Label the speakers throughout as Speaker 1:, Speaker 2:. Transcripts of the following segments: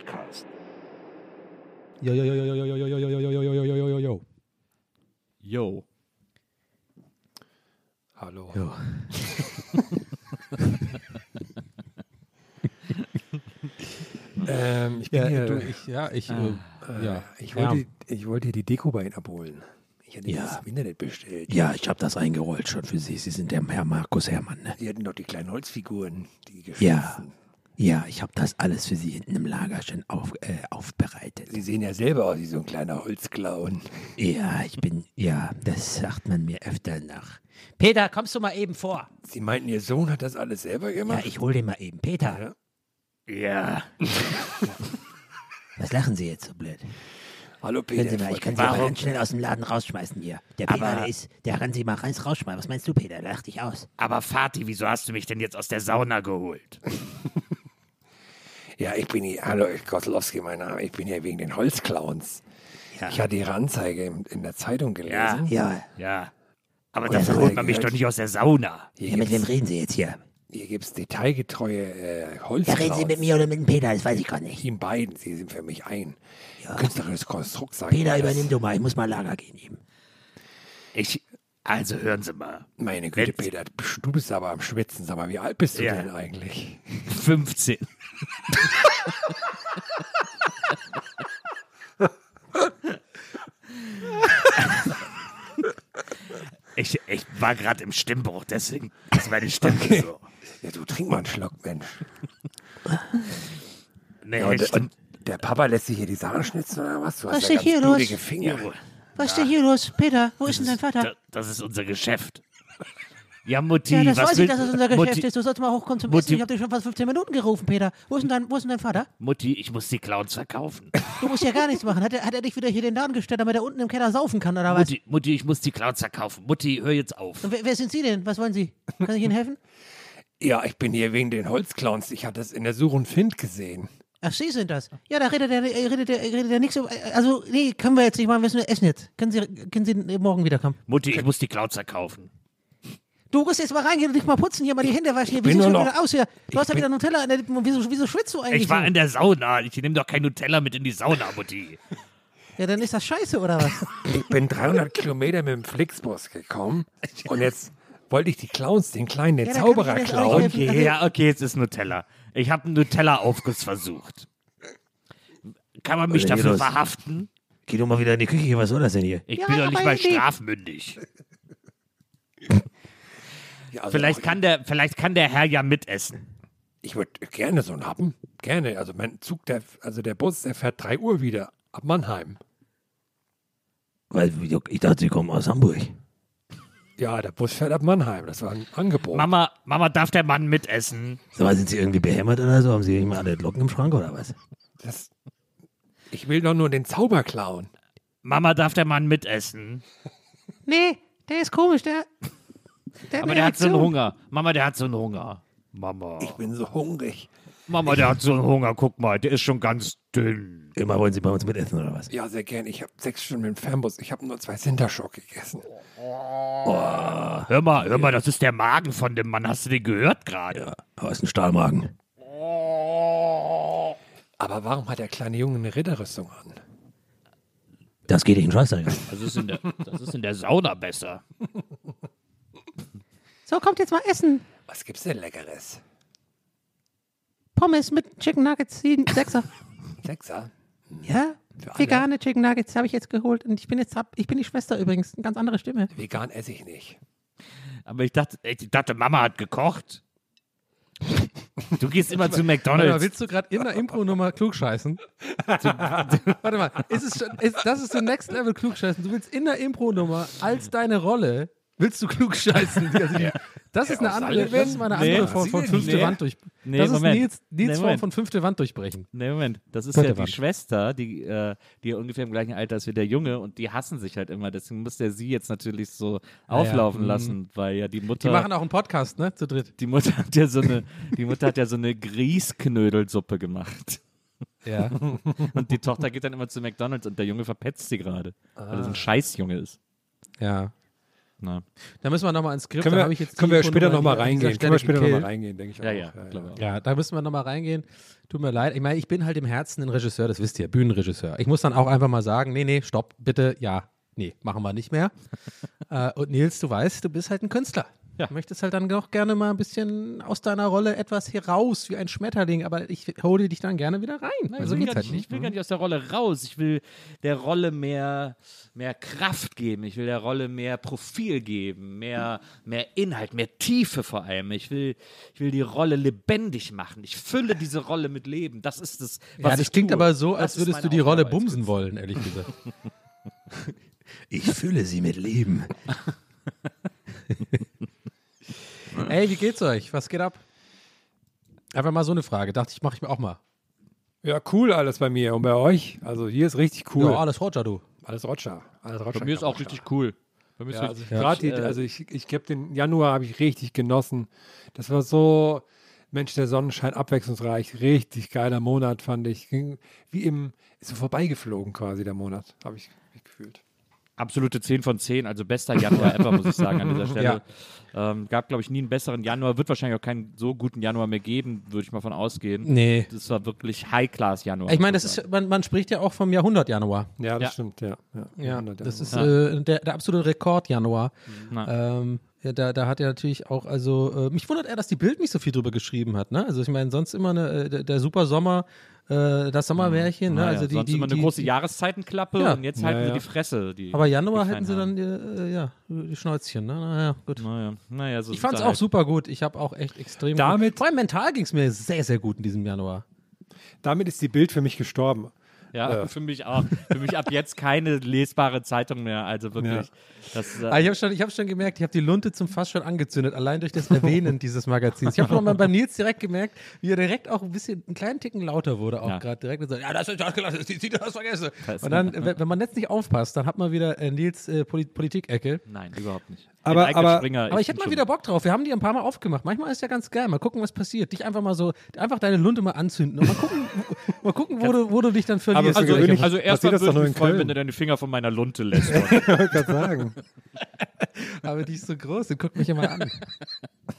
Speaker 1: Podcast.
Speaker 2: Jo, jo, jo, jo, jo, jo, jo, jo, jo, jo, jo, jo, jo, jo, jo.
Speaker 3: Yo.
Speaker 2: Hallo.
Speaker 3: Jo.
Speaker 2: Ähm, ich bin
Speaker 4: Ja,
Speaker 2: hier,
Speaker 4: du, ich, ja, ich,
Speaker 3: Ah.
Speaker 4: äh, ja.
Speaker 2: ich
Speaker 4: Ja.
Speaker 2: wollte, ich wollte die Deko bei Ihnen abholen. Ich hatte
Speaker 4: Ja.
Speaker 2: das im Internet bestellt.
Speaker 4: Ja, ich habe das eingerollt schon für Sie. Sie sind der Herr Markus Herrmann, ne?
Speaker 2: Sie hatten doch die kleinen Holzfiguren, die
Speaker 4: Ja. Ja, ich habe das alles für Sie hinten im Lager schon auf, äh, aufbereitet.
Speaker 2: Sie sehen ja selber aus wie so ein kleiner Holzclown.
Speaker 4: Ja, ich bin, ja, das sagt man mir öfter nach. Peter, kommst du mal eben vor?
Speaker 2: Sie meinten, Ihr Sohn hat das alles selber
Speaker 4: Ja,
Speaker 2: gemacht?
Speaker 4: ich hol den mal eben. Peter,
Speaker 3: Ja.
Speaker 4: was lachen Sie jetzt so blöd?
Speaker 2: Hallo
Speaker 4: Hören
Speaker 2: Peter.
Speaker 4: Sie mal, ich kann. Sie mal ganz schnell aus dem Laden rausschmeißen hier. Der Peter,
Speaker 3: Aber-
Speaker 4: der ist, der kann Sie mal reins rausschmeißen. Was meinst du, Peter? Lach dich aus.
Speaker 3: Aber Vati, wieso hast du mich denn jetzt aus der Sauna geholt?
Speaker 2: Ja, ich bin hier, hallo, Koslowski, mein Name. Ich bin hier wegen den Holzclowns.
Speaker 4: Ja.
Speaker 2: Ich hatte Ihre Anzeige in, in der Zeitung gelesen.
Speaker 4: Ja,
Speaker 3: Ja. Aber
Speaker 4: Oder
Speaker 3: dafür
Speaker 4: so
Speaker 3: holt man mich doch nicht aus der Sauna.
Speaker 2: Hier
Speaker 4: ja mit wem reden Sie jetzt hier?
Speaker 2: Hier gibt es detailgetreue äh,
Speaker 4: Ja,
Speaker 2: Holzclowns.
Speaker 4: reden Sie mit mir oder mit dem Peter? Das weiß ich gar nicht.
Speaker 2: Ihnen beiden, Sie sind für mich ein künstlerisches Konstrukt, sagen
Speaker 4: Peter,
Speaker 2: das.
Speaker 4: übernimm du mal. Ich muss mal Lager gehen eben.
Speaker 3: Ich. Also hören Sie mal.
Speaker 2: Meine Güte,
Speaker 3: Wenn-
Speaker 2: Peter, du bist aber am Schwitzen. Sag mal, wie alt bist du
Speaker 3: Ja.
Speaker 2: denn eigentlich?
Speaker 3: 15. Ich, ich war gerade im Stimmbruch, deswegen ist meine Stimme so.
Speaker 2: Ja, du trink mal einen Schluck, Mensch.
Speaker 3: Nee,
Speaker 2: Ja, und, und der Papa lässt sich hier die Sahne schnitzen oder was? Du
Speaker 5: Was
Speaker 2: hast
Speaker 5: ist
Speaker 2: ja
Speaker 5: hier
Speaker 2: ganz
Speaker 5: los?
Speaker 2: blutige Finger.
Speaker 3: Ja,
Speaker 5: Was ist denn hier los? Peter, wo ist denn dein Vater?
Speaker 3: da- das ist unser Geschäft. Ja, Mutti,
Speaker 5: Ja, das
Speaker 3: was
Speaker 5: weiß
Speaker 3: will,
Speaker 5: ich, dass das unser Geschäft
Speaker 3: Mutti,
Speaker 5: ist. Du sollst mal hochkommen zum
Speaker 3: Mutti-
Speaker 5: Essen. Ich habe dich schon fast 15 Minuten gerufen, Peter. Wo ist denn dein, wo ist denn dein Vater?
Speaker 3: Mutti, ich muss die Clowns verkaufen.
Speaker 5: Du musst ja gar nichts machen. Hat er, hat er dich wieder hier den Laden gestellt, damit er unten im Keller saufen kann, oder was?
Speaker 3: Mutti, Mutti, ich muss die Clowns verkaufen. Mutti, hör jetzt auf.
Speaker 5: Und wer, wer sind Sie denn? Was wollen Sie? Kann ich Ihnen helfen?
Speaker 2: Ja, ich bin hier wegen den Holzclowns. Ich hatte es in der Such und Find gesehen.
Speaker 5: Ach, Sie sind das. Ja, da redet er, äh, redet er, redet er nichts. über- Also, nee, können wir jetzt nicht machen. Wir müssen essen jetzt. Können Sie, können Sie morgen wiederkommen?
Speaker 3: Mutti, ich muss die Clowns verkaufen.
Speaker 5: Du musst jetzt mal reingehen und dich mal putzen, hier mal die Hände waschen. Hier, wie du
Speaker 2: nur
Speaker 5: wieder aus hier? Du hast ja wieder Nutella in der Lippen. Wieso, wieso schwitzt du eigentlich
Speaker 3: Ich war
Speaker 5: so?
Speaker 3: in der Sauna. Ich nehme doch kein Nutella mit in die Sauna, Mutti.
Speaker 5: Ja, dann ist das scheiße, oder was?
Speaker 2: Ich bin 300 Kilometer mit dem Flixbus gekommen und jetzt wollte ich die Clowns, den kleinen, den
Speaker 5: Ja,
Speaker 2: Zauberer klauen.
Speaker 5: nicht.
Speaker 3: Okay, ja, okay, jetzt ist Nutella. Ich habe einen Nutella-Aufguss versucht. Kann man mich dafür
Speaker 4: los?
Speaker 3: verhaften?
Speaker 4: Geh doch mal wieder in die Küche. Was soll das denn hier?
Speaker 3: Ich
Speaker 5: Ja,
Speaker 3: bin doch nicht
Speaker 5: aber
Speaker 3: mal strafmündig.
Speaker 2: Ja, also
Speaker 3: Vielleicht
Speaker 2: auch-
Speaker 3: kann, der, vielleicht kann der Herr ja mitessen.
Speaker 2: Ich würde gerne so einen haben. Gerne. Also mein Zug, der, also der Bus, der fährt 3 Uhr wieder ab Mannheim.
Speaker 4: Weil ich dachte, Sie kommen aus Hamburg.
Speaker 2: Ja, der Bus fährt ab Mannheim. Das war ein Angebot.
Speaker 3: Mama, Mama, darf der Mann mitessen?
Speaker 4: Sag mal, sind Sie irgendwie behämmert oder so? Haben Sie nicht mal alle Locken im Schrank oder was?
Speaker 2: Das, ich will doch nur den Zauber klauen.
Speaker 3: Mama, darf der Mann mitessen?
Speaker 5: Nee, der ist komisch, der. der
Speaker 3: Aber der hat so einen Hunger. Mama, der hat so einen Hunger. Mama.
Speaker 2: Ich bin so hungrig.
Speaker 3: Mama, der hat so einen Hunger, guck mal, der ist schon ganz dünn.
Speaker 4: Immer wollen Sie bei uns mitessen oder was?
Speaker 2: Ja, sehr gern. Ich habe sechs Stunden im Fernbus. Ich habe nur zwei Sinterschock gegessen.
Speaker 3: Hör mal, hör mal, das ist der Magen von dem Mann. Hast du den gehört gerade?
Speaker 4: Aber ist ein Stahlmagen.
Speaker 2: Aber warum hat der kleine Junge eine Ritterrüstung an?
Speaker 4: Das geht Ihnen scheißegal.
Speaker 3: Das ist in der, das ist in der Sauna besser.
Speaker 5: So, kommt jetzt mal essen.
Speaker 2: Was gibt's denn Leckeres?
Speaker 5: Pommes mit Chicken Nuggets, sieben, Sechser.
Speaker 2: Sechser?
Speaker 5: Ja,
Speaker 2: Für alle?
Speaker 5: vegane Chicken Nuggets habe ich jetzt geholt. Und ich bin jetzt, hab, ich bin die Schwester übrigens, eine ganz andere Stimme.
Speaker 2: Vegan esse ich nicht.
Speaker 3: Aber ich dachte, ich dachte, Mama hat gekocht. Du gehst immer zu
Speaker 6: Warte mal,
Speaker 3: McDonalds.
Speaker 6: willst du gerade in der Impro-Nummer klugscheißen? Warte mal, ist es schon, ist, das ist so Next Level klugscheißen. Du willst in der Impro-Nummer als deine Rolle, willst du klugscheißen? Also die, das ist eine andere, das ist eine
Speaker 3: Nee.
Speaker 6: andere Form von fünfte
Speaker 3: Nee.
Speaker 6: Wand durch.
Speaker 3: Nee,
Speaker 6: das ist
Speaker 3: Moment.
Speaker 6: Nils, Nils
Speaker 3: Nee,
Speaker 6: Form von fünfte Wand durchbrechen.
Speaker 3: Nee, Moment. Das ist
Speaker 6: Vierte
Speaker 3: ja die
Speaker 6: Wand.
Speaker 3: Schwester, die, äh, die ungefähr im gleichen Alter ist wie der Junge und die hassen sich halt immer. Deswegen muss der sie jetzt natürlich so auflaufen
Speaker 6: mhm.
Speaker 3: lassen, weil ja die Mutter.
Speaker 6: Die machen auch einen Podcast, ne? Zu dritt.
Speaker 3: die Mutter hat ja so eine, die Mutter hat ja so eine Grießknödelsuppe gemacht.
Speaker 6: Ja.
Speaker 3: Und die Tochter geht dann immer zu McDonalds und der Junge verpetzt sie gerade, weil er so ein Scheißjunge ist.
Speaker 6: ja.
Speaker 3: Na.
Speaker 6: Da müssen wir nochmal ins Skript.
Speaker 2: Können
Speaker 6: da
Speaker 2: wir,
Speaker 6: ich jetzt
Speaker 2: können wir später nochmal reingehen. Können wir später nochmal reingehen, denke ich
Speaker 3: Ja,
Speaker 2: auch.
Speaker 3: ja, glaube ich.
Speaker 6: Ja, da müssen wir nochmal reingehen. Tut mir leid. Ich meine, ich bin halt im Herzen ein Regisseur, das wisst ihr, Bühnenregisseur. Ich muss dann auch einfach mal sagen, nee, nee, stopp, bitte, ja, nee, machen wir nicht mehr. äh, und Nils, du weißt, du bist halt ein Künstler.
Speaker 3: Ja.
Speaker 6: Du möchtest halt dann auch gerne mal ein bisschen aus deiner Rolle etwas heraus, wie ein Schmetterling, aber ich hole dich dann gerne wieder rein.
Speaker 3: Nein,
Speaker 6: also
Speaker 3: ich, will gar
Speaker 6: halt
Speaker 3: nicht, ich will gar nicht aus der Rolle raus. Ich will der Rolle mehr, mehr Kraft geben. Ich will der Rolle mehr Profil geben, mehr, mehr Inhalt, mehr Tiefe vor allem. Ich will, ich will die Rolle lebendig machen. Ich fülle diese Rolle mit Leben. Das ist es, was
Speaker 6: Ja, das
Speaker 3: ich
Speaker 6: klingt
Speaker 3: tue.
Speaker 6: aber so,
Speaker 3: Das
Speaker 6: als
Speaker 3: ist
Speaker 6: würdest du die Rolle
Speaker 3: als
Speaker 6: bumsen wollen, ehrlich gesagt.
Speaker 4: Ich fülle Sie mit Leben.
Speaker 6: Ey, wie geht's euch? Was geht ab? Einfach mal so eine Frage. Dachte ich, mache ich mir auch mal.
Speaker 2: Ja, cool alles bei mir. Und bei euch? Also hier ist richtig cool.
Speaker 6: Ja, alles Roger, du.
Speaker 2: alles Roger. Alles Roger.
Speaker 3: Bei mir ist auch richtig cool. Bei mir ist
Speaker 2: Ja, also
Speaker 3: richtig,
Speaker 2: ich, grad die, also ich, ich glaube, den Januar habe ich richtig genossen. Das war so, Mensch, der Sonnenschein abwechslungsreich. Richtig geiler Monat, fand ich. Ging wie im, ist so vorbeigeflogen quasi der Monat, habe ich.
Speaker 3: Absolute 10 von 10, also bester Januar ever, muss ich sagen, an dieser Stelle. Ähm, gab, glaube ich, nie einen besseren Januar, wird wahrscheinlich auch keinen so guten Januar mehr geben, würde ich mal von ausgehen.
Speaker 6: Nee.
Speaker 3: Das war wirklich High-Class-Januar.
Speaker 6: Ich meine, das ist, man, man spricht ja auch vom Jahrhundert Januar.
Speaker 2: Ja, das
Speaker 3: Ja.
Speaker 2: stimmt, ja. Ja,
Speaker 6: Ja, das ist
Speaker 2: ja.
Speaker 6: äh, der, der absolute Rekord Januar.
Speaker 3: Na.
Speaker 6: Ähm, ja, da, da hat er natürlich auch, also, äh, mich wundert eher, dass die Bild nicht so viel drüber geschrieben hat, ne? Also ich meine, sonst immer eine, äh, der, der super Sommer, äh, das Sommermärchen, ne?
Speaker 3: Naja,
Speaker 6: Also die,
Speaker 3: sonst
Speaker 6: die,
Speaker 3: immer eine
Speaker 6: die,
Speaker 3: große
Speaker 6: die,
Speaker 3: Jahreszeitenklappe
Speaker 6: Ja.
Speaker 3: und jetzt
Speaker 2: Ja,
Speaker 3: halten sie
Speaker 2: ja.
Speaker 3: die Fresse. Die,
Speaker 6: Aber Januar
Speaker 3: die
Speaker 6: hätten sie dann die, äh, ja, die Schnäuzchen, ne? Naja, gut.
Speaker 3: Naja, naja, so
Speaker 6: Ich fand es
Speaker 3: sie
Speaker 6: auch
Speaker 3: halt.
Speaker 6: super gut. Ich habe auch echt extrem.
Speaker 2: Damit-
Speaker 6: Vor allem mental ging es mir sehr, sehr gut in diesem Januar.
Speaker 2: Damit ist die Bild für mich gestorben.
Speaker 3: Ja, für mich auch. Für mich ab jetzt keine lesbare Zeitung mehr. Also wirklich. Das, äh,
Speaker 6: Aber ich habe schon, ich hab schon gemerkt, ich habe die Lunte zum Fass schon angezündet, allein durch das Erwähnen dieses Magazins. Ich habe schon mal beim Nils direkt gemerkt, wie er direkt auch ein bisschen, einen kleinen Ticken lauter wurde, auch
Speaker 3: Ja.
Speaker 6: gerade direkt. Und so, ja, das ist das gelassen, ist das vergessen.
Speaker 3: Das-
Speaker 6: Und dann, wenn, man jetzt nicht aufpasst, dann hat man wieder äh, Nils äh, Poli Politik-Ecke.
Speaker 3: nein, überhaupt nicht.
Speaker 2: Aber- aber-
Speaker 3: Springer,
Speaker 6: Aber ich hätte mal wieder Bock drauf. Wir haben die ein paar Mal aufgemacht. Manchmal ist ja ganz geil. Mal gucken, was passiert. Dich einfach mal so, einfach deine Lunte mal anzünden und mal gucken, mal gucken wo, du, wo du dich dann verlierst.
Speaker 2: für
Speaker 3: Also,
Speaker 2: gewöhnlich
Speaker 3: also erstmal würde
Speaker 2: doch
Speaker 3: ich
Speaker 2: nur
Speaker 3: mich
Speaker 2: in
Speaker 3: freuen,
Speaker 2: Köln.
Speaker 3: wenn du deine Finger von meiner Lunte lässt.
Speaker 2: Ich wollte gerade sagen.
Speaker 6: Aber die ist so groß, die guckt mich immer an.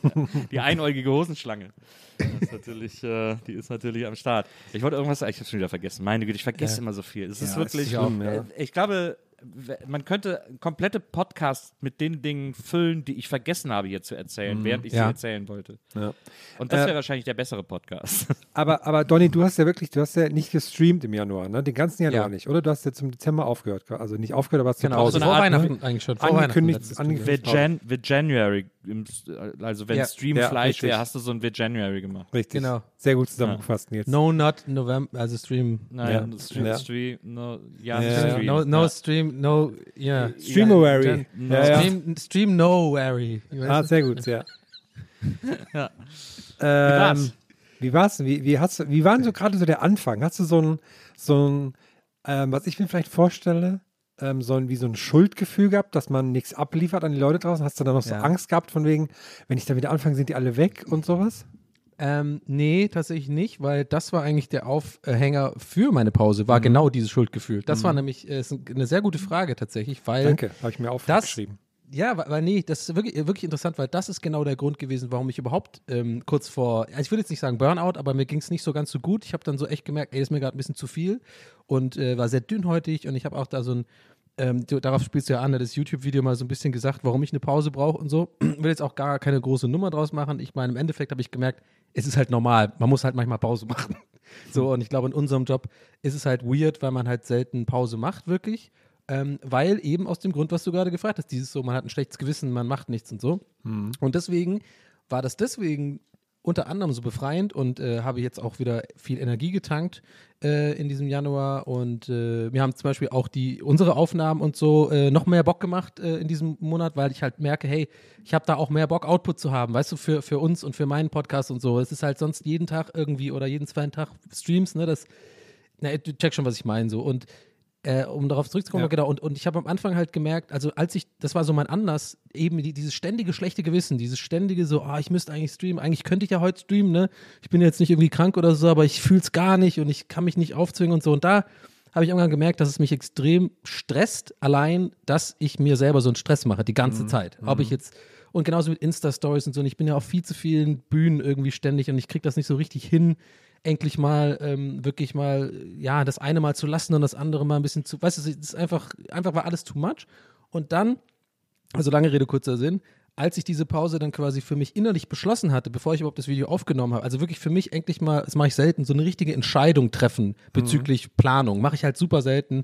Speaker 3: Die einäugige Hosenschlange. Das ist natürlich, äh, die ist natürlich am Start. Ich wollte irgendwas, ich habe schon wieder vergessen. Meine Güte, ich vergesse immer so viel. Es ist
Speaker 2: Ja,
Speaker 3: wirklich,
Speaker 2: ist schlimm, ja.
Speaker 3: ich glaube, man könnte komplette Podcasts mit den Dingen füllen, die ich vergessen habe hier zu erzählen, während ich
Speaker 6: Ja.
Speaker 3: sie erzählen wollte.
Speaker 2: Ja.
Speaker 3: Und das
Speaker 2: Äh,
Speaker 3: wäre wahrscheinlich der bessere Podcast.
Speaker 2: Aber, aber Donny, du hast ja wirklich, du hast ja nicht gestreamt im Januar, ne? Den ganzen Januar
Speaker 6: Ja.
Speaker 2: nicht, oder? Du hast ja zum Dezember aufgehört. Also nicht aufgehört, aber hast
Speaker 6: Genau,
Speaker 2: draußen.
Speaker 3: so
Speaker 6: vor
Speaker 3: eine Art,
Speaker 6: Weihnachten eigentlich schon. Vor
Speaker 2: Angekündigt-
Speaker 6: Weihnachten
Speaker 2: angekündigt.
Speaker 6: Jahr.
Speaker 3: The, Jan the January, im, also wenn
Speaker 6: Ja.
Speaker 3: Stream
Speaker 2: Ja,
Speaker 3: Fleisch
Speaker 2: richtig.
Speaker 3: wäre, hast du so ein The January gemacht.
Speaker 2: Richtig.
Speaker 6: Genau.
Speaker 2: Sehr gut zusammengefasst, Nils.
Speaker 6: No, not November, also Stream.
Speaker 3: Nein,
Speaker 2: Ja.
Speaker 3: Stream,
Speaker 2: Ja.
Speaker 3: Stream, no, ja,
Speaker 2: Ja.
Speaker 3: Stream.
Speaker 6: No, no
Speaker 3: ja.
Speaker 6: Stream, no, ja.
Speaker 2: Streamawary.
Speaker 6: Ja,
Speaker 2: Ja, ja.
Speaker 6: Stream, Stream no Wary.
Speaker 2: Ah, sehr gut, ja.
Speaker 3: Ja.
Speaker 2: Ähm, wie war's? Wie, wie, hast, du- wie war denn so gerade so der Anfang? Hast du so ein, so ein ähm, was ich mir vielleicht vorstelle, ähm, so ein, wie so ein Schuldgefühl gehabt, dass man nichts abliefert an die Leute draußen? Hast du da noch so
Speaker 6: Ja.
Speaker 2: Angst gehabt von wegen, wenn ich da wieder anfange, sind die alle weg und sowas?
Speaker 6: Ähm, nee, tatsächlich nicht, weil das war eigentlich der Aufhänger für meine Pause, war genau dieses Schuldgefühl. Das war nämlich äh, eine sehr gute Frage tatsächlich, weil
Speaker 2: Danke, habe ich mir aufgeschrieben.
Speaker 6: Ja, weil, nee, das ist wirklich, wirklich interessant, weil das ist genau der Grund gewesen, warum ich überhaupt ähm, kurz vor, also ich würde jetzt nicht sagen Burnout, aber mir ging es nicht so ganz so gut. Ich habe dann so echt gemerkt, ey, das ist mir gerade ein bisschen zu viel und äh, war sehr dünnhäutig und ich habe auch da so ein, ähm, du, darauf spielst du ja an, ne, das YouTube-Video mal so ein bisschen gesagt, warum ich eine Pause brauche und so. will jetzt auch gar keine große Nummer draus machen. Ich meine, im Endeffekt habe ich gemerkt, es ist halt normal. Man muss halt manchmal Pause machen. So, und ich glaube, in unserem Job ist es halt weird, weil man halt selten Pause macht, wirklich. Ähm, weil eben aus dem Grund, was du gerade gefragt hast, dieses so, man hat ein schlechtes Gewissen, man macht nichts und so. Und deswegen war das deswegen unter anderem so befreiend und äh, habe jetzt auch wieder viel Energie getankt äh, in diesem Januar und äh, wir haben zum Beispiel auch die unsere Aufnahmen und so äh, noch mehr Bock gemacht äh, in diesem Monat, weil ich halt merke, hey, ich habe da auch mehr Bock Output zu haben, weißt du, für, für uns und für meinen Podcast und so. Es ist halt sonst jeden Tag irgendwie oder jeden zweiten Tag Streams, ne, das na, du check schon, was ich meine so und äh, um darauf zurückzukommen,
Speaker 2: Ja.
Speaker 6: genau. Und, und ich habe am Anfang halt gemerkt, also als ich, das war so mein Anlass, eben die, dieses ständige schlechte Gewissen, dieses ständige so, ah, ich müsste eigentlich streamen, eigentlich könnte ich ja heute streamen, ne? Ich bin jetzt nicht irgendwie krank oder so, aber ich fühle es gar nicht und ich kann mich nicht aufzwingen und so. Und da habe ich irgendwann gemerkt, dass es mich extrem stresst, allein, dass ich mir selber so einen Stress mache, die ganze Zeit. Ob ich jetzt, und genauso mit Insta-Stories und so, und ich bin ja auf viel zu vielen Bühnen irgendwie ständig und ich kriege das nicht so richtig hin, endlich mal ähm, wirklich mal, ja, das eine mal zu lassen und das andere mal ein bisschen zu, weißt du, es ist einfach, einfach war alles too much. Und dann, also lange Rede, kurzer Sinn, als ich diese Pause dann quasi für mich innerlich beschlossen hatte, bevor ich überhaupt das Video aufgenommen habe, also wirklich für mich endlich mal, das mache ich selten, so eine richtige Entscheidung treffen bezüglich Planung, mache ich halt super selten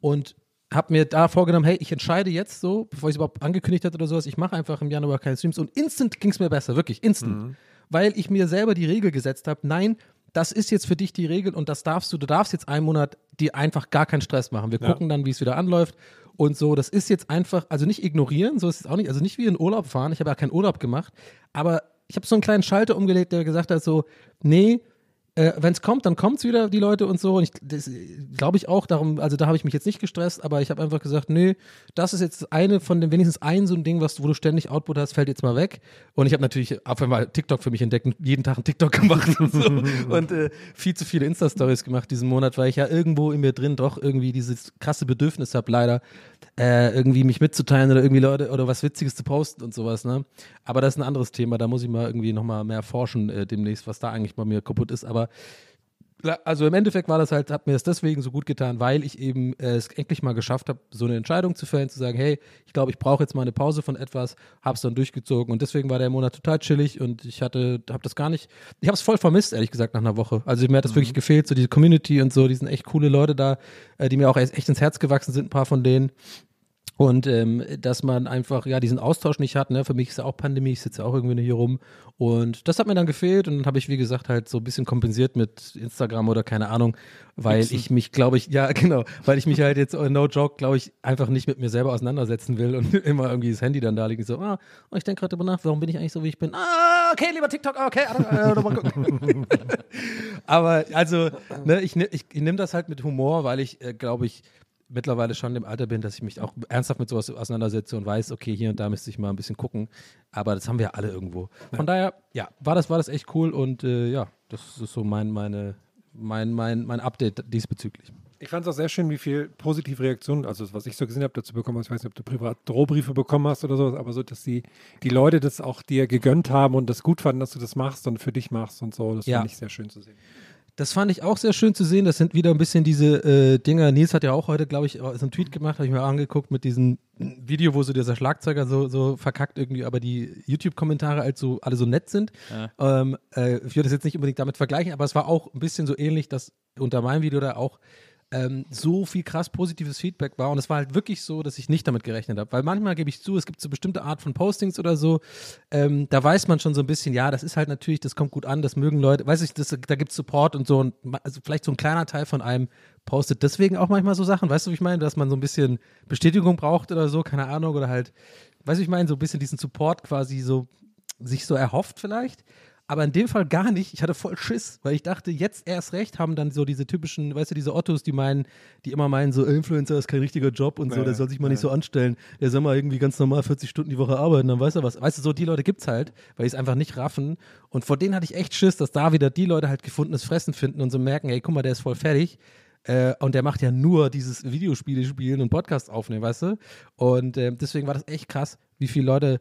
Speaker 6: und habe mir da vorgenommen, hey, ich entscheide jetzt so, bevor ich es überhaupt angekündigt hatte oder sowas, ich mache einfach im Januar keine Streams und instant ging es mir besser, wirklich, instant. Weil ich mir selber die Regel gesetzt habe, nein, das ist jetzt für dich die Regel und das darfst du, du darfst jetzt einen Monat dir einfach gar keinen Stress machen. Wir
Speaker 2: Ja.
Speaker 6: gucken dann, wie es wieder anläuft und so, das ist jetzt einfach, also nicht ignorieren, so ist es auch nicht, also nicht wie in Urlaub fahren, ich habe ja keinen Urlaub gemacht, aber ich habe so einen kleinen Schalter umgelegt, der gesagt hat so, nee, äh, wenn es kommt, dann kommt es wieder, die Leute und so. Und ich, das glaube ich auch, darum, also da habe ich mich jetzt nicht gestresst, aber ich habe einfach gesagt, nee, das ist jetzt eine von den, wenigstens ein so ein Ding, was, wo du ständig Output hast, fällt jetzt mal weg. Und ich habe natürlich auf einmal TikTok für mich entdeckt jeden Tag einen TikTok gemacht und so. und äh, viel zu viele Insta-Stories gemacht diesen Monat, weil ich ja irgendwo in mir drin doch irgendwie dieses krasse Bedürfnis habe, leider, äh, irgendwie mich mitzuteilen oder irgendwie Leute oder was Witziges zu posten und sowas, ne? Aber das ist ein anderes Thema, da muss ich mal irgendwie nochmal mehr forschen äh, demnächst, was da eigentlich bei mir kaputt ist. Aber also im Endeffekt war das halt, hat mir das deswegen so gut getan, weil ich eben äh, es endlich mal geschafft habe, so eine Entscheidung zu fällen, zu sagen, hey, ich glaube, ich brauche jetzt mal eine Pause von etwas, hab's dann durchgezogen und deswegen war der Monat total chillig und ich hatte, habe das gar nicht, ich habe es voll vermisst, ehrlich gesagt, nach einer Woche. Also mir hat das wirklich gefehlt, so diese Community und so, die sind echt coole Leute da, äh, die mir auch echt ins Herz gewachsen sind, ein paar von denen. Und ähm, dass man einfach ja diesen Austausch nicht hat. Ne? Für mich ist ja auch Pandemie, ich sitze auch irgendwie nur hier rum. Und das hat mir dann gefehlt und dann habe ich, wie gesagt, halt so ein bisschen kompensiert mit Instagram oder keine Ahnung, weil ich mich, glaube ich, ja, genau, weil ich mich halt jetzt, äh, no joke, glaube ich, einfach nicht mit mir selber auseinandersetzen will und immer irgendwie das Handy dann da liegen, so, ah, ich denke gerade drüber nach, warum bin ich eigentlich so, wie ich bin? Ah, okay, lieber TikTok, okay. Aber also, ne, ich, ne- ich, ich nehme das halt mit Humor, weil ich, äh, glaube ich, mittlerweile schon im Alter bin, dass ich mich auch ernsthaft mit sowas auseinandersetze und weiß, okay, hier und da müsste ich mal ein bisschen gucken. Aber das haben wir ja alle irgendwo. Von daher, ja, war das, war das echt cool und äh, ja, das ist so mein, meine, mein, mein, mein Update diesbezüglich.
Speaker 2: Ich fand es auch sehr schön, wie viel positive Reaktionen, also was ich so gesehen habe, dazu bekommen hast. Ich weiß nicht, ob du privat Drohbriefe bekommen hast oder sowas, aber so, dass die, die Leute das auch dir gegönnt haben und das gut fanden, dass du das machst und für dich machst und so. Das
Speaker 6: Ja.
Speaker 2: fand ich sehr schön zu sehen.
Speaker 6: Das fand ich auch sehr schön zu sehen. Das sind wieder ein bisschen diese äh, Dinger. Nils hat ja auch heute, glaube ich, so einen Tweet gemacht, habe ich mir angeguckt mit diesem Video, wo so dieser Schlagzeuger so, so verkackt irgendwie, aber die YouTube-Kommentare halt so alle so nett sind. Ähm, äh, ich würde das jetzt nicht unbedingt damit vergleichen, aber es war auch ein bisschen so ähnlich, dass unter meinem Video da auch ähm, so viel krass positives Feedback war. Und es war halt wirklich so, dass ich nicht damit gerechnet habe. Weil manchmal gebe ich zu, es gibt so bestimmte Art von Postings oder so, ähm, da weiß man schon so ein bisschen, ja, das ist halt natürlich, das kommt gut an, das mögen Leute, weiß ich, das, da gibt es Support und so. Und also vielleicht so ein kleiner Teil von einem postet deswegen auch manchmal so Sachen, weißt du, wie ich meine, dass man so ein bisschen Bestätigung braucht oder so, keine Ahnung, oder halt, weißt du, ich meine, so ein bisschen diesen Support quasi so sich so erhofft vielleicht. Aber in dem Fall gar nicht. Ich hatte voll Schiss, weil ich dachte, jetzt erst recht haben dann so diese typischen, weißt du, diese Ottos, die meinen, die immer meinen, so Influencer ist kein richtiger Job und so,
Speaker 2: Ja,
Speaker 6: der soll sich mal
Speaker 2: ja.
Speaker 6: nicht so anstellen. Der soll mal irgendwie ganz normal 40 Stunden die Woche arbeiten, dann weiß er was. Weißt du, so die Leute gibt's halt, weil die es einfach nicht raffen. Und vor denen hatte ich echt Schiss, dass da wieder die Leute halt gefundenes Fressen finden und so merken, ey, guck mal, der ist voll fertig. Äh, und der macht ja nur dieses Videospiele spielen und Podcast aufnehmen, weißt du? Und ähm, deswegen war das echt krass, wie viele Leute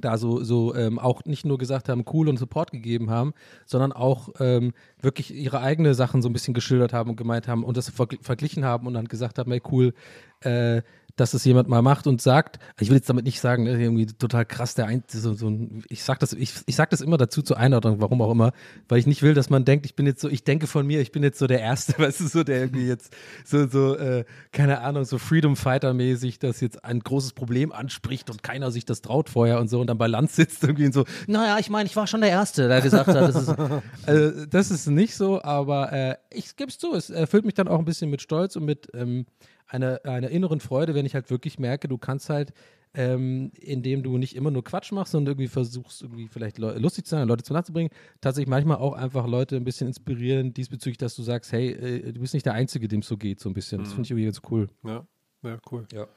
Speaker 6: da so, so ähm, auch nicht nur gesagt haben, cool und Support gegeben haben, sondern auch ähm, wirklich ihre eigene Sachen so ein bisschen geschildert haben und gemeint haben und das vergl verglichen haben und dann gesagt haben, ey cool, äh, dass es jemand mal macht und sagt, ich will jetzt damit nicht sagen, ne, irgendwie total krass, der ein, so, so ein, ich sag das, ich, ich sag das immer dazu zur Einordnung, warum auch immer, weil ich nicht will, dass man denkt, ich bin jetzt so, ich denke von mir, ich bin jetzt so der Erste, weißt du, so der irgendwie jetzt so, so, äh, keine Ahnung, so Freedom Fighter mäßig, das jetzt ein großes Problem anspricht und keiner sich das traut vorher und so und dann bei Land sitzt irgendwie und so,
Speaker 5: Naja, ich meine, ich war schon der Erste, der gesagt hat, das ist.
Speaker 6: also, das ist nicht so, aber äh, ich gebe es zu, es erfüllt mich dann auch ein bisschen mit Stolz und mit ähm, einer, einer inneren Freude, wenn ich halt wirklich merke, du kannst halt, ähm, indem du nicht immer nur Quatsch machst, sondern irgendwie versuchst, irgendwie vielleicht lustig zu sein, Leute zu zu bringen, tatsächlich manchmal auch einfach Leute ein bisschen inspirieren diesbezüglich, dass du sagst, hey, äh, du bist nicht der Einzige, dem es so geht, so ein bisschen. Das finde ich irgendwie ganz cool.
Speaker 2: Ja, ja cool.
Speaker 6: Ja.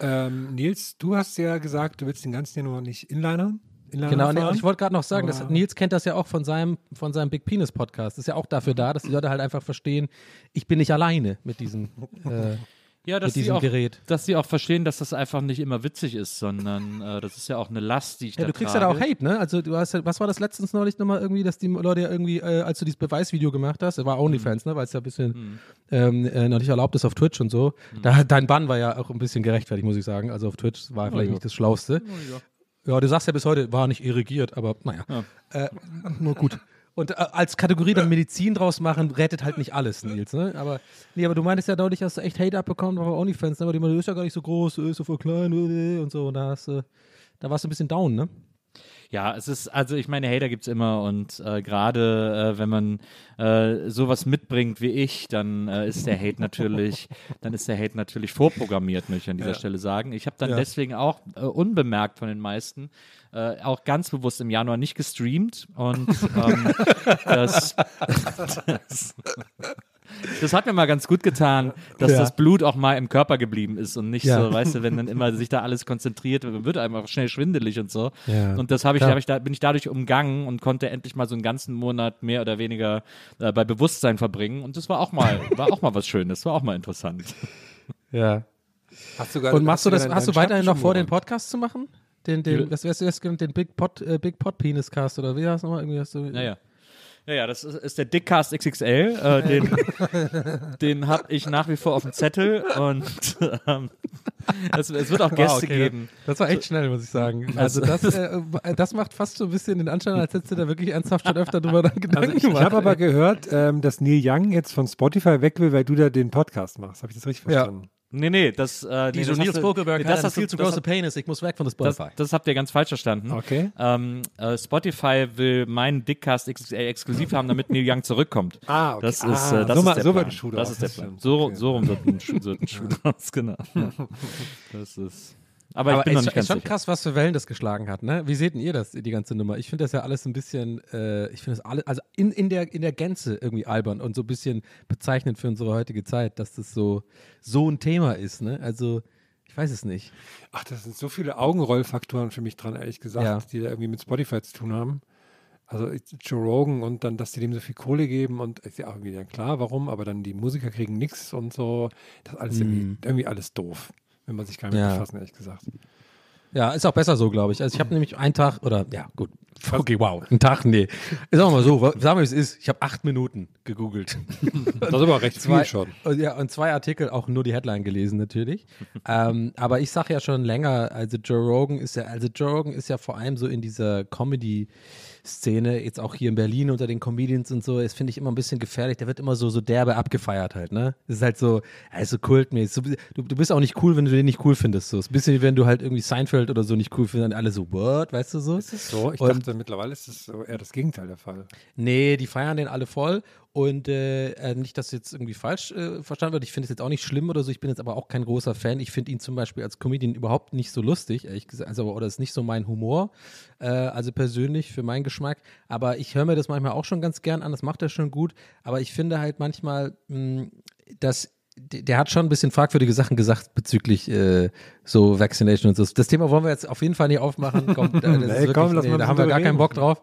Speaker 2: Ähm, Nils, du hast ja gesagt, du willst den ganzen Januar nicht Inlinern. Inliner
Speaker 6: Genau,
Speaker 2: fahren.
Speaker 6: und ich wollte gerade noch sagen, dass Nils kennt das ja auch von seinem, von seinem Big Penis Podcast. Das ist ja auch dafür da, dass die Leute halt einfach verstehen, ich bin nicht alleine mit diesem, äh,
Speaker 3: Ja, dass
Speaker 6: mit
Speaker 3: sie
Speaker 6: diesem
Speaker 3: auch,
Speaker 6: Gerät.
Speaker 3: dass sie auch verstehen, dass das einfach nicht immer witzig ist, sondern äh, das ist ja auch eine Last, die ich
Speaker 6: Ja,
Speaker 3: da
Speaker 6: du kriegst ja da
Speaker 3: trage.
Speaker 6: auch Hate, ne? Also du hast ja, was war das letztens neulich nochmal irgendwie, dass die Leute ja irgendwie, äh, als du dieses Beweisvideo gemacht hast, war OnlyFans, ne? Weil es ja ein bisschen ähm, äh, noch nicht erlaubt ist auf Twitch und so. Da, dein Bann war ja auch ein bisschen gerechtfertigt, muss ich sagen. Also auf Twitch war vielleicht
Speaker 3: ja.
Speaker 6: nicht das Schlauste. ja. du sagst ja bis heute, war nicht irrigiert, aber naja. Äh, nur gut. Und äh, als Kategorie dann Medizin draus machen, rettet halt nicht alles, Nils, ne? Aber, nee, aber du meintest ja deutlich, hast du echt Hate abbekommen aber OnlyFans, ne? Weil die meinen, ist ja gar nicht so groß, ist so voll klein äh, und so. Und da hast du, da warst du ein bisschen down, ne?
Speaker 3: Ja, es ist, also ich meine, Hater gibt's immer und äh, gerade äh, wenn man äh, sowas mitbringt wie ich, dann äh, ist der Hate natürlich, dann ist der Hate natürlich vorprogrammiert, möchte ich an dieser Stelle sagen. Ich habe dann
Speaker 6: Ja.
Speaker 3: deswegen auch äh, unbemerkt von den meisten äh, auch ganz bewusst im Januar nicht gestreamt und ähm, das, das, das hat mir mal ganz gut getan, dass
Speaker 6: Ja.
Speaker 3: das Blut auch mal im Körper geblieben ist und nicht
Speaker 6: Ja.
Speaker 3: so, weißt du, wenn dann immer sich da alles konzentriert, wird einem auch schnell schwindelig und so.
Speaker 6: Ja.
Speaker 3: Und das habe ich, hab ich da, bin ich dadurch umgangen und konnte endlich mal so einen ganzen Monat mehr oder weniger äh, bei Bewusstsein verbringen. Und das war auch mal, war auch mal was Schönes, war auch mal interessant.
Speaker 6: Ja.
Speaker 2: Hast du gar-
Speaker 6: Und machst du das, hast du weiterhin noch vor, den? Podcast zu machen? Den, den, was wärst du jetzt genannt? Den Big Pot, äh, Big Pot Penis Cast oder wie heißt nochmal? Irgendwie hast du.
Speaker 3: Naja. Ja, ja, das ist, ist der Dickcast XXL. Äh, den den habe ich nach wie vor auf dem Zettel und ähm, es, es wird auch Gäste
Speaker 6: Wow, okay.
Speaker 3: geben.
Speaker 6: Das war echt schnell, muss ich sagen. Also das, äh, das macht fast so ein bisschen den Anschein, als hättest du da wirklich ernsthaft schon öfter drüber Gedanken
Speaker 2: Also ich, ich
Speaker 6: gemacht.
Speaker 2: habe aber gehört, ähm, dass Neil Young jetzt von Spotify weg will, weil du da den Podcast machst. Habe ich das richtig
Speaker 6: Ja.
Speaker 3: Nee, nee, das, äh, nee, das
Speaker 6: Nils Vogelberg
Speaker 3: nee,
Speaker 6: hat
Speaker 3: das du-
Speaker 6: viel zu
Speaker 3: das
Speaker 6: große
Speaker 3: hat-
Speaker 6: Penis, ich muss weg von
Speaker 3: Das,
Speaker 6: Spotify.
Speaker 3: das habt ihr ganz falsch verstanden.
Speaker 2: Okay.
Speaker 3: Ähm, äh, Spotify will meinen Dickcast XXL exklusiv haben, damit Neil Young zurückkommt.
Speaker 2: Ah, okay.
Speaker 3: Das ist,
Speaker 2: Ah,
Speaker 3: äh, das
Speaker 2: so
Speaker 3: ist der
Speaker 2: so wird ein Schuh
Speaker 3: Das
Speaker 2: draus,
Speaker 3: ist der
Speaker 2: das
Speaker 3: Plan. So,
Speaker 2: Okay.
Speaker 3: so rum wird ein Schuh, wird ein Schuh draus, genau. Das ist. Aber, ich bin noch
Speaker 6: ist,
Speaker 3: nicht ganz
Speaker 6: ist schon
Speaker 3: sicher.
Speaker 6: krass, was für Wellen das geschlagen hat, ne? Wie seht denn ihr das, die ganze Nummer? Ich finde das ja alles ein bisschen, äh, ich finde das alles, also in, in, der, in der Gänze irgendwie albern und so ein bisschen bezeichnend für unsere heutige Zeit, dass das so, so ein Thema ist, ne? Also, ich weiß es nicht.
Speaker 2: Ach, das sind so viele Augenrollfaktoren für mich dran, ehrlich gesagt,
Speaker 6: Ja.
Speaker 2: die da irgendwie mit Spotify zu tun haben. Also Joe Rogan und dann, dass die dem so viel Kohle geben und ist ja auch irgendwie dann klar, warum, aber dann die Musiker kriegen nichts und so. Das ist alles irgendwie, irgendwie alles doof, wenn man sich gar nicht
Speaker 6: Mhm. Ja.
Speaker 2: befassen, ehrlich gesagt.
Speaker 6: Ja, ist auch besser so, glaube ich. Also ich habe nämlich einen Tag, oder ja, gut. Okay, wow. Ein Tag, nee. Ist auch mal so, sagen wir, wie es ist. Ich habe acht Minuten gegoogelt.
Speaker 2: Das ist aber recht viel
Speaker 6: zwei,
Speaker 2: schon.
Speaker 6: Und, ja, und zwei Artikel, auch nur die Headline gelesen natürlich. ähm, aber ich sage ja schon länger, also Joe Rogan ist ja, also Joe Rogan ist ja vor allem so in dieser Comedy-Szene, jetzt auch hier in Berlin unter den Comedians und so, das finde ich immer ein bisschen gefährlich. Der wird immer so, so derbe abgefeiert halt, ne? Das ist halt so, er ist so kultmäßig. Du, du bist auch nicht cool, wenn du den nicht cool findest. So. Es ist ein bisschen wie wenn du halt irgendwie Seinfeld oder so nicht cool findest, dann alle so, what, weißt du so?
Speaker 2: So, ich
Speaker 6: Und-
Speaker 2: dachte, mittlerweile ist es so eher das Gegenteil der Fall.
Speaker 6: Nee, die feiern den alle voll. Und äh, äh, nicht, dass jetzt irgendwie falsch äh, verstanden wird. Ich finde es jetzt auch nicht schlimm oder so. Ich bin jetzt aber auch kein großer Fan. Ich finde ihn zum Beispiel als Comedian überhaupt nicht so lustig, ehrlich gesagt. Also, oder ist nicht so mein Humor. Äh, also persönlich für meinen Geschmack. Aber ich höre mir das manchmal auch schon ganz gern an. Das macht er schon gut. Aber ich finde halt manchmal, mh, dass der hat schon ein bisschen fragwürdige Sachen gesagt bezüglich äh, so Vaccination und so. Das Thema wollen wir jetzt auf jeden Fall nicht aufmachen. Komm, da,
Speaker 2: Nee, komm,
Speaker 6: nee, da haben wir gar keinen. Bock drauf.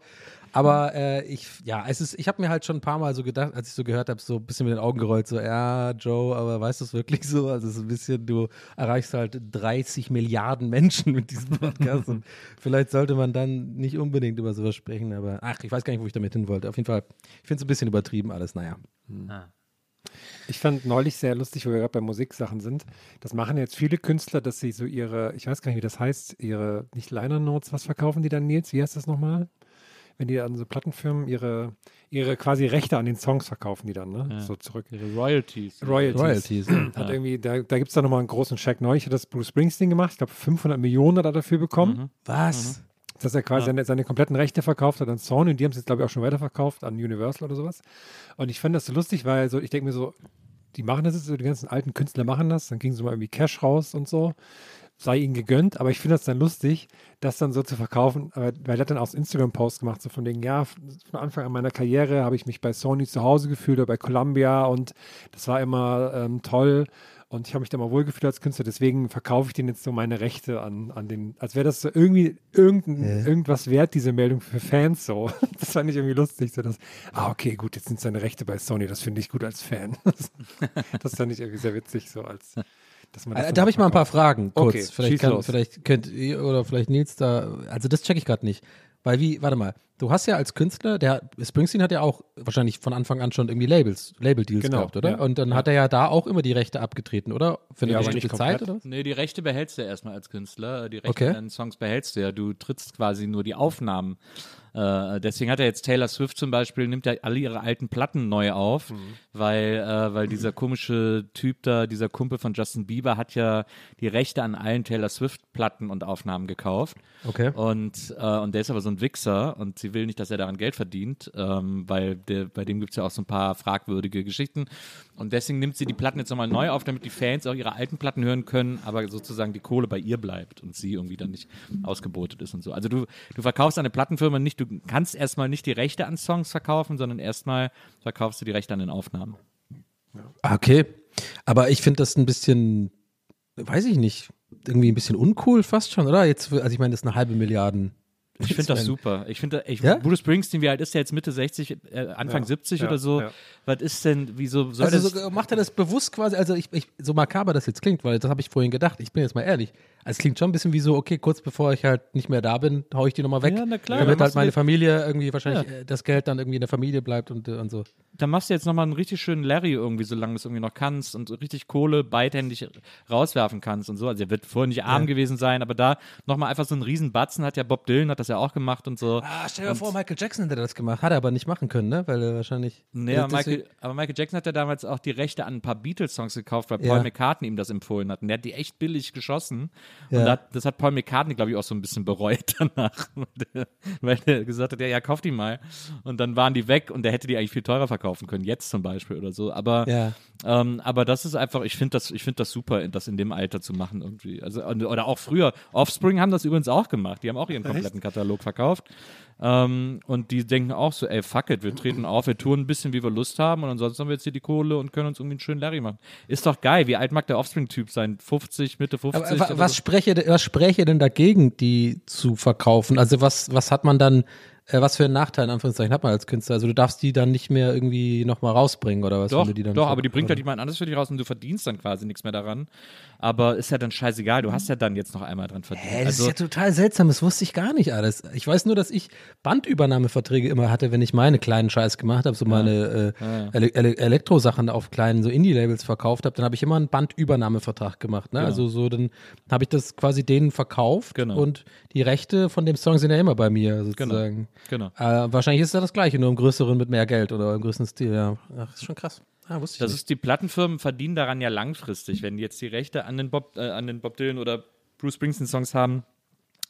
Speaker 6: Aber äh, ich, ja, es ist, ich habe mir halt schon ein paar Mal so gedacht, als ich so gehört habe, so ein bisschen mit den Augen gerollt, so, ja, Joe, aber weißt du es wirklich so? Also es ist ein bisschen, du erreichst halt 30 Milliarden Menschen mit diesem Podcast und vielleicht sollte man dann nicht unbedingt über sowas sprechen, aber ach, ich weiß gar nicht, wo ich damit hin wollte. Auf jeden Fall, ich finde es ein bisschen übertrieben alles, naja.
Speaker 2: Ich fand neulich sehr lustig, wo wir gerade bei Musiksachen sind. Das machen jetzt viele Künstler, dass sie so ihre, ich weiß gar nicht, wie das heißt, ihre, nicht Liner Notes, was verkaufen die dann, Nils? Wie heißt das nochmal? Wenn die an so Plattenfirmen ihre, ihre quasi Rechte an den Songs verkaufen, die dann, ne? So zurück.
Speaker 3: Ihre Royalties.
Speaker 2: Royalties.
Speaker 6: Royalties, ja.
Speaker 2: Hat irgendwie, da, da gibt es dann nochmal einen großen Check. Neulich hat das Bruce Springsteen gemacht. Ich glaube, 500 Millionen hat er dafür bekommen.
Speaker 6: Was?
Speaker 2: dass er quasi seine, seine kompletten Rechte verkauft hat an Sony und die haben es jetzt, glaube ich, auch schon weiterverkauft an Universal oder sowas. Und ich fand das so lustig, weil so, ich denke mir so, die machen das jetzt, so die ganzen alten Künstler machen das, dann kriegen sie mal irgendwie Cash raus und so. Sei ihnen gegönnt, aber ich finde das dann lustig, das dann so zu verkaufen, weil er hat dann auch Instagram-Post gemacht, so von wegen, ja, von Anfang an meiner Karriere habe ich mich bei Sony zu Hause gefühlt oder bei Columbia und das war immer ähm, toll und ich habe mich da mal wohlgefühlt als Künstler, deswegen verkaufe ich denen jetzt so meine Rechte an, an den, als wäre das so irgendwie irgendein, irgendwas wert, diese Meldung für Fans so. Das fand ich irgendwie lustig, so dass, ah, okay, gut, jetzt sind seine Rechte bei Sony, das finde ich gut als Fan. das fand ich irgendwie sehr witzig, so als,
Speaker 6: Äh, Da habe ich mal ein paar. Fragen kurz.
Speaker 2: Okay,
Speaker 6: vielleicht, kann, vielleicht könnt ihr oder vielleicht Nils da, also das checke ich gerade nicht. Weil wie, warte mal, du hast ja als Künstler, der Springsteen hat ja auch wahrscheinlich von Anfang an schon irgendwie Labels, Label-Deals
Speaker 2: Genau,
Speaker 6: gehabt, oder?
Speaker 2: ja.
Speaker 6: Und dann
Speaker 2: Ja.
Speaker 6: hat er ja da auch immer die Rechte abgetreten, oder? Für eine
Speaker 2: Ja,
Speaker 6: bestimmte
Speaker 2: nicht
Speaker 6: Zeit, oder?
Speaker 3: Nee, die Rechte behältst du erstmal als Künstler. Die Rechte
Speaker 6: Okay.
Speaker 3: an deinen Songs behältst du ja. Du trittst quasi nur die Aufnahmen. Äh, deswegen hat er jetzt Taylor Swift zum Beispiel, nimmt ja alle ihre alten Platten neu auf,
Speaker 6: Mhm.
Speaker 3: weil, äh, weil dieser komische Typ da, dieser Kumpel von Justin Bieber, hat ja die Rechte an allen Taylor Swift-Platten und Aufnahmen gekauft.
Speaker 6: Okay.
Speaker 3: Und, äh, und der ist aber so ein Wichser und sie will nicht, dass er daran Geld verdient, ähm, weil der, bei dem gibt es ja auch so ein paar fragwürdige Geschichten. Und deswegen nimmt sie die Platten jetzt nochmal neu auf, damit die Fans auch ihre alten Platten hören können, aber sozusagen die Kohle bei ihr bleibt und sie irgendwie dann nicht ausgebotet ist und so. Also du, du verkaufst eine Plattenfirma nicht, du kannst erstmal nicht die Rechte an Songs verkaufen, sondern erstmal verkaufst du die Rechte an den Aufnahmen.
Speaker 6: Ah, Okay. Aber ich finde das ein bisschen, weiß ich nicht, irgendwie ein bisschen uncool fast schon, oder? Jetzt, also ich meine, das ist eine halbe Milliarden.
Speaker 3: Ich finde das super. Ich finde, ich,
Speaker 6: Ja?
Speaker 3: Bruce Springsteen, wie alt ist der jetzt? Mitte 60, äh, Anfang
Speaker 2: Ja,
Speaker 3: 70
Speaker 2: ja,
Speaker 3: oder so?
Speaker 2: ja.
Speaker 3: Was ist denn, wieso soll
Speaker 6: Also
Speaker 3: das?
Speaker 6: so, macht er das bewusst quasi, also ich, ich, so makaber das jetzt klingt, weil das habe ich vorhin gedacht, ich bin jetzt mal ehrlich. Also es klingt schon ein bisschen wie so, okay, kurz bevor ich halt nicht mehr da bin, hau ich die nochmal weg.
Speaker 3: Ja, na klar,
Speaker 6: Damit halt meine Familie irgendwie wahrscheinlich äh, das Geld dann irgendwie in der Familie bleibt und, äh, und so.
Speaker 3: dann machst du jetzt nochmal einen richtig schönen Larry irgendwie, solange du es irgendwie noch kannst und richtig Kohle beidhändig rauswerfen kannst und so. Also er wird vorher nicht arm gewesen sein, aber da nochmal einfach so einen riesen Batzen hat ja Bob Dylan, hat das ja auch gemacht und so.
Speaker 6: Ah, stell dir vor, Michael Jackson hätte das gemacht, hat er aber nicht machen können, ne? Weil er wahrscheinlich.
Speaker 3: Nee, aber Michael, aber Michael Jackson hat ja damals auch die Rechte an ein paar Beatles-Songs gekauft, weil Paul
Speaker 6: Ja.
Speaker 3: McCartney ihm das empfohlen hat. Und der hat die echt billig geschossen.
Speaker 6: Ja.
Speaker 3: Und das, das hat Paul McCartney, glaube ich, auch so ein bisschen bereut danach. weil der gesagt hat, ja, ja, kauf die mal. Und dann waren die weg und der hätte die eigentlich viel teurer verkaufen können, jetzt zum Beispiel oder so. Aber,
Speaker 6: Ja.
Speaker 3: ähm, aber das ist einfach, ich finde das, ich finde das super, das in dem Alter zu machen irgendwie. Also, und- oder auch früher. Offspring haben das übrigens auch gemacht. Die haben auch ihren kompletten Katalog verkauft. Ähm, und die denken auch so, ey, fuck it, wir treten auf, wir tun ein bisschen, wie wir Lust haben und ansonsten haben wir jetzt hier die Kohle und können uns irgendwie einen schönen Larry machen. Ist doch geil. Wie alt mag der Offspring-Typ sein? 50, Mitte 50?
Speaker 6: Aber, was,
Speaker 3: so?
Speaker 6: spreche, was spräche denn dagegen, die zu verkaufen? Also was, was hat man dann, äh, was für einen Nachteil in Anführungszeichen hat man als Künstler? Also du darfst die dann nicht mehr irgendwie nochmal rausbringen oder was?
Speaker 3: Doch,
Speaker 6: die dann
Speaker 3: doch, aber die bringt halt jemand anderes für dich raus und du verdienst dann quasi nichts mehr daran. Aber ist ja dann scheißegal, du hast ja dann jetzt noch einmal dran verdient.
Speaker 6: Hä, das
Speaker 3: also,
Speaker 6: ist ja total seltsam, das wusste ich gar nicht alles. Ich weiß nur, dass ich Bandübernahmeverträge immer hatte, wenn ich meine kleinen Scheiß gemacht habe, so meine äh, Ele Ele Elektrosachen auf kleinen so Indie-Labels verkauft habe, dann habe ich immer einen Bandübernahmevertrag gemacht. Ne?
Speaker 3: Genau.
Speaker 6: Also so, dann habe ich das quasi denen verkauft
Speaker 3: Genau.
Speaker 6: und die Rechte von dem Song sind ja immer bei mir sozusagen.
Speaker 3: genau.
Speaker 6: Äh, wahrscheinlich ist ja das gleiche, nur im größeren mit mehr Geld oder im größeren Stil. Ja, Ach, ist schon krass. Ah, wusste ich
Speaker 3: Das
Speaker 6: nicht.
Speaker 3: ist, die Plattenfirmen verdienen daran ja langfristig, wenn die jetzt die Rechte an den Bob, äh, an den Bob Dylan oder Bruce Springsteen Songs haben.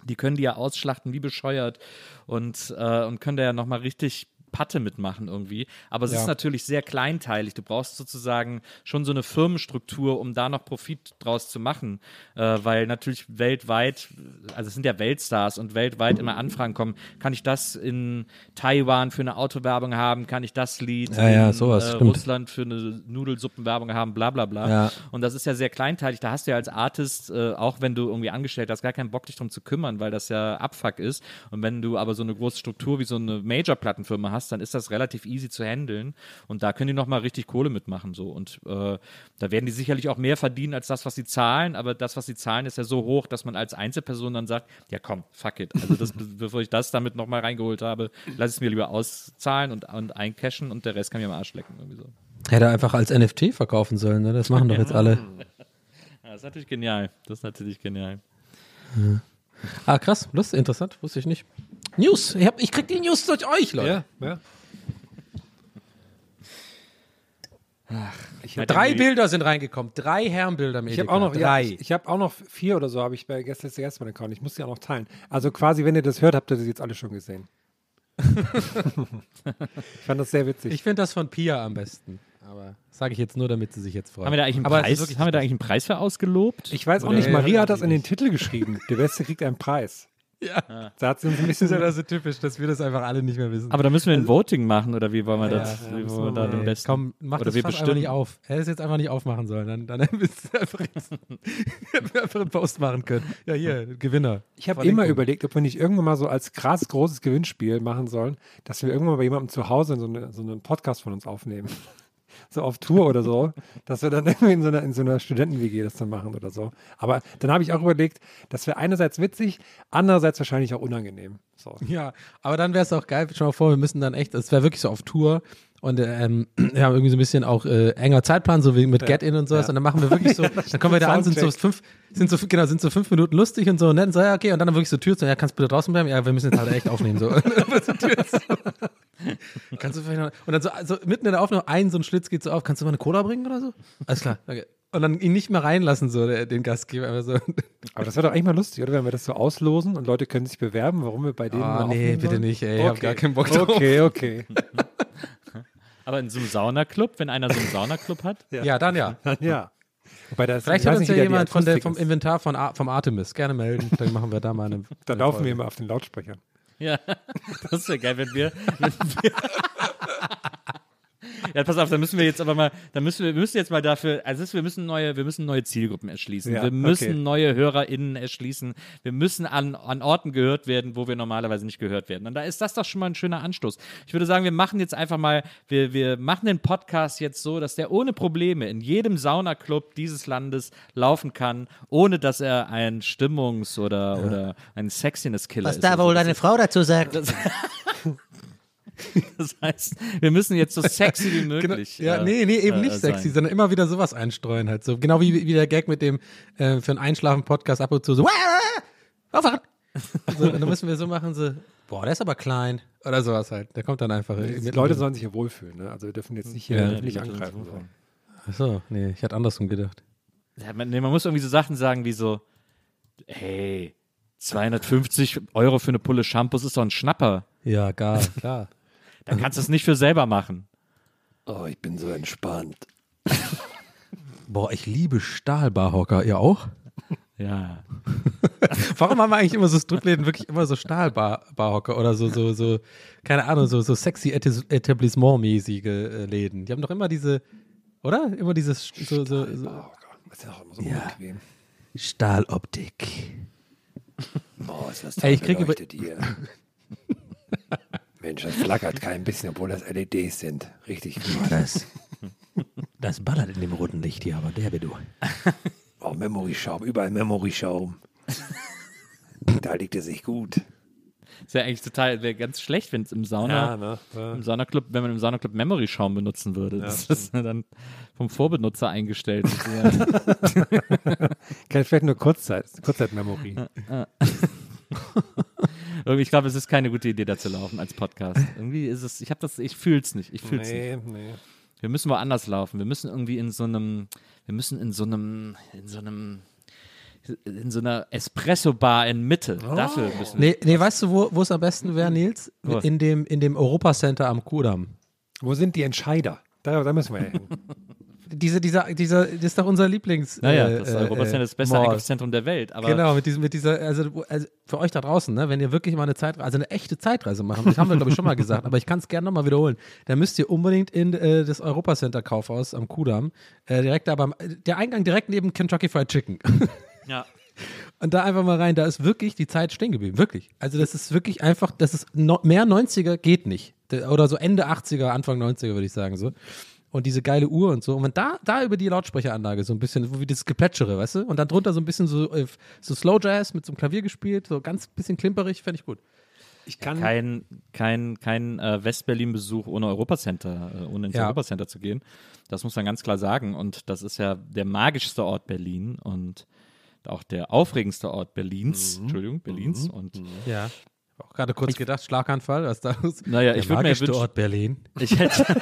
Speaker 3: Die können die ja ausschlachten wie bescheuert und, äh, und können da ja nochmal richtig Patte mitmachen irgendwie. Aber es
Speaker 6: Ja.
Speaker 3: ist natürlich sehr kleinteilig. Du brauchst sozusagen schon so eine Firmenstruktur, um da noch Profit draus zu machen. Äh, weil natürlich weltweit, also es sind ja Weltstars und weltweit immer Anfragen kommen. Kann ich das in Taiwan für eine Autowerbung haben? Kann ich das Lied
Speaker 6: Ja, ja,
Speaker 3: in
Speaker 6: sowas,
Speaker 3: äh. Russland für eine Nudelsuppenwerbung haben? Bla bla bla. Und das ist ja sehr kleinteilig. Da hast du ja als Artist, äh, auch wenn du irgendwie angestellt hast, gar keinen Bock, dich drum zu kümmern, weil das ja Abfuck ist. Und wenn du aber so eine große Struktur wie so eine Major-Plattenfirma hast, dann ist das relativ easy zu handeln. Und da können die nochmal richtig Kohle mitmachen. So. Und äh, da werden die sicherlich auch mehr verdienen als das, was sie zahlen. Aber das, was sie zahlen, ist ja so hoch, dass man als Einzelperson dann sagt, ja komm, fuck it. Also das, be- bevor ich das damit nochmal reingeholt habe, lass es mir lieber auszahlen und, und eincashen und der Rest kann mir am Arsch lecken. Irgendwie so.
Speaker 6: Hätte einfach als NFT verkaufen sollen, ne? Das machen doch jetzt alle.
Speaker 3: Ja, das ist natürlich genial. Das ist natürlich genial.
Speaker 6: Ah, krass, lustig, interessant, wusste ich nicht. News, ich, hab, ich krieg die News durch euch, Leute.
Speaker 2: Ja, ja.
Speaker 3: Ich
Speaker 6: Drei Bilder sind reingekommen, drei Herrenbilder
Speaker 2: Ich habe auch noch, ja,
Speaker 6: drei.
Speaker 2: ich, ich habe auch noch vier oder so, habe ich bei gestern zuerst mal Account. Ich muss die auch noch teilen. Also quasi, wenn ihr das hört, habt ihr das jetzt alle schon gesehen. ich fand das sehr witzig.
Speaker 6: Ich finde das von Pia am besten. Aber sage ich jetzt nur, damit sie sich jetzt freut.
Speaker 3: Haben wir da eigentlich einen, Preis,
Speaker 6: wirklich
Speaker 3: haben wir da eigentlich einen Preis für ausgelobt?
Speaker 2: Ich weiß auch
Speaker 3: Oder-
Speaker 2: nicht,
Speaker 6: Ja,
Speaker 2: Maria
Speaker 6: ja,
Speaker 2: hat das in
Speaker 6: ja.
Speaker 2: den Titel geschrieben. Der Beste kriegt einen Preis.
Speaker 6: Ja.
Speaker 2: Da hat sie uns ein
Speaker 6: Das
Speaker 2: bisschen
Speaker 6: ist ja so typisch, dass wir das einfach alle nicht mehr wissen.
Speaker 3: Aber da müssen wir ein Voting machen oder wie wollen wir das?
Speaker 2: ja,
Speaker 3: wie wollen wir da den besten?
Speaker 6: Komm, mach
Speaker 3: oder
Speaker 6: das
Speaker 3: wir
Speaker 6: einfach
Speaker 3: bestimmen.
Speaker 6: nicht auf. Er hätte es jetzt einfach nicht aufmachen sollen. Dann, dann einfach, hätten wir einfach einen Post machen können. Ja, hier, Gewinner.
Speaker 2: Ich habe immer überlegt, ob wir nicht irgendwann mal so als krass großes Gewinnspiel machen sollen, dass wir irgendwann bei jemandem zu Hause so, eine, so einen Podcast von uns aufnehmen. So auf Tour oder so, dass wir dann irgendwie in so einer, in so einer Studenten-WG das dann machen oder so. Aber dann habe ich auch überlegt, das wäre einerseits witzig, andererseits wahrscheinlich auch unangenehm. So.
Speaker 6: Ja, aber dann wäre es auch geil. Schau mal vor, wir müssen dann echt, es wäre wirklich so auf Tour und ähm, wir haben irgendwie so ein bisschen auch äh, enger Zeitplan, so wie mit Get In und sowas.
Speaker 2: ja.
Speaker 6: Und dann machen wir wirklich so, dann kommen wir da an, sind so fünf, sind so, genau, sind so fünf Minuten lustig und so, und dann so, ja, okay, und dann wirklich so Tür zu, ja, kannst du bitte draußen bleiben? Ja, wir müssen jetzt halt echt aufnehmen, so. Kannst du vielleicht noch, und dann so, also mitten in der Aufnahme, ein so ein Schlitz geht so auf, kannst du mal eine Cola bringen oder so? Alles klar, okay. Und dann ihn nicht mehr reinlassen, so, der, den Gastgeber, einfach so.
Speaker 2: Aber das wäre doch eigentlich mal lustig, oder? Wenn wir das so auslosen und Leute können sich bewerben, warum wir bei denen mal
Speaker 6: nee, bitte
Speaker 2: sollen?
Speaker 6: nicht, ey, ich hab
Speaker 2: okay.
Speaker 6: gar keinen Bock drauf.
Speaker 2: Okay, okay.
Speaker 3: Aber in so einem Saunaclub, wenn einer so einen Saunaclub hat?
Speaker 6: Ja, dann ja.
Speaker 2: Dann ja. Wobei das,
Speaker 6: Vielleicht
Speaker 2: ich
Speaker 6: hat uns ja jemand von der, vom
Speaker 2: ist.
Speaker 6: Inventar von Ar vom Artemis gerne melden. Dann machen wir da mal eine.
Speaker 2: Da
Speaker 6: eine
Speaker 2: laufen
Speaker 6: Folge.
Speaker 2: wir immer auf den Lautsprechern.
Speaker 3: Ja, das wäre geil, wenn wir. Wenn wir ja, pass auf, da müssen wir jetzt aber mal, da müssen wir, wir müssen jetzt mal dafür, also wir müssen neue, wir müssen neue Zielgruppen erschließen.
Speaker 2: Ja,
Speaker 3: wir müssen
Speaker 2: okay.
Speaker 3: neue HörerInnen erschließen. Wir müssen an, an Orten gehört werden, wo wir normalerweise nicht gehört werden. Und da ist das doch schon mal ein schöner Anstoß. Ich würde sagen, wir machen jetzt einfach mal, wir, wir machen den Podcast jetzt so, dass der ohne Probleme in jedem Saunaclub dieses Landes laufen kann, ohne dass er ein Stimmungs- oder, oder ein Sexiness-Killer
Speaker 5: Was
Speaker 3: ist.
Speaker 5: da
Speaker 3: Also
Speaker 5: wohl
Speaker 3: das
Speaker 5: deine Frau dazu sagt.
Speaker 3: Das heißt, wir müssen jetzt so sexy wie
Speaker 6: Genau,
Speaker 3: möglich.
Speaker 6: ja,
Speaker 3: äh,
Speaker 6: nee, nee, eben
Speaker 3: äh,
Speaker 6: nicht sexy,
Speaker 3: sein.
Speaker 6: sondern immer wieder sowas einstreuen halt. So, genau wie, wie der Gag mit dem äh, für einen Einschlafen-Podcast ab und zu so, aufwachen! so, und dann müssen wir so machen, so, boah, der ist aber klein. Oder sowas halt. Der kommt dann einfach.
Speaker 2: Die Leute sollen sich ja wohlfühlen. Ne? Also wir dürfen jetzt nicht hier
Speaker 6: Ja,
Speaker 3: sollen
Speaker 2: angreifen. So.
Speaker 6: Achso, nee, ich hatte andersrum gedacht.
Speaker 3: Ja, man, nee, man muss irgendwie so Sachen sagen wie so, hey, 250 Euro für eine Pulle Shampoos ist doch ein Schnapper.
Speaker 6: Ja, gar, klar.
Speaker 3: Dann kannst du es nicht für selber machen.
Speaker 2: Oh, ich bin so entspannt.
Speaker 6: Boah, ich liebe Stahlbarhocker. Ihr auch?
Speaker 3: Ja.
Speaker 6: Warum haben wir eigentlich immer so Stripläden wirklich immer so Stahlbarhocker oder so, so, so, keine Ahnung, so, so sexy Etablissement-mäßige äh, Läden? Die haben doch immer diese, oder? Immer dieses, so, so, so
Speaker 2: Oh Gott, das ist ja auch immer so unbequem.
Speaker 6: Stahloptik.
Speaker 2: Oh, ist das
Speaker 6: Ey, ich krieg über-
Speaker 2: hier. Mensch, das flackert kein bisschen, obwohl das LEDs sind. Richtig gut.
Speaker 4: Das, das ballert in dem roten Licht hier, aber der du.
Speaker 2: Oh, Memory-Schaum, überall Memory-Schaum. da liegt er sich gut.
Speaker 3: Ist ja eigentlich total, wäre ganz schlecht, wenn es im Sauna,
Speaker 2: ne?
Speaker 3: im Saunaclub, wenn man im Saunaclub Memory Schaum benutzen würde. das ist dann vom Vorbenutzer eingestellt. Ja.
Speaker 2: Kann vielleicht nur Kurzzeit, Kurzzeit-Memory.
Speaker 3: Irgendwie, ich glaube, es ist keine gute Idee, da zu laufen als Podcast. Irgendwie ist es, ich habe das, ich fühle es nicht. Ich fühl's nicht.
Speaker 2: Nee, nee.
Speaker 3: Wir müssen woanders laufen. Wir müssen irgendwie in so einem, wir müssen in so einem, in so einem in so einer Espresso-Bar in Mitte. Dafür müssen wir.
Speaker 6: Nee, nee weißt du, wo wo es am besten wäre, Nils?
Speaker 3: Wo?
Speaker 6: In dem, in dem Europacenter am Kudamm.
Speaker 2: Wo sind die Entscheider? Da, da müssen wir ja hin.
Speaker 6: Diese, dieser, dieser, das ist doch unser Lieblings.
Speaker 3: Naja,
Speaker 6: äh,
Speaker 3: das
Speaker 6: äh,
Speaker 3: Europacenter ist das beste
Speaker 6: Mall.
Speaker 3: Einkaufszentrum der Welt. Aber
Speaker 6: Genau, mit, diesem, mit dieser, also, also für euch da draußen, ne, wenn ihr wirklich mal eine Zeitreise, also eine echte Zeitreise machen, das haben wir, glaube ich, schon mal gesagt, aber ich kann es gerne nochmal wiederholen, dann müsst ihr unbedingt in äh, das Europacenter Kaufhaus am Kudamm, äh, direkt da beim, der Eingang direkt neben Kentucky Fried Chicken.
Speaker 3: ja.
Speaker 6: Und da einfach mal rein, da ist wirklich die Zeit stehen geblieben, wirklich. Also das ist wirklich einfach, das ist no, mehr 90er geht nicht. De- Oder so Ende 80er, Anfang 90er würde ich sagen so. Und diese geile Uhr und so. Und wenn da, da über die Lautsprecheranlage so ein bisschen, so wie das Geplätschere, weißt du? Und dann drunter so ein bisschen so, äh, so Slow Jazz mit so einem Klavier gespielt, so ganz bisschen klimperig, fände ich gut.
Speaker 2: Ich kann
Speaker 3: Kein, kein, kein äh, West-Berlin-Besuch ohne Europacenter, äh, ohne ins
Speaker 6: Ja.
Speaker 3: Europacenter zu gehen. Das muss man ganz klar sagen. Und das ist ja der magischste Ort Berlin und auch der aufregendste Ort Berlins.
Speaker 6: Mhm.
Speaker 3: Entschuldigung, Berlins. Und
Speaker 6: Ja. Auch gerade kurz gedacht, Schlaganfall, was da ist.
Speaker 3: Naja,
Speaker 6: Der
Speaker 3: ich würd mir wünschen-
Speaker 6: Ort Berlin.
Speaker 3: ich hätte.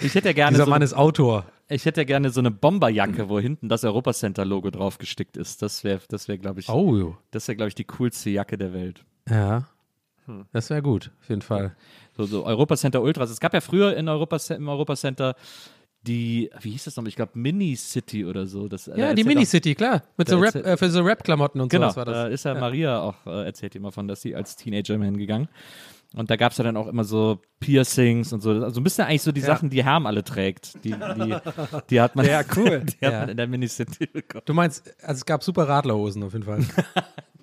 Speaker 3: ich hätte ja gerne
Speaker 6: Dieser
Speaker 3: so
Speaker 6: Mann ist Autor.
Speaker 3: Ich hätte ja gerne so eine Bomberjacke, wo hinten das Europacenter-Logo drauf gestickt ist. Das wäre, das wäre, glaube ich,
Speaker 6: Oh,
Speaker 3: das wäre, glaube ich, die coolste Jacke der Welt.
Speaker 6: ja. Das wäre gut, auf jeden Fall.
Speaker 3: So, so Europacenter Ultras. Es gab ja früher in Europa, im Europacenter die, wie hieß das nochmal? Ich glaube Mini City oder so. Das, da
Speaker 6: Ja, die
Speaker 3: erzählt
Speaker 6: Mini-City, klar. Mit so Rap, äh, für so Rap-Klamotten und
Speaker 3: genau,
Speaker 6: war das.
Speaker 3: da ist ja, Maria auch, äh, erzählt immer von, dass sie als Teenager mal hingegangen. Und da gab es ja dann auch immer so Piercings und so. Also ein bisschen eigentlich so die Sachen, die Herm alle trägt. Die, die, die hat man,
Speaker 2: Ja, cool.
Speaker 3: die hat
Speaker 6: Ja.
Speaker 3: man in der Mini City bekommen.
Speaker 6: Du meinst, also es gab super Radlerhosen auf jeden Fall.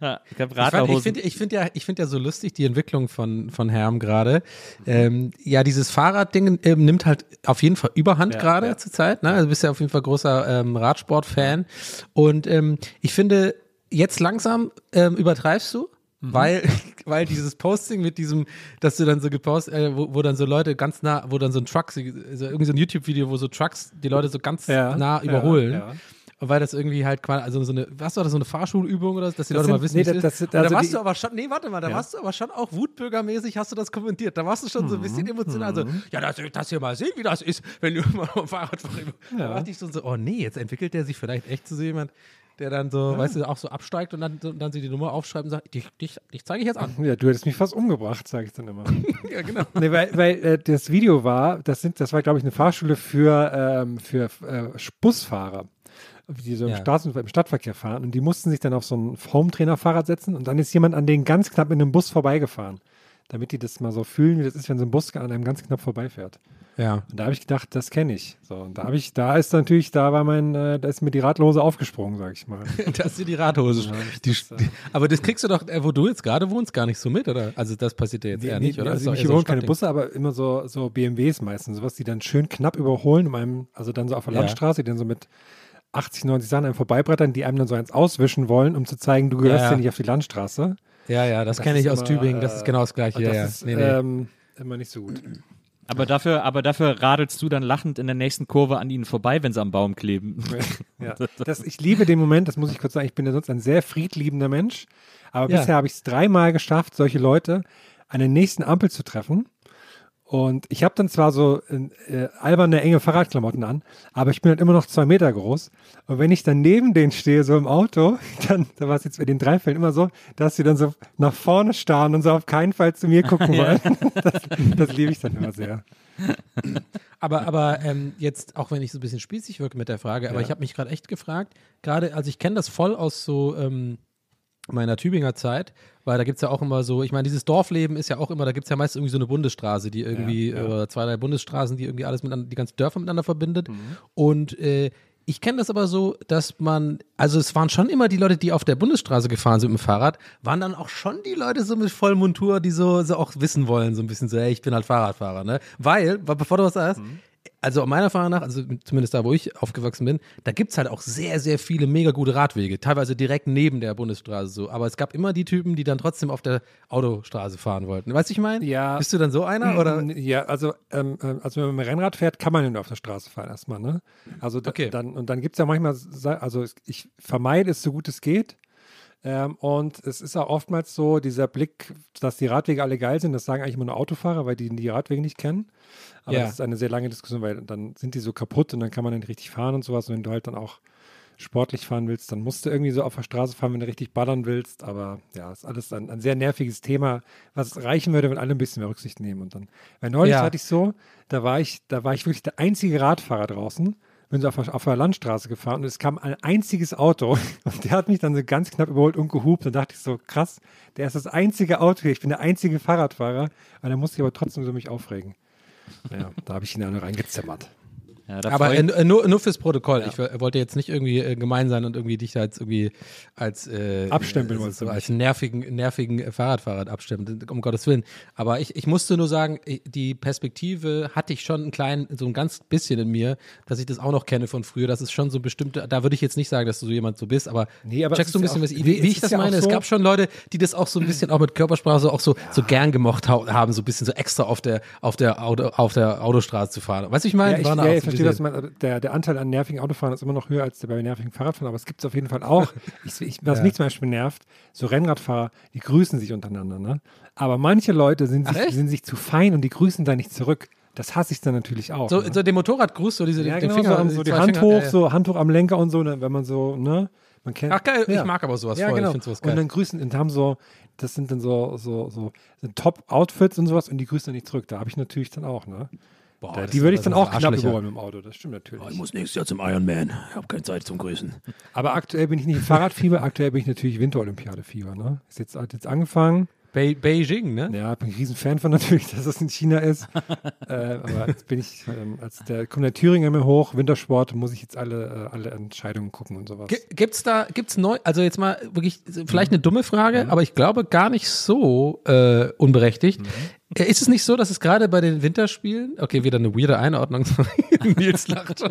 Speaker 3: Ja, ich
Speaker 6: Ich, ich finde ich find ja, ich find ja so lustig die Entwicklung von, von Herm gerade. Ähm, ja, dieses Fahrradding ähm, nimmt halt auf jeden Fall Überhand
Speaker 3: Ja,
Speaker 6: gerade
Speaker 3: ja.
Speaker 6: zur Zeit. Ne? Also du bist ja auf jeden Fall großer ähm, Radsport-Fan. Und ähm, ich finde, jetzt langsam ähm, übertreibst du.
Speaker 3: Mhm.
Speaker 6: Weil, weil dieses Posting mit diesem, dass du dann so gepostet, äh, wo, wo dann so Leute ganz nah, wo dann so ein Truck, so irgendwie so ein YouTube-Video, wo so Trucks die Leute so ganz
Speaker 2: Ja,
Speaker 6: nah
Speaker 2: ja,
Speaker 6: überholen.
Speaker 2: Ja.
Speaker 6: Weil das irgendwie halt quasi, also so eine, was war das, so eine Fahrschulübung oder so, dass die
Speaker 2: Das
Speaker 6: Leute
Speaker 2: sind-
Speaker 6: mal wissen,
Speaker 2: nee, das-
Speaker 6: ist.
Speaker 2: das-
Speaker 6: Und da
Speaker 2: also
Speaker 6: warst
Speaker 2: die-
Speaker 6: du aber schon, nee, warte mal, da warst du aber schon auch wutbürgermäßig, hast du das kommentiert. Da warst du schon so ein bisschen emotional, so, ja, dass ich das hier mal sehen, wie das ist, wenn du mal am Fahrrad fahrst. Da dachte ich so, so, oh nee, jetzt entwickelt der sich vielleicht echt zu so jemand, der dann so, weißt du, auch so absteigt und dann, dann sie die Nummer aufschreibt und sagt, dich, dich, dich zeige ich jetzt an.
Speaker 2: Ja, du hättest mich fast umgebracht, sage ich dann immer.
Speaker 6: ja, genau.
Speaker 2: nee, weil weil äh, das Video war, das, sind, das war, glaube ich, eine Fahrschule für, ähm, für äh, Busfahrer, die so im,
Speaker 6: Ja.
Speaker 2: Straßen, im Stadtverkehr fahren. Und die mussten sich dann auf so ein Hometrainer-Fahrrad setzen und dann ist jemand an denen ganz knapp mit einem Bus vorbeigefahren. Damit die das mal so fühlen, wie das ist, wenn so ein Bus an einem ganz knapp vorbeifährt.
Speaker 6: Ja.
Speaker 2: Und da habe ich gedacht, das kenne ich. So, und da habe ich, da ist natürlich, da war mein, äh, da ist mir die Radlose aufgesprungen, sag ich mal.
Speaker 6: da ist dir die Radhose. die, die, aber das kriegst du doch, äh, wo du jetzt gerade wohnst, gar nicht so mit, oder? Also das passiert dir jetzt eher nicht, oder?
Speaker 2: Also
Speaker 6: eher so
Speaker 2: keine. Busse, aber immer so, so BMWs meistens, sowas, die dann schön knapp überholen, um einem, also dann so auf der
Speaker 6: Ja.
Speaker 2: Landstraße, die dann so mit 80, 90 Sachen einem vorbeibrettern, die einem dann so eins auswischen wollen, um zu zeigen, du gehörst
Speaker 6: Ja,
Speaker 2: ja,
Speaker 6: ja.
Speaker 2: nicht auf die Landstraße.
Speaker 6: Ja, ja, das,
Speaker 2: Das
Speaker 6: kenne ich aus
Speaker 2: immer,
Speaker 6: Tübingen, das
Speaker 2: äh,
Speaker 6: ist genau das gleiche.
Speaker 2: Das
Speaker 6: ja.
Speaker 2: ist
Speaker 6: Nee, nee.
Speaker 2: Ähm, immer nicht so gut.
Speaker 3: Aber dafür, aber dafür radelst du dann lachend in der nächsten Kurve an ihnen vorbei, wenn sie am Baum kleben.
Speaker 2: Ja. Das, ich liebe den Moment, das muss ich kurz sagen, ich bin ja sonst ein sehr friedliebender Mensch, aber
Speaker 6: Ja.
Speaker 2: bisher habe ich es dreimal geschafft, solche Leute an der nächsten Ampel zu treffen. Und ich habe dann zwar so äh, alberne, enge Fahrradklamotten an, aber ich bin halt immer noch zwei Meter groß. Und wenn ich dann neben denen stehe, so im Auto, dann, da war es jetzt bei den drei Fällen immer so, dass sie dann so nach vorne starren und so auf keinen Fall zu mir gucken wollen. Das, das liebe ich dann immer sehr.
Speaker 6: Aber, aber ähm, jetzt, auch wenn ich so ein bisschen spießig wirke mit der Frage, aber ich habe mich gerade echt gefragt, gerade, also ich kenne das voll aus so ähm, meiner Tübinger Zeit, weil da gibt es ja auch immer so, ich meine, dieses Dorfleben ist ja auch immer, da gibt es ja meist irgendwie so eine Bundesstraße, die irgendwie,
Speaker 2: Ja, ja.
Speaker 6: oder zwei, drei Bundesstraßen, die irgendwie alles miteinander, die ganzen Dörfer miteinander verbindet.
Speaker 2: Mhm.
Speaker 6: Und äh, ich kenne das aber so, dass man, also es waren schon immer die Leute, die auf der Bundesstraße gefahren sind mit dem Fahrrad, waren dann auch schon die Leute so mit Vollmontur, die so, so auch wissen wollen, so ein bisschen so, hey, ich bin halt Fahrradfahrer, ne? Weil, be- bevor du was sagst, also meiner Erfahrung nach, also zumindest da, wo ich aufgewachsen bin, da gibt es halt auch sehr, sehr viele mega gute Radwege, teilweise direkt neben der Bundesstraße so. Aber es gab immer die Typen, die dann trotzdem auf der Autostraße fahren wollten. Weißt du, ich meine?
Speaker 2: Ja.
Speaker 6: Bist du dann so einer? Oder?
Speaker 2: Ja, also, ähm, ähm, also wenn man mit dem Rennrad fährt, kann man ja nur auf der Straße fahren erstmal, ne? Also da,
Speaker 6: Okay.
Speaker 2: dann, und dann gibt es ja manchmal, also ich vermeide es so gut es geht, Ähm, und es ist auch oftmals so, dieser Blick, dass die Radwege alle geil sind, das sagen eigentlich immer nur Autofahrer, weil die die Radwege nicht kennen. Aber
Speaker 6: Ja.
Speaker 2: das ist eine sehr lange Diskussion, weil dann sind die so kaputt und dann kann man nicht richtig fahren und sowas. Und wenn du halt dann auch sportlich fahren willst, dann musst du irgendwie so auf der Straße fahren, wenn du richtig ballern willst. Aber ja, ist alles ein, ein sehr nerviges Thema, was reichen würde, wenn alle ein bisschen mehr Rücksicht nehmen. Und dann, weil neulich
Speaker 6: Ja.
Speaker 2: hatte ich so, da war ich, da war ich wirklich der einzige Radfahrer draußen. Bin so auf, der- auf der Landstraße gefahren und es kam ein einziges Auto und der hat mich dann so ganz knapp überholt und gehupt. Und dachte ich so, krass, der ist das einzige Auto hier. Ich bin der einzige Fahrradfahrer. Und da musste ich aber trotzdem so mich aufregen. Ja, da habe ich ihn dann reingezimmert.
Speaker 3: Ja,
Speaker 6: Aber
Speaker 3: freu-
Speaker 6: äh, nur, nur fürs Protokoll. Ich w- wollte jetzt nicht irgendwie äh, gemein sein und irgendwie dich da jetzt irgendwie als äh,
Speaker 2: Abstempeln
Speaker 6: äh, so als nervigen, nervigen äh, Fahrradfahrer abstempeln, um Gottes Willen. Aber ich, ich musste nur sagen, ich- die Perspektive hatte ich schon ein klein, so ein ganz bisschen in mir, dass ich das auch noch kenne von früher. Das ist schon so bestimmte, da würde ich jetzt nicht sagen, dass du so jemand so bist, aber,
Speaker 2: Nee, aber
Speaker 6: checkst
Speaker 2: es
Speaker 6: du ein
Speaker 2: ja
Speaker 6: bisschen, was
Speaker 2: auch-
Speaker 6: ich,
Speaker 2: nee,
Speaker 6: wie, wie
Speaker 2: es
Speaker 6: ich das
Speaker 2: ja
Speaker 6: meine? Es
Speaker 2: so-
Speaker 6: gab schon Leute, die das auch so ein bisschen auch mit Körpersprache so, auch so, so gern gemocht haben, so ein bisschen so extra auf der, auf der, Auto, auf der Autostraße zu fahren. Weißt du, ich meine?
Speaker 2: Ja, ich, Ja,
Speaker 6: so
Speaker 2: verstehe, meinst. aber Der, der Anteil an nervigen Autofahren ist immer noch höher als der bei nervigen Fahrradfahren, aber es gibt es auf jeden Fall auch. Ich, ich, was mich zum Beispiel nervt, so Rennradfahrer, die grüßen sich untereinander. Ne? Aber manche Leute sind sich,
Speaker 6: Ach,
Speaker 2: sind sich zu fein und die grüßen da nicht zurück. Das hasse ich dann natürlich auch.
Speaker 6: So,
Speaker 2: ne?
Speaker 6: so den Motorradgruß, so diese
Speaker 2: ja,
Speaker 6: den
Speaker 2: genau,
Speaker 6: Finger,
Speaker 2: so, so die Hand
Speaker 6: Finger,
Speaker 2: hoch,
Speaker 6: ja, ja.
Speaker 2: so Handtuch am Lenker und so, ne, wenn man so, ne? Man kennt,
Speaker 6: Ach geil,
Speaker 2: ja.
Speaker 6: ich mag aber sowas
Speaker 2: Ja,
Speaker 6: voll.
Speaker 2: genau.
Speaker 6: Ich finde sowas geil.
Speaker 2: Und dann grüßen und haben so, das sind dann so, so, so sind Top-Outfits und sowas und die grüßen dann nicht zurück. Da habe ich natürlich dann auch, ne?
Speaker 6: Boah,
Speaker 2: Da, die würde ich dann auch knapp überholen dem Auto, das stimmt natürlich.
Speaker 4: muss nächstes Jahr zum Ironman. Ich habe keine Zeit zum Grüßen.
Speaker 2: Aber aktuell bin ich nicht im Fahrradfieber, aktuell bin ich natürlich Winterolympiade-Fieber. Ne? Ist jetzt, hat jetzt angefangen.
Speaker 6: Be Beijing, ne?
Speaker 2: Ja, bin ein riesen Fan von natürlich, dass das in China ist. äh, aber jetzt bin ich, ähm, als der kommt der Thüringer mir hoch, Wintersport, muss ich jetzt alle, äh, alle Entscheidungen gucken und sowas.
Speaker 6: G- Gibt's da, gibt's neu, also jetzt mal wirklich, vielleicht eine dumme Frage, aber ich glaube gar nicht so äh, unberechtigt. Äh, Ist es nicht so, dass es gerade bei den Winterspielen, okay, wieder eine weirde Einordnung, Nils lacht.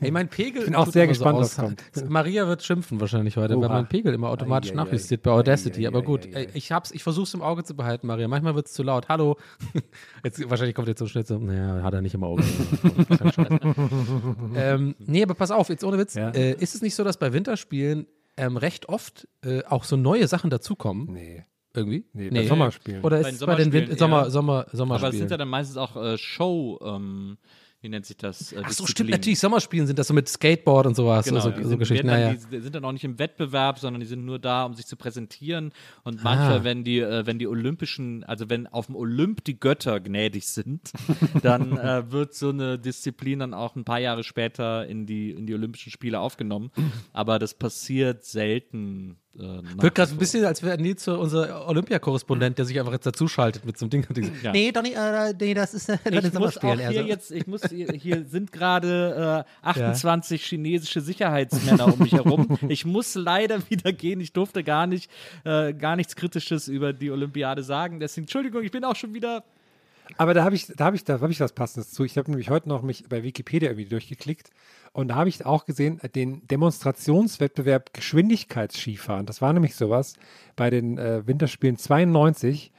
Speaker 6: Ey, mein Pegel.
Speaker 2: Ich bin auch sehr gespannt,
Speaker 6: aus.
Speaker 2: was kommt.
Speaker 6: Maria wird schimpfen wahrscheinlich heute, weil
Speaker 2: Oha.
Speaker 6: mein Pegel immer automatisch nachjustiert
Speaker 2: ei.
Speaker 6: bei Audacity. Aber gut, ich hab's, ich versuch's im Auge zu behalten, Maria. Manchmal wird's zu laut. Hallo. Jetzt, wahrscheinlich kommt jetzt so schnell so, naja, hat er nicht im Auge. ähm, nee, aber pass auf, jetzt ohne Witz.
Speaker 2: Ja.
Speaker 6: Äh, ist es nicht so, dass bei Winterspielen ähm, recht oft äh, auch so neue Sachen dazukommen?
Speaker 2: Nee.
Speaker 6: Irgendwie?
Speaker 2: Nee, bei Sommerspielen.
Speaker 6: Oder
Speaker 3: Bei
Speaker 6: ist
Speaker 3: den
Speaker 6: es bei den Win
Speaker 3: Sommerspielen
Speaker 6: Sommer. Sommer,
Speaker 3: aber es
Speaker 6: Sommerspielen?
Speaker 3: sind ja dann meistens auch äh, Show, ähm, wie nennt sich das? Äh,
Speaker 6: Ach so, stimmt, natürlich, Sommerspielen sind das so mit Skateboard und sowas,
Speaker 3: Genau,
Speaker 6: so,
Speaker 3: die
Speaker 6: so
Speaker 3: sind,
Speaker 6: Geschichten. Naja.
Speaker 3: dann, die sind dann auch nicht im Wettbewerb, sondern die sind nur da, um sich zu präsentieren. Und manchmal,
Speaker 6: Ah.
Speaker 3: wenn die, äh, wenn die Olympischen, also wenn auf dem Olymp die Götter gnädig sind, dann äh, wird so eine Disziplin dann auch ein paar Jahre später in die, in die Olympischen Spiele aufgenommen. Aber das passiert selten. Äh,
Speaker 6: Wirkt gerade ein bisschen, als wäre Nils so unser Olympiakorrespondent, der sich einfach jetzt dazuschaltet mit so einem Ding.
Speaker 3: Ja.
Speaker 5: Nee, Donny, äh, nee, das ist äh, das
Speaker 3: Ich muss auch hier
Speaker 5: Also.
Speaker 3: jetzt, ich muss hier, hier sind gerade äh, 28 chinesische Sicherheitsmänner um mich herum. Ich muss leider wieder gehen. Ich durfte gar nicht, äh, gar nichts Kritisches über die Olympiade sagen. Deswegen, Entschuldigung, ich bin auch schon wieder.
Speaker 2: Aber da habe ich, da habe ich, da habe ich was Passendes zu. Ich habe nämlich heute noch mich bei Wikipedia irgendwie durchgeklickt und da habe ich auch gesehen, äh, den Demonstrationswettbewerb Geschwindigkeitsskifahren. Das war nämlich sowas bei den äh, Winterspielen 92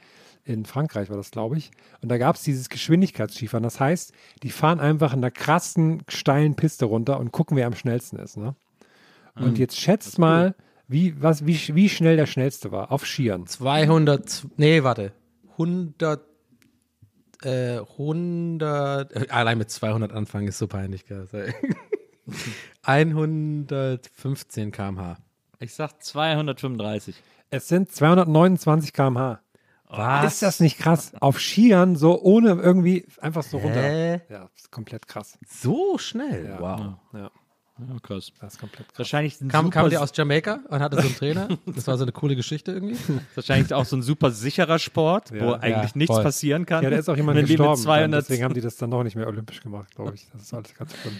Speaker 2: in Frankreich war das, glaube ich. Und da gab es dieses Geschwindigkeitsskifahren. Das heißt, die fahren einfach in einer krassen, steilen Piste runter und gucken, wer am schnellsten ist. Ne? Und jetzt schätzt mal, wie, was, wie, wie schnell der schnellste war auf Skiern.
Speaker 6: 200, nee, warte, 100, äh, 100, äh, allein mit 200 anfangen ist so peinlich. gell. 115 km/h.
Speaker 3: Ich sag 235.
Speaker 2: Es sind 229 km/h.
Speaker 6: Was?
Speaker 2: Ist das nicht krass? Auf Skiern so ohne irgendwie einfach so runter.
Speaker 6: Hä?
Speaker 2: Ja, ist komplett krass.
Speaker 6: So schnell?
Speaker 2: Ja.
Speaker 6: Wow.
Speaker 2: Ja,
Speaker 3: Ja, krass.
Speaker 2: das ist komplett krass.
Speaker 3: Wahrscheinlich, ein
Speaker 6: Kam, kam der aus Jamaika und hatte so einen Trainer? Das war so eine coole Geschichte irgendwie.
Speaker 3: wahrscheinlich auch so ein super sicherer Sport, wo
Speaker 2: Ja.
Speaker 3: eigentlich
Speaker 6: Ja,
Speaker 3: nichts
Speaker 6: voll.
Speaker 3: passieren kann.
Speaker 2: Ja, da ist auch jemand gestorben. dann,
Speaker 3: 200
Speaker 2: deswegen haben die das dann noch nicht mehr olympisch gemacht, glaube ich. Das ist alles ganz schlimm.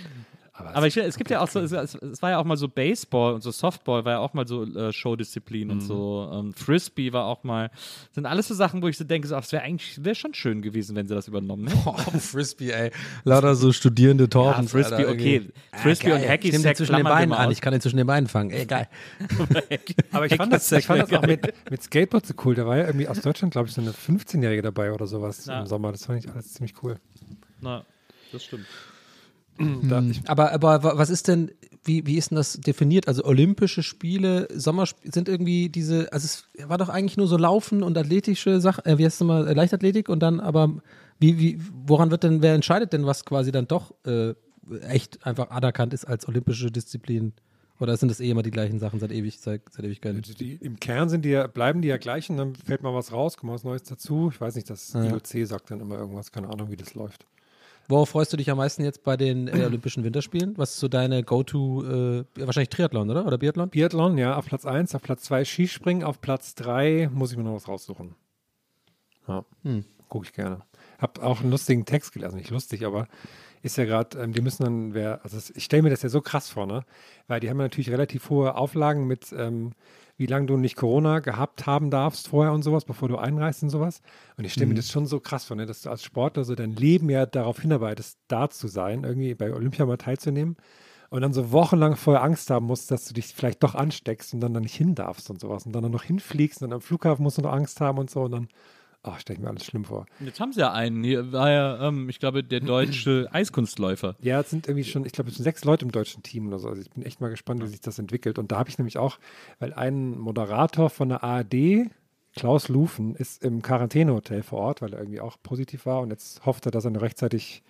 Speaker 2: Aber,
Speaker 3: Aber
Speaker 2: es-
Speaker 3: ich, es gibt ja auch so, es, es war ja auch mal so Baseball und so Softball war ja auch mal so äh, Showdisziplin
Speaker 6: Mhm.
Speaker 3: und so. Ähm, Frisbee war auch mal. Sind alles so Sachen, wo ich so denke, so, es wäre eigentlich wäre schon schön gewesen, wenn sie das übernommen hätten.
Speaker 6: Boah, Frisbee, ey. Lauter so studierende Torben.
Speaker 3: Frisbee, okay. Frisbee und Hacky Sack
Speaker 6: zwischen den Beinen an. Ich kann den zwischen den Beinen fangen. Ey, geil.
Speaker 2: aber ich fand das, ich fand das auch mit, mit Skateboard so cool. Da war ja irgendwie aus Deutschland, glaube ich, so eine 15-Jährige dabei oder sowas
Speaker 3: Ja.
Speaker 2: im Sommer. Das fand ich alles ziemlich cool.
Speaker 3: Na, das stimmt.
Speaker 2: Da, ich,
Speaker 6: Aber, aber wa- was ist denn, wie, wie ist denn das definiert? Also Olympische Spiele, Sommerspiele sind irgendwie diese, also es war doch eigentlich nur so Laufen und athletische Sachen, äh, wie heißt es mal, Leichtathletik und dann aber, wie, wie, woran wird denn, wer entscheidet denn, was quasi dann doch äh, echt einfach anerkannt ist als olympische Disziplin? Oder sind das eh immer die gleichen Sachen seit ewig, seit, seit Ewigkeiten?
Speaker 2: Die, Im Kern sind die ja, bleiben die ja gleich und dann fällt mal was raus, kommt was Neues dazu. Ich weiß nicht, das
Speaker 6: Ja.
Speaker 2: IOC sagt dann immer irgendwas, keine Ahnung, wie das läuft.
Speaker 6: Worauf freust du dich am meisten jetzt bei den äh, Olympischen Winterspielen? Was ist so deine Go-To, äh, wahrscheinlich Triathlon, oder? Oder Biathlon?
Speaker 2: Biathlon, ja, auf Platz 1, auf Platz 2 Skispringen, auf Platz 3 muss ich mir noch was raussuchen. Ja,
Speaker 6: Hm.
Speaker 2: gucke ich gerne. Hab auch einen lustigen Text gelesen, nicht lustig, aber ist ja gerade, ähm, die müssen dann, wer, also ich stelle mir das ja so krass vor, ne? Weil die haben ja natürlich relativ hohe Auflagen mit, ähm, wie lange du nicht Corona gehabt haben darfst vorher und sowas, bevor du einreist und sowas. Und ich stelle mir das schon so krass vor, ne? dass du als Sportler so dein Leben ja darauf hinarbeitest, da zu sein, irgendwie bei Olympia mal teilzunehmen. Und dann so wochenlang vorher Angst haben musst, dass du dich vielleicht doch ansteckst und dann da nicht hin darfst und sowas. Und dann, dann noch hinfliegst und am Flughafen musst du noch Angst haben und so. Und dann, oh, stelle ich mir alles schlimm vor.
Speaker 3: Jetzt haben sie ja einen. Hier war ja, ähm, ich glaube, der deutsche Eiskunstläufer.
Speaker 2: Ja, es sind irgendwie schon, ich glaube, es sind sechs Leute im deutschen Team oder so. Also ich bin echt mal gespannt, wie sich das entwickelt. Und da habe ich nämlich auch, weil ein Moderator von der ARD, Klaus Lufen, ist im Quarantänehotel vor Ort, weil er irgendwie auch positiv war und jetzt hofft er, dass er noch rechtzeitig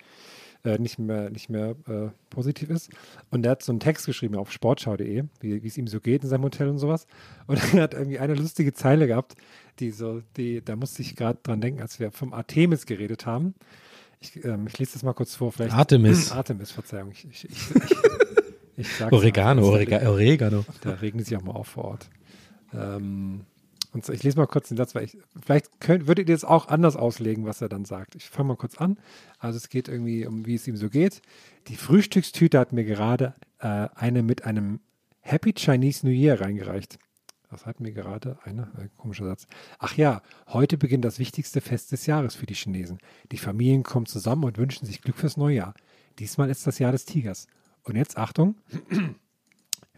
Speaker 2: äh, nicht mehr, nicht mehr äh, positiv ist. Und er hat so einen Text geschrieben auf sportschau.de, wie es ihm so geht in seinem Hotel und sowas. Und er hat irgendwie eine lustige Zeile gehabt, die so, die, da musste ich gerade dran denken, als wir vom Artemis geredet haben. Ich, ähm, ich lese das mal kurz vor. Vielleicht
Speaker 6: Artemis.
Speaker 2: Artemis, Verzeihung. Ich, ich, ich, ich, ich
Speaker 6: Oregano. Orega Oregano.
Speaker 2: Da regnet sich auch mal auf vor Ort. Ähm, und so, ich lese mal kurz den Satz, weil ich, vielleicht könnt, würdet ihr es auch anders auslegen, was er dann sagt. Ich fange mal kurz an. Also es geht irgendwie um, wie es ihm so geht. Die Frühstückstüte hat mir gerade äh, eine mit einem Happy Chinese New Year reingereicht. Was hat mir gerade eine? Äh, komischer Satz. Ach ja, heute beginnt das wichtigste Fest des Jahres für die Chinesen. Die Familien kommen zusammen und wünschen sich Glück fürs neue Jahr. Diesmal ist das Jahr des Tigers. Und jetzt Achtung.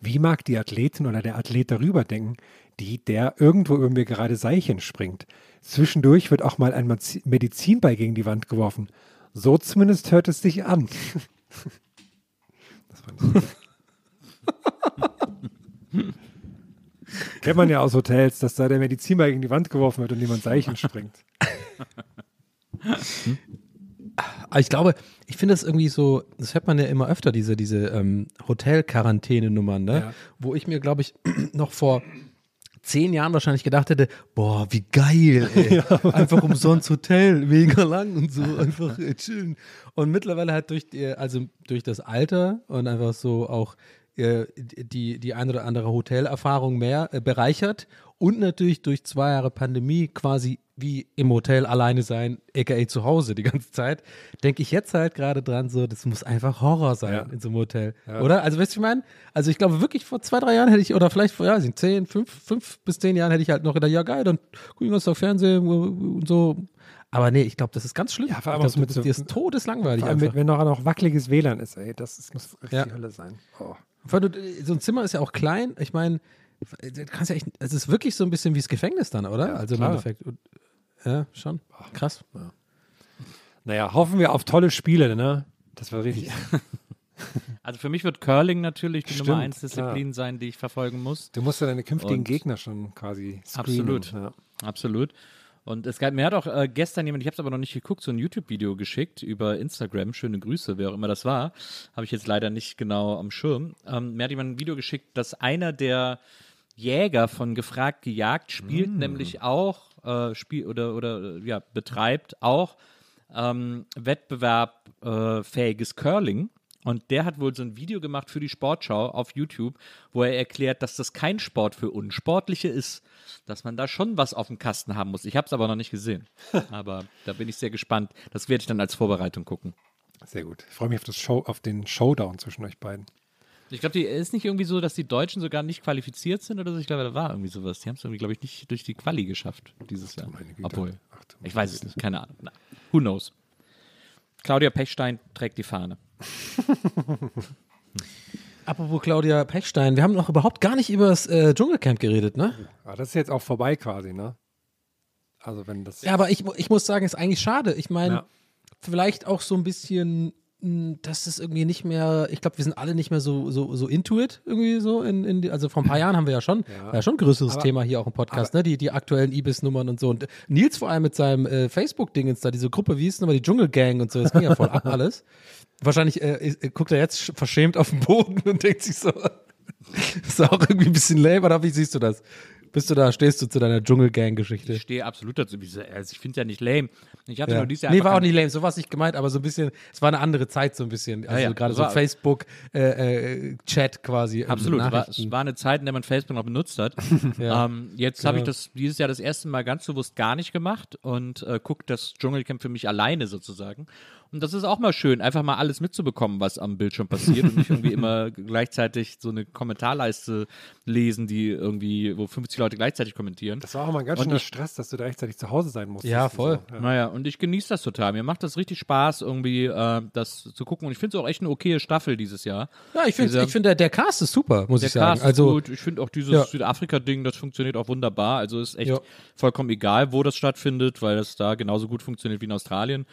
Speaker 2: Wie mag die Athletin oder der Athlet darüber denken, die, der irgendwo über mir gerade Seilchen springt? Zwischendurch wird auch mal ein Medizinball gegen die Wand geworfen. So zumindest hört es sich an. Das fand ich Kennt man ja aus Hotels, dass da der Medizinball gegen die Wand geworfen wird und jemand Seilchen springt.
Speaker 6: Aber ich glaube, ich finde das irgendwie so, das hört man ja immer öfter, diese, diese ähm, Hotel-Quarantäne-Nummern, ne?
Speaker 2: Ja.
Speaker 6: Wo ich mir, glaube ich, noch vor zehn Jahren wahrscheinlich gedacht hätte, boah, wie geil, ey. Einfach umsonst Hotel, mega lang und so, einfach äh, chillen. Und mittlerweile halt durch, die, also durch das Alter und einfach so auch äh, die, die eine oder andere Hotelerfahrung mehr äh, bereichert und natürlich durch zwei Jahre Pandemie quasi wie im Hotel alleine sein, aka zu Hause die ganze Zeit, denke ich jetzt halt gerade dran, so, das muss einfach Horror sein
Speaker 2: Ja.
Speaker 6: in so einem Hotel.
Speaker 2: Ja.
Speaker 6: Oder? Also, weißt du, ich meine? Also, ich glaube wirklich vor zwei, drei Jahren hätte ich, oder vielleicht vor, ja, sind zehn, fünf, fünf bis zehn Jahren hätte ich halt noch gedacht, ja, geil, dann gucken wir uns doch Fernsehen und so. Aber nee, ich glaube, das ist ganz schlimm.
Speaker 2: Ja, vor allem
Speaker 6: ich glaub,
Speaker 2: mit
Speaker 6: das,
Speaker 2: so-
Speaker 6: dir ist todeslangweilig
Speaker 2: Vor allem, mit, wenn noch, noch wackeliges WLAN ist, ey. Das, ist- muss richtig
Speaker 6: Ja.
Speaker 2: Hölle sein. Oh.
Speaker 6: Du, so ein Zimmer ist ja auch klein. Ich meine, du kannst ja echt, es ist wirklich so ein bisschen wie das Gefängnis dann, oder?
Speaker 2: Ja,
Speaker 6: also
Speaker 2: klar.
Speaker 6: im Endeffekt. Ja, schon. Krass.
Speaker 2: Naja, hoffen wir auf tolle Spiele, ne? Das war richtig.
Speaker 3: Also für mich wird Curling natürlich die
Speaker 2: Stimmt,
Speaker 3: Nummer 1
Speaker 2: klar.
Speaker 3: Disziplin sein, die ich verfolgen muss.
Speaker 2: Du musst ja deine künftigen
Speaker 3: Und-
Speaker 2: Gegner schon quasi screenen.
Speaker 3: Absolut.
Speaker 2: Ja.
Speaker 3: Absolut. Und es gab, mir hat auch äh, gestern jemand, ich habe es aber noch nicht geguckt, so ein YouTube-Video geschickt über Instagram. Schöne Grüße, wer auch immer das war. Habe ich jetzt leider nicht genau am Schirm. Ähm, mir hat jemand ein Video geschickt, dass einer der Jäger von Gefragt gejagt spielt, nämlich auch äh, spiel oder oder äh, ja betreibt auch ähm, wettbewerbfähiges Curling. Und der hat wohl so ein Video gemacht für die Sportschau auf YouTube, wo er erklärt, dass das kein Sport für Unsportliche ist, dass man da schon was auf dem Kasten haben muss. Ich habe es aber noch nicht gesehen. Aber da bin ich sehr gespannt. Das werde ich dann als Vorbereitung gucken.
Speaker 2: Sehr gut. Ich freue mich auf, das Show, auf den Showdown zwischen euch beiden.
Speaker 3: Ich glaube, die ist nicht irgendwie so, dass die Deutschen sogar nicht qualifiziert sind oder so. Ich glaube, da war irgendwie sowas. Die haben es irgendwie, glaube ich, nicht durch die Quali geschafft dieses Jahr. Obwohl, ich weiß es nicht, keine Ahnung. Na, who knows? Claudia Pechstein trägt die Fahne.
Speaker 6: Apropos Claudia Pechstein, wir haben noch überhaupt gar nicht über das äh, Dschungelcamp geredet, ne?
Speaker 2: Aber das ist jetzt auch vorbei quasi, ne? Also wenn das.
Speaker 6: Ja, aber ich, ich muss sagen, ist eigentlich schade. Ich meine,
Speaker 2: Ja.
Speaker 6: vielleicht auch so ein bisschen dass es irgendwie nicht mehr, ich glaube, wir sind alle nicht mehr so, so, so into it irgendwie so. In, in die, also vor ein paar Jahren haben wir ja schon, war ja schon ein größeres
Speaker 2: Aber-
Speaker 6: Thema hier auch im Podcast, ne? Die, die aktuellen Ibis-Nummern und so. Und Nils vor allem mit seinem äh, Facebook-Dingens da, diese Gruppe, wie hieß es nochmal, die Dschungelgang und so, das ging ja voll ab alles. Wahrscheinlich äh, äh, guckt er jetzt sch- verschämt auf den Boden und denkt sich so, ist auch irgendwie ein bisschen lame, oder wie siehst du das? Bist du da, stehst du zu deiner Dschungelgang-Geschichte?
Speaker 3: Ich stehe absolut dazu. Also ich finde es ja nicht lame. Ich hatte
Speaker 6: Ja.
Speaker 3: nur dieses Jahr
Speaker 6: nee, war auch nicht lame, so war es nicht gemeint, aber so ein bisschen, es war eine andere Zeit so ein bisschen. Also
Speaker 3: ja,
Speaker 6: gerade
Speaker 3: es
Speaker 6: so
Speaker 3: war-
Speaker 6: Facebook, äh, äh, quasi.
Speaker 3: Absolut.
Speaker 6: äh,
Speaker 3: War, es war eine Zeit, in der man Facebook noch benutzt hat.
Speaker 6: Ja.
Speaker 3: ähm, jetzt habe ich
Speaker 6: Genau.
Speaker 3: das dieses Jahr das erste Mal ganz bewusst gar nicht gemacht und äh, gucke das Dschungelcamp für mich alleine sozusagen. Und das ist auch mal schön, einfach mal alles mitzubekommen, was am Bildschirm passiert und nicht irgendwie immer gleichzeitig so eine Kommentarleiste lesen, die irgendwie, wo 50 Leute gleichzeitig kommentieren.
Speaker 2: Das war auch mal ein ganz schöner Stress, dass du da rechtzeitig zu Hause sein musstest.
Speaker 6: Ja, voll.
Speaker 2: So. Ja.
Speaker 3: Naja, und ich genieße das total. Mir macht das richtig Spaß, irgendwie äh, das zu gucken. Und ich finde es auch echt eine okaye Staffel dieses Jahr.
Speaker 6: Ja, ich finde, find, der, der Cast ist super, muss
Speaker 3: Der
Speaker 6: ich sagen.
Speaker 3: Cast
Speaker 6: also,
Speaker 3: ist gut. Ich finde auch dieses
Speaker 6: Ja.
Speaker 3: Südafrika-Ding, das funktioniert auch wunderbar. Also ist echt
Speaker 6: Ja.
Speaker 3: vollkommen egal, wo das stattfindet, weil das da genauso gut funktioniert wie in Australien.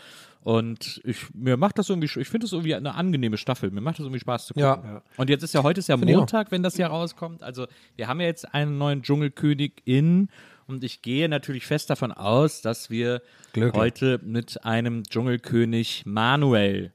Speaker 3: Und ich, mir macht das irgendwie, ich finde das irgendwie eine angenehme Staffel. Mir macht das irgendwie Spaß zu gucken.
Speaker 6: Ja.
Speaker 3: Und jetzt ist ja heute ist ja
Speaker 6: auch.
Speaker 3: Montag, wenn das hier rauskommt. Also wir haben ja jetzt einen neuen Dschungelkönig in und ich gehe natürlich fest davon aus, dass wir
Speaker 6: Glücklich.
Speaker 3: heute mit einem Dschungelkönig Manuel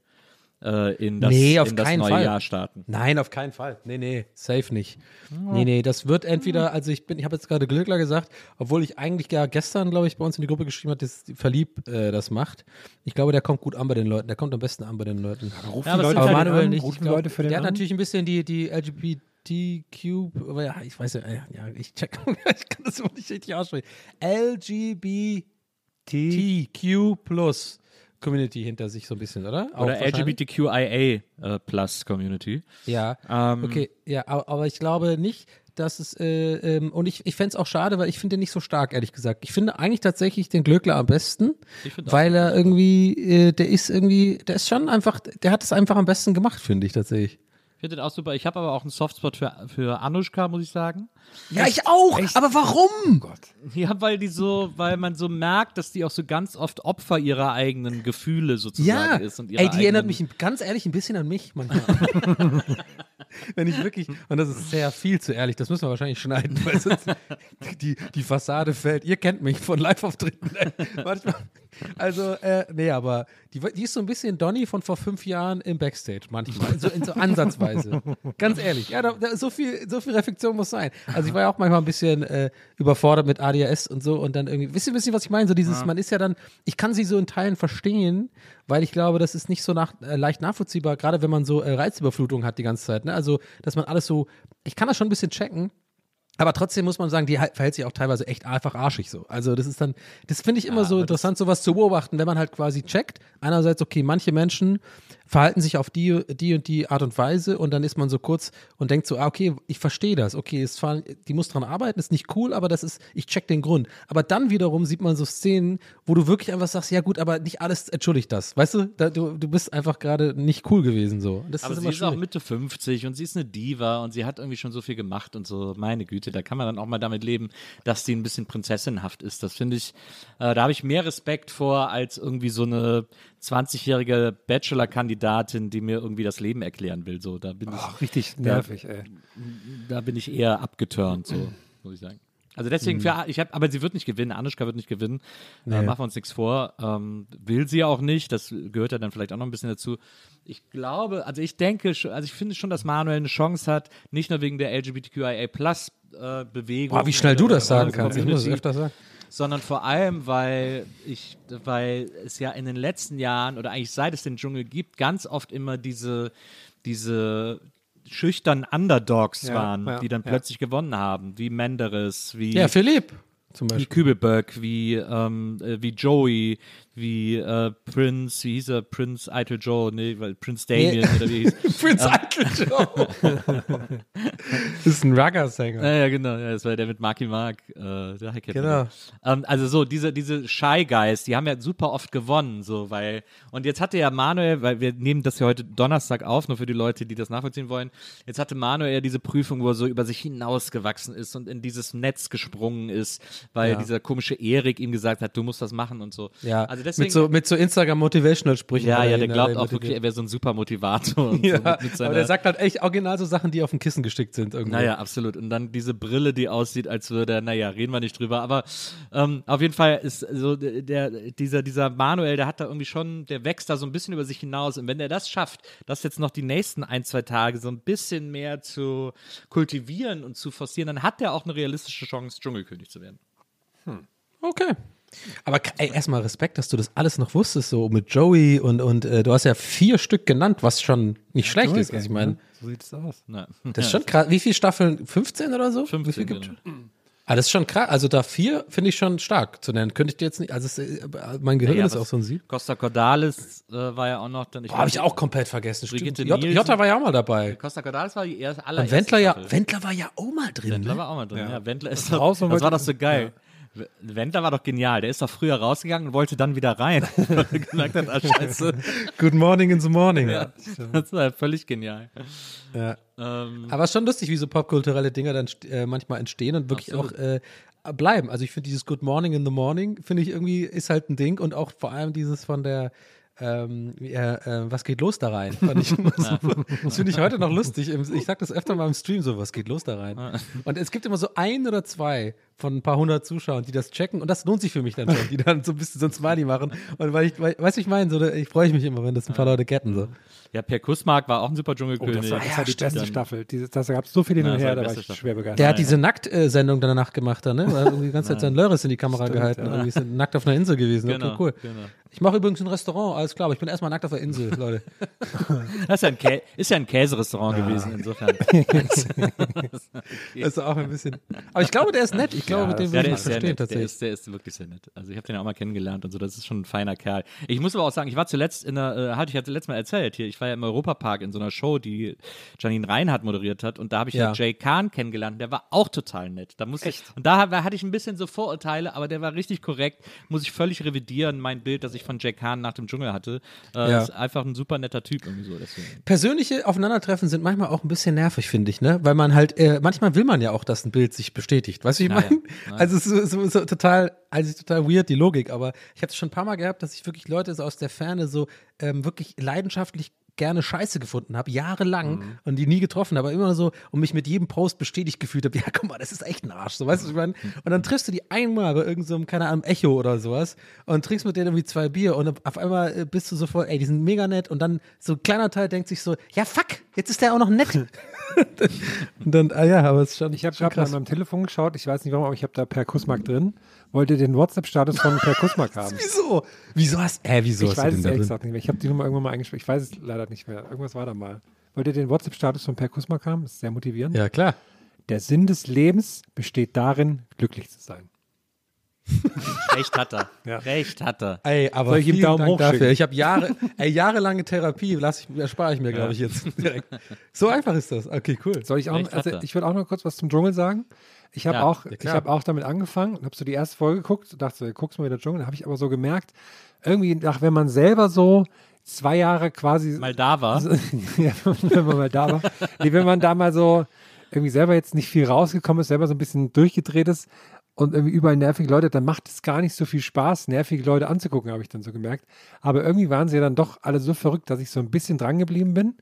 Speaker 3: äh, in das,
Speaker 6: Nee, auf
Speaker 3: in das
Speaker 6: keinen
Speaker 3: neue
Speaker 6: Fall.
Speaker 3: Jahr starten.
Speaker 6: Nein, auf keinen Fall. Nee, nee, safe nicht. Nee, nee, das wird entweder, also ich bin, ich habe jetzt gerade Glückler gesagt, obwohl ich eigentlich ja gestern, glaube ich, bei uns in die Gruppe geschrieben habe, dass Verlieb äh, das macht. Ich glaube, der kommt gut an bei den Leuten. Der kommt am besten an bei den Leuten.
Speaker 2: Rufen
Speaker 3: Ja, aber
Speaker 2: die Leute den
Speaker 3: halt
Speaker 6: Manuel
Speaker 2: an?
Speaker 6: nicht. Ich
Speaker 2: Rufen
Speaker 6: glaub,
Speaker 2: Leute für den
Speaker 6: der hat
Speaker 2: an?
Speaker 6: natürlich ein bisschen die, die LGBTQ, aber ja, ich weiß ja, ja, ja, ich check, ich kann das wohl nicht richtig aussprechen. LGBTQ plus Community hinter sich so ein bisschen, oder? Auch
Speaker 3: Oder? LGBTQIA äh, Plus Community.
Speaker 6: Ja,
Speaker 3: Ähm,
Speaker 6: okay, ja, aber, ich glaube nicht, dass es, äh, ähm, und ich, ich fände es auch schade, weil ich finde den nicht so stark, ehrlich gesagt. Ich finde eigentlich tatsächlich den Glöckler am besten, weil er irgendwie, äh, der ist irgendwie, der ist schon einfach, der hat es einfach am besten gemacht, finde ich tatsächlich.
Speaker 3: Ich finde den auch super. Ich habe aber auch einen Softspot für, für Anushka, muss ich sagen.
Speaker 6: Ja, ich auch, aber warum?
Speaker 3: Ja, weil die so, weil man so merkt, dass die auch so ganz oft Opfer ihrer eigenen Gefühle sozusagen
Speaker 6: Ja,
Speaker 3: ist. Und ihrer
Speaker 6: ey, die erinnert mich ganz ehrlich ein bisschen an mich manchmal. Wenn ich wirklich, und das ist sehr viel zu ehrlich, das müssen wir wahrscheinlich schneiden, weil sonst die, die Fassade fällt. Ihr kennt mich von Live-Auftritten. Manchmal. Also, äh, nee, aber die, die ist so ein bisschen Donny von vor fünf Jahren im Backstage, manchmal. So, in so ansatzweise. Ganz ehrlich. Ja, da, da, so, viel, so viel Reflexion muss sein. Also, ich war ja auch manchmal ein bisschen äh, überfordert mit ADHS und so und dann irgendwie, wisst ihr, wisst ihr, was ich meine? So dieses, man ist ja dann, ich kann sie so in Teilen verstehen, weil ich glaube, das ist nicht so nach, äh, leicht nachvollziehbar, gerade wenn man so äh, Reizüberflutung hat die ganze Zeit. Ne? Also, dass man alles so, ich kann das schon ein bisschen checken, aber trotzdem muss man sagen, die verhält sich auch teilweise echt einfach arschig so. Also das ist dann, das finde ich immer so interessant, sowas zu beobachten, wenn man halt quasi checkt. Einerseits, okay, manche Menschen verhalten sich auf die, die und die Art und Weise und dann ist man so kurz und denkt so, ah, okay, ich verstehe das. Okay, es fallen, die muss dran arbeiten, ist nicht cool, aber das ist, ich check den Grund. Aber dann wiederum sieht man so Szenen, wo du wirklich einfach sagst, ja gut, aber nicht alles entschuldigt das. Weißt du, da, du, du bist einfach gerade nicht cool gewesen so. Das
Speaker 3: Aber
Speaker 6: ist
Speaker 3: sie ist auch
Speaker 6: schwierig.
Speaker 3: Mitte 50 und sie ist eine Diva und sie hat irgendwie schon so viel gemacht und so. Meine Güte, da kann man dann auch mal damit leben, dass sie ein bisschen prinzessinhaft ist. Das finde ich, äh, da habe ich mehr Respekt vor als irgendwie so eine 20-jährige Bachelor-Kandidatin, die mir irgendwie das Leben erklären will. So, da bin ich,
Speaker 2: Ach, richtig nervig, ey.
Speaker 3: da bin ich eher abgeturnt, so muss ich sagen. Also deswegen, für, ich hab, aber sie wird nicht gewinnen, Anushka wird nicht gewinnen, äh, machen wir uns nichts vor, ähm, will sie auch nicht, das gehört ja dann vielleicht auch noch ein bisschen dazu. Ich glaube, also ich denke, also ich finde schon, dass Manuel eine Chance hat, nicht nur wegen der LGBTQIA Plus äh, Bewegung.
Speaker 6: Boah, wie schnell du das sagen kannst. Ich muss es öfter sagen.
Speaker 3: Sondern vor allem, weil ich, weil es ja in den letzten Jahren oder eigentlich seit es den Dschungel gibt, ganz oft immer diese, diese schüchternen Underdogs
Speaker 2: Ja,
Speaker 3: waren,
Speaker 2: ja,
Speaker 3: die dann
Speaker 2: ja.
Speaker 3: plötzlich gewonnen haben, wie Menderes, wie,
Speaker 6: Ja, Philipp zum
Speaker 3: wie. Kübelberg, wie, ähm, äh, wie Joey, wie äh, Prince, wie hieß er, Prince Eitel Joe, nee, weil Prince Damien oder wie hieß.
Speaker 6: Prince Eitel Joe. das ist ein Rugger-Sänger.
Speaker 3: Ja, ja, genau, ja, das war der mit Marky Mark, äh, der Highcat.
Speaker 6: Genau.
Speaker 3: Ähm, also so, diese, diese Shy Guys, die haben ja super oft gewonnen, so, weil, und jetzt hatte ja Manuel, weil wir nehmen das ja heute Donnerstag auf, nur für die Leute, die das nachvollziehen wollen, jetzt hatte Manuel ja diese Prüfung, wo er so über sich hinausgewachsen ist und in dieses Netz gesprungen ist, weil
Speaker 6: Ja.
Speaker 3: dieser komische Erik ihm gesagt hat, du musst das machen und so.
Speaker 6: Ja,
Speaker 3: also deswegen,
Speaker 6: Mit so, mit so Instagram-Motivational-Sprüchen.
Speaker 3: ja, ja, der glaubt auch wirklich, er wäre so ein super Motivator. Und
Speaker 6: Ja,
Speaker 3: so mit, mit
Speaker 6: aber der sagt halt echt original so Sachen, die auf dem Kissen gestickt sind. Irgendwie.
Speaker 3: Naja, absolut. Und dann diese Brille, die aussieht, als würde, er- naja, reden wir nicht drüber. Aber ähm, auf jeden Fall ist so der, dieser, dieser Manuel, der hat da irgendwie schon, der wächst da so ein bisschen über sich hinaus. Und wenn er das schafft, das jetzt noch die nächsten ein, zwei Tage so ein bisschen mehr zu kultivieren und zu forcieren, dann hat er auch eine realistische Chance, Dschungelkönig zu werden.
Speaker 6: Okay. Aber ey, erstmal Respekt, dass du das alles noch wusstest, so mit Joey und, und äh, du hast ja vier Stück genannt, was schon nicht schlecht ist. Also ich meine,
Speaker 2: So sieht es aus.
Speaker 3: Na,
Speaker 6: das ist schon krass. Wie viele Staffeln? 15 oder so? Wie
Speaker 3: 15,
Speaker 6: viel gibt
Speaker 3: genau.
Speaker 6: Ah, das ist schon krass. Also da vier finde ich schon stark zu nennen. Könnte ich dir jetzt nicht, also es, äh, mein Gehirn
Speaker 3: Naja,
Speaker 6: ist auch so ein Sieg.
Speaker 3: Costa Cordalis äh, war ja auch noch dann.
Speaker 6: Boah, habe ich auch komplett vergessen.
Speaker 3: Brigitte
Speaker 6: J-
Speaker 3: Nielsen.
Speaker 6: Jota war ja auch mal dabei.
Speaker 3: Costa Cordalis war die erste
Speaker 6: Und
Speaker 3: allererste
Speaker 6: Wendler ja. Wendler war ja auch mal drin.
Speaker 3: Wendler
Speaker 6: Ne?
Speaker 3: war auch mal drin. Ja,
Speaker 2: Ja.
Speaker 3: Wendler ist
Speaker 2: Und raus und
Speaker 3: das war doch so geil. W- Wendler war doch genial. Der ist doch früher rausgegangen und wollte dann wieder rein. Er gemerkt hat, ah, scheiße.
Speaker 6: Good morning in the morning.
Speaker 3: Ja, das war völlig genial.
Speaker 6: Ja.
Speaker 3: Ähm,
Speaker 6: Aber schon lustig, wie so popkulturelle Dinger dann äh, manchmal entstehen und wirklich
Speaker 3: Absolut.
Speaker 6: auch äh, bleiben. Also ich finde dieses Good Morning in the Morning, finde ich irgendwie, ist halt ein Ding und auch vor allem dieses von der ähm, äh, äh, was geht los da rein? Fand ich. Das finde ich heute noch lustig. Ich sage das öfter mal im Stream so, was geht los da rein? Und es gibt immer so ein oder zwei von ein paar hundert Zuschauern, die das checken und das lohnt sich für mich dann schon, die dann so ein bisschen so ein Smiley machen. Und weil ich, weil, weißt du, ich meine, so, ich freue mich immer, wenn das ein paar Leute getten. So.
Speaker 3: ja, Per Kussmark war auch ein super
Speaker 2: Oh,
Speaker 3: Dschungelkönig.
Speaker 2: das war, das
Speaker 6: Ja,
Speaker 2: war die
Speaker 6: stimmt.
Speaker 2: beste Staffel. Dieses, das gab es so viel hin und her, da war ich
Speaker 3: Staffel.
Speaker 2: schwer begeistert.
Speaker 6: Der hat diese Nackt-Sendung danach gemacht, dann, ne? Weil er irgendwie die ganze Zeit sein Lörres in die Kamera gehalten.
Speaker 2: ja.
Speaker 6: Irgendwie ist nackt auf einer Insel gewesen.
Speaker 3: Genau,
Speaker 6: okay, cool.
Speaker 3: genau.
Speaker 6: Ich mache übrigens ein Restaurant, alles klar, aber ich bin erstmal nackt auf der Insel, Leute.
Speaker 3: Das ist ja ein, Kä ist ja ein Käserestaurant gewesen, insofern.
Speaker 6: Das ist auch ein bisschen. Aber ich glaube, der ist nett. Ich glaube,
Speaker 2: Ja,
Speaker 6: mit dem
Speaker 3: Ja,
Speaker 6: würde
Speaker 3: der
Speaker 6: ich verstehen
Speaker 3: nett. Der
Speaker 6: tatsächlich.
Speaker 3: ist, der ist wirklich sehr nett. Also ich habe den auch mal kennengelernt und so. Das ist schon ein feiner Kerl. Ich muss aber auch sagen, ich war zuletzt in einer, äh, hatte ich ja letztes Mal erzählt hier, ich war ja im Europapark in so einer Show, die Janine Reinhardt moderiert hat und da habe ich ja.
Speaker 6: Ja.
Speaker 3: Jay Kahn kennengelernt. Der war auch total nett. Da muss ich, und da hatte ich ein bisschen so Vorurteile, aber der war richtig korrekt. Muss ich völlig revidieren, mein Bild, das ich von Jay Kahn nach dem Dschungel hatte. Äh,
Speaker 6: Ja.
Speaker 3: Ist einfach ein super netter Typ irgendwie so. Deswegen.
Speaker 6: Persönliche Aufeinandertreffen sind manchmal auch ein bisschen nervig, finde ich, ne? Weil man halt, äh, manchmal will man ja auch, dass ein Bild sich bestätigt. Weißt du, ich meine?
Speaker 3: Ja.
Speaker 6: Also es ist so, so, so total, also total weird, die Logik, aber ich habe es schon ein paar Mal gehabt, dass ich wirklich Leute so aus der Ferne so ähm, wirklich leidenschaftlich gerne Scheiße gefunden habe, jahrelang
Speaker 3: Mhm.
Speaker 6: und die nie getroffen, aber immer so und mich mit jedem Post bestätigt gefühlt habe, ja, guck mal, das ist echt ein Arsch, so weißt du, was ich meine? Und dann triffst du die einmal bei irgendeinem, keine Ahnung, Echo oder sowas und trinkst mit denen irgendwie zwei Bier und auf einmal äh, bist du sofort, ey, die sind mega nett und dann so ein kleiner Teil denkt sich so, ja, fuck, jetzt ist der auch noch nett. und dann, ah ja, aber es ist schon,
Speaker 2: Ich habe gerade mal an meinem Telefon geschaut, ich weiß nicht warum, aber ich habe da Per Kussmark drin. Wollte den WhatsApp-Status von Per Kussmark haben.
Speaker 6: Wieso? Wieso hast, hä, wieso
Speaker 2: Ich
Speaker 6: hast du
Speaker 2: weiß
Speaker 6: den
Speaker 2: es
Speaker 6: da
Speaker 2: ehrlich
Speaker 6: drin?
Speaker 2: gesagt nicht mehr. Ich habe die Nummer irgendwann mal eingespielt. Ich weiß es leider nicht mehr. Irgendwas war da mal. Wollt ihr den WhatsApp-Status von Per Kussmark haben? Das ist sehr motivierend.
Speaker 6: Ja, klar.
Speaker 2: Der Sinn des Lebens besteht darin, glücklich zu sein.
Speaker 3: Recht hat er.
Speaker 2: Ja.
Speaker 3: Recht hat er.
Speaker 6: Ey, aber
Speaker 2: Soll ich ihm
Speaker 6: vielen
Speaker 2: Daumen
Speaker 6: Dank
Speaker 2: hoch
Speaker 6: dafür.
Speaker 2: schicken?
Speaker 6: Ich habe Jahre, ey, jahrelange Therapie, lass ich, erspare ich mir, glaube ich, jetzt direkt. So einfach ist das. Okay, cool.
Speaker 2: Soll ich auch, also ich würde auch noch kurz was zum Dschungel sagen. Ich habe
Speaker 3: Ja,
Speaker 2: auch,
Speaker 6: ja,
Speaker 2: ich habe auch damit angefangen und habe so die erste Folge geguckt und dachte, guckst mal wieder Dschungel. Da habe ich aber so gemerkt, irgendwie, nach, wenn man selber so zwei Jahre quasi
Speaker 3: Mal da war.
Speaker 2: ja, wenn man mal da war. Nee, wenn man da mal so irgendwie selber jetzt nicht viel rausgekommen ist, selber so ein bisschen durchgedreht ist und irgendwie überall nervige Leute, dann macht es gar nicht so viel Spaß, nervige Leute anzugucken, habe ich dann so gemerkt. Aber irgendwie waren sie ja dann doch alle so verrückt, dass ich so ein bisschen dran geblieben bin.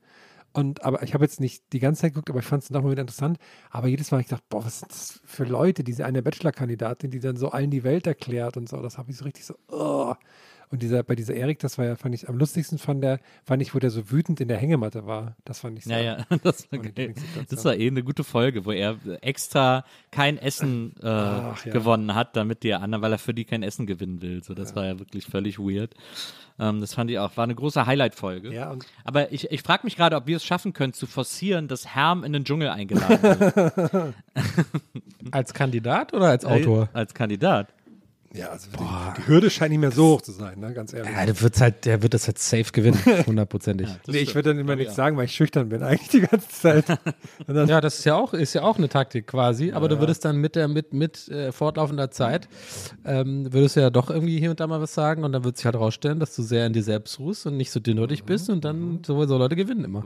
Speaker 2: Und aber ich habe jetzt nicht die ganze Zeit geguckt, aber ich fand es noch mal wieder interessant. Aber jedes Mal hab ich gedacht, boah, was sind das für Leute, diese eine Bachelor-Kandidatin, die dann so allen die Welt erklärt und so. Das habe ich so richtig so, oh. Und dieser, bei dieser Erik, das war ja, fand ich am lustigsten von der, fand ich, wo der so wütend in der Hängematte war. Das fand ich so.
Speaker 3: Ja, ja, das war, geil. Das war eh eine gute Folge, wo er extra kein Essen äh,
Speaker 2: ja.
Speaker 3: gewonnen hat, damit die anderen, weil er für die kein Essen gewinnen will. So, das war ja wirklich völlig weird. Ähm, das fand ich auch, war eine große Highlight-Folge.
Speaker 2: Ja,
Speaker 3: Aber ich, ich frage mich gerade, ob wir es schaffen können, zu forcieren, dass Herm in den Dschungel eingeladen wird.
Speaker 6: Als Kandidat oder als Autor?
Speaker 3: Als Kandidat.
Speaker 2: Ja, also die, die Hürde scheint nicht mehr so hoch zu sein, ne? ganz ehrlich.
Speaker 6: Ja, der, wird's halt, der wird das jetzt safe gewinnen, hundertprozentig. Ja,
Speaker 2: nee, ich würde dann immer nichts sagen, weil ich schüchtern bin, eigentlich die ganze Zeit. Dann,
Speaker 6: das ist ja auch, ist ja auch eine Taktik quasi, aber du würdest dann mit der, mit, mit äh, fortlaufender Zeit, ähm, würdest du ja doch irgendwie hier und da mal was sagen und dann wird sich halt rausstellen, dass du sehr in dir selbst ruhst und nicht so dünnhäutig bist und dann sowieso Leute gewinnen immer.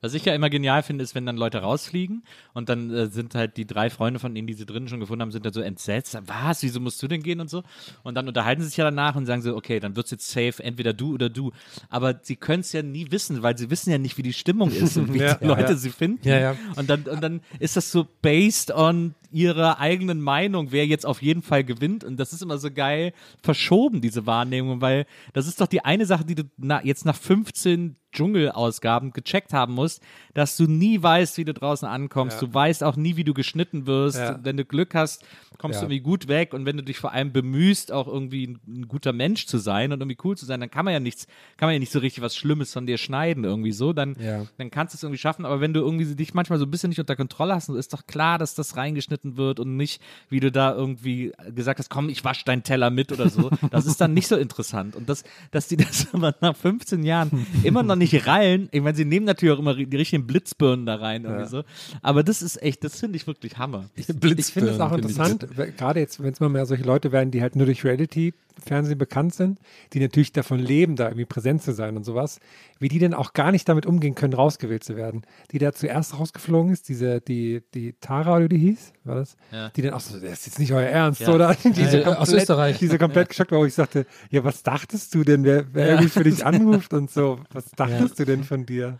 Speaker 3: Was ich ja immer genial finde, ist, wenn dann Leute rausfliegen und dann äh, sind halt die drei Freunde von ihnen, die sie drinnen schon gefunden haben, sind dann so entsetzt. Was? Wieso musst du denn gehen? Gehen und so. Und dann unterhalten sie sich ja danach und sagen so, okay, dann wird's jetzt safe, entweder du oder du. Aber sie können es ja nie wissen, weil sie wissen ja nicht, wie die Stimmung ist und wie
Speaker 2: Ja,
Speaker 3: die Leute
Speaker 2: ja.
Speaker 3: sie finden.
Speaker 6: Ja.
Speaker 3: Und dann, und dann ist das so based on ihrer eigenen Meinung, wer jetzt auf jeden Fall gewinnt. Und das ist immer so geil verschoben, diese Wahrnehmung, weil das ist doch die eine Sache, die du na, jetzt nach 15 Dschungelausgaben gecheckt haben musst, dass du nie weißt, wie du draußen ankommst. Du weißt auch nie, wie du geschnitten wirst.
Speaker 2: Ja.
Speaker 3: Wenn du Glück hast, kommst
Speaker 2: Ja.
Speaker 3: du irgendwie gut weg. Und wenn du dich vor allem bemühst, auch irgendwie ein, ein guter Mensch zu sein und irgendwie cool zu sein, dann kann man ja nichts, kann man ja nicht so richtig was Schlimmes von dir schneiden, irgendwie so. Dann,
Speaker 6: Ja.
Speaker 3: dann kannst du es irgendwie schaffen. Aber wenn du irgendwie dich manchmal so ein bisschen nicht unter Kontrolle hast, ist doch klar, dass das reingeschnitten wird und nicht, wie du da irgendwie gesagt hast, komm, ich wasch deinen Teller mit oder so. Das ist dann nicht so interessant. Und das, dass die das aber nach 15 Jahren immer noch nicht rallen, ich meine, sie nehmen natürlich auch immer die richtigen Blitzbirnen da rein, irgendwie so. Aber das ist echt, das finde ich wirklich Hammer.
Speaker 2: Ich finde es auch interessant, gerade jetzt, wenn es mal mehr solche Leute werden, die halt nur durch Reality-Fernsehen bekannt sind, die natürlich davon leben, da irgendwie präsent zu sein und sowas, wie die denn auch gar nicht damit umgehen können, rausgewählt zu werden. Die da zuerst rausgeflogen ist, diese, die, die Tara oder wie die hieß, war das?
Speaker 3: Ja.
Speaker 2: Die dann auch so, das ist jetzt nicht euer Ernst,
Speaker 3: Ja.
Speaker 2: oder? Diese
Speaker 6: Ja, aus Österreich.
Speaker 2: Diese komplett geschockt war, wo ich sagte, ja, was dachtest du denn, wer, wer irgendwie für dich anruft und so, was dachtest du denn von dir?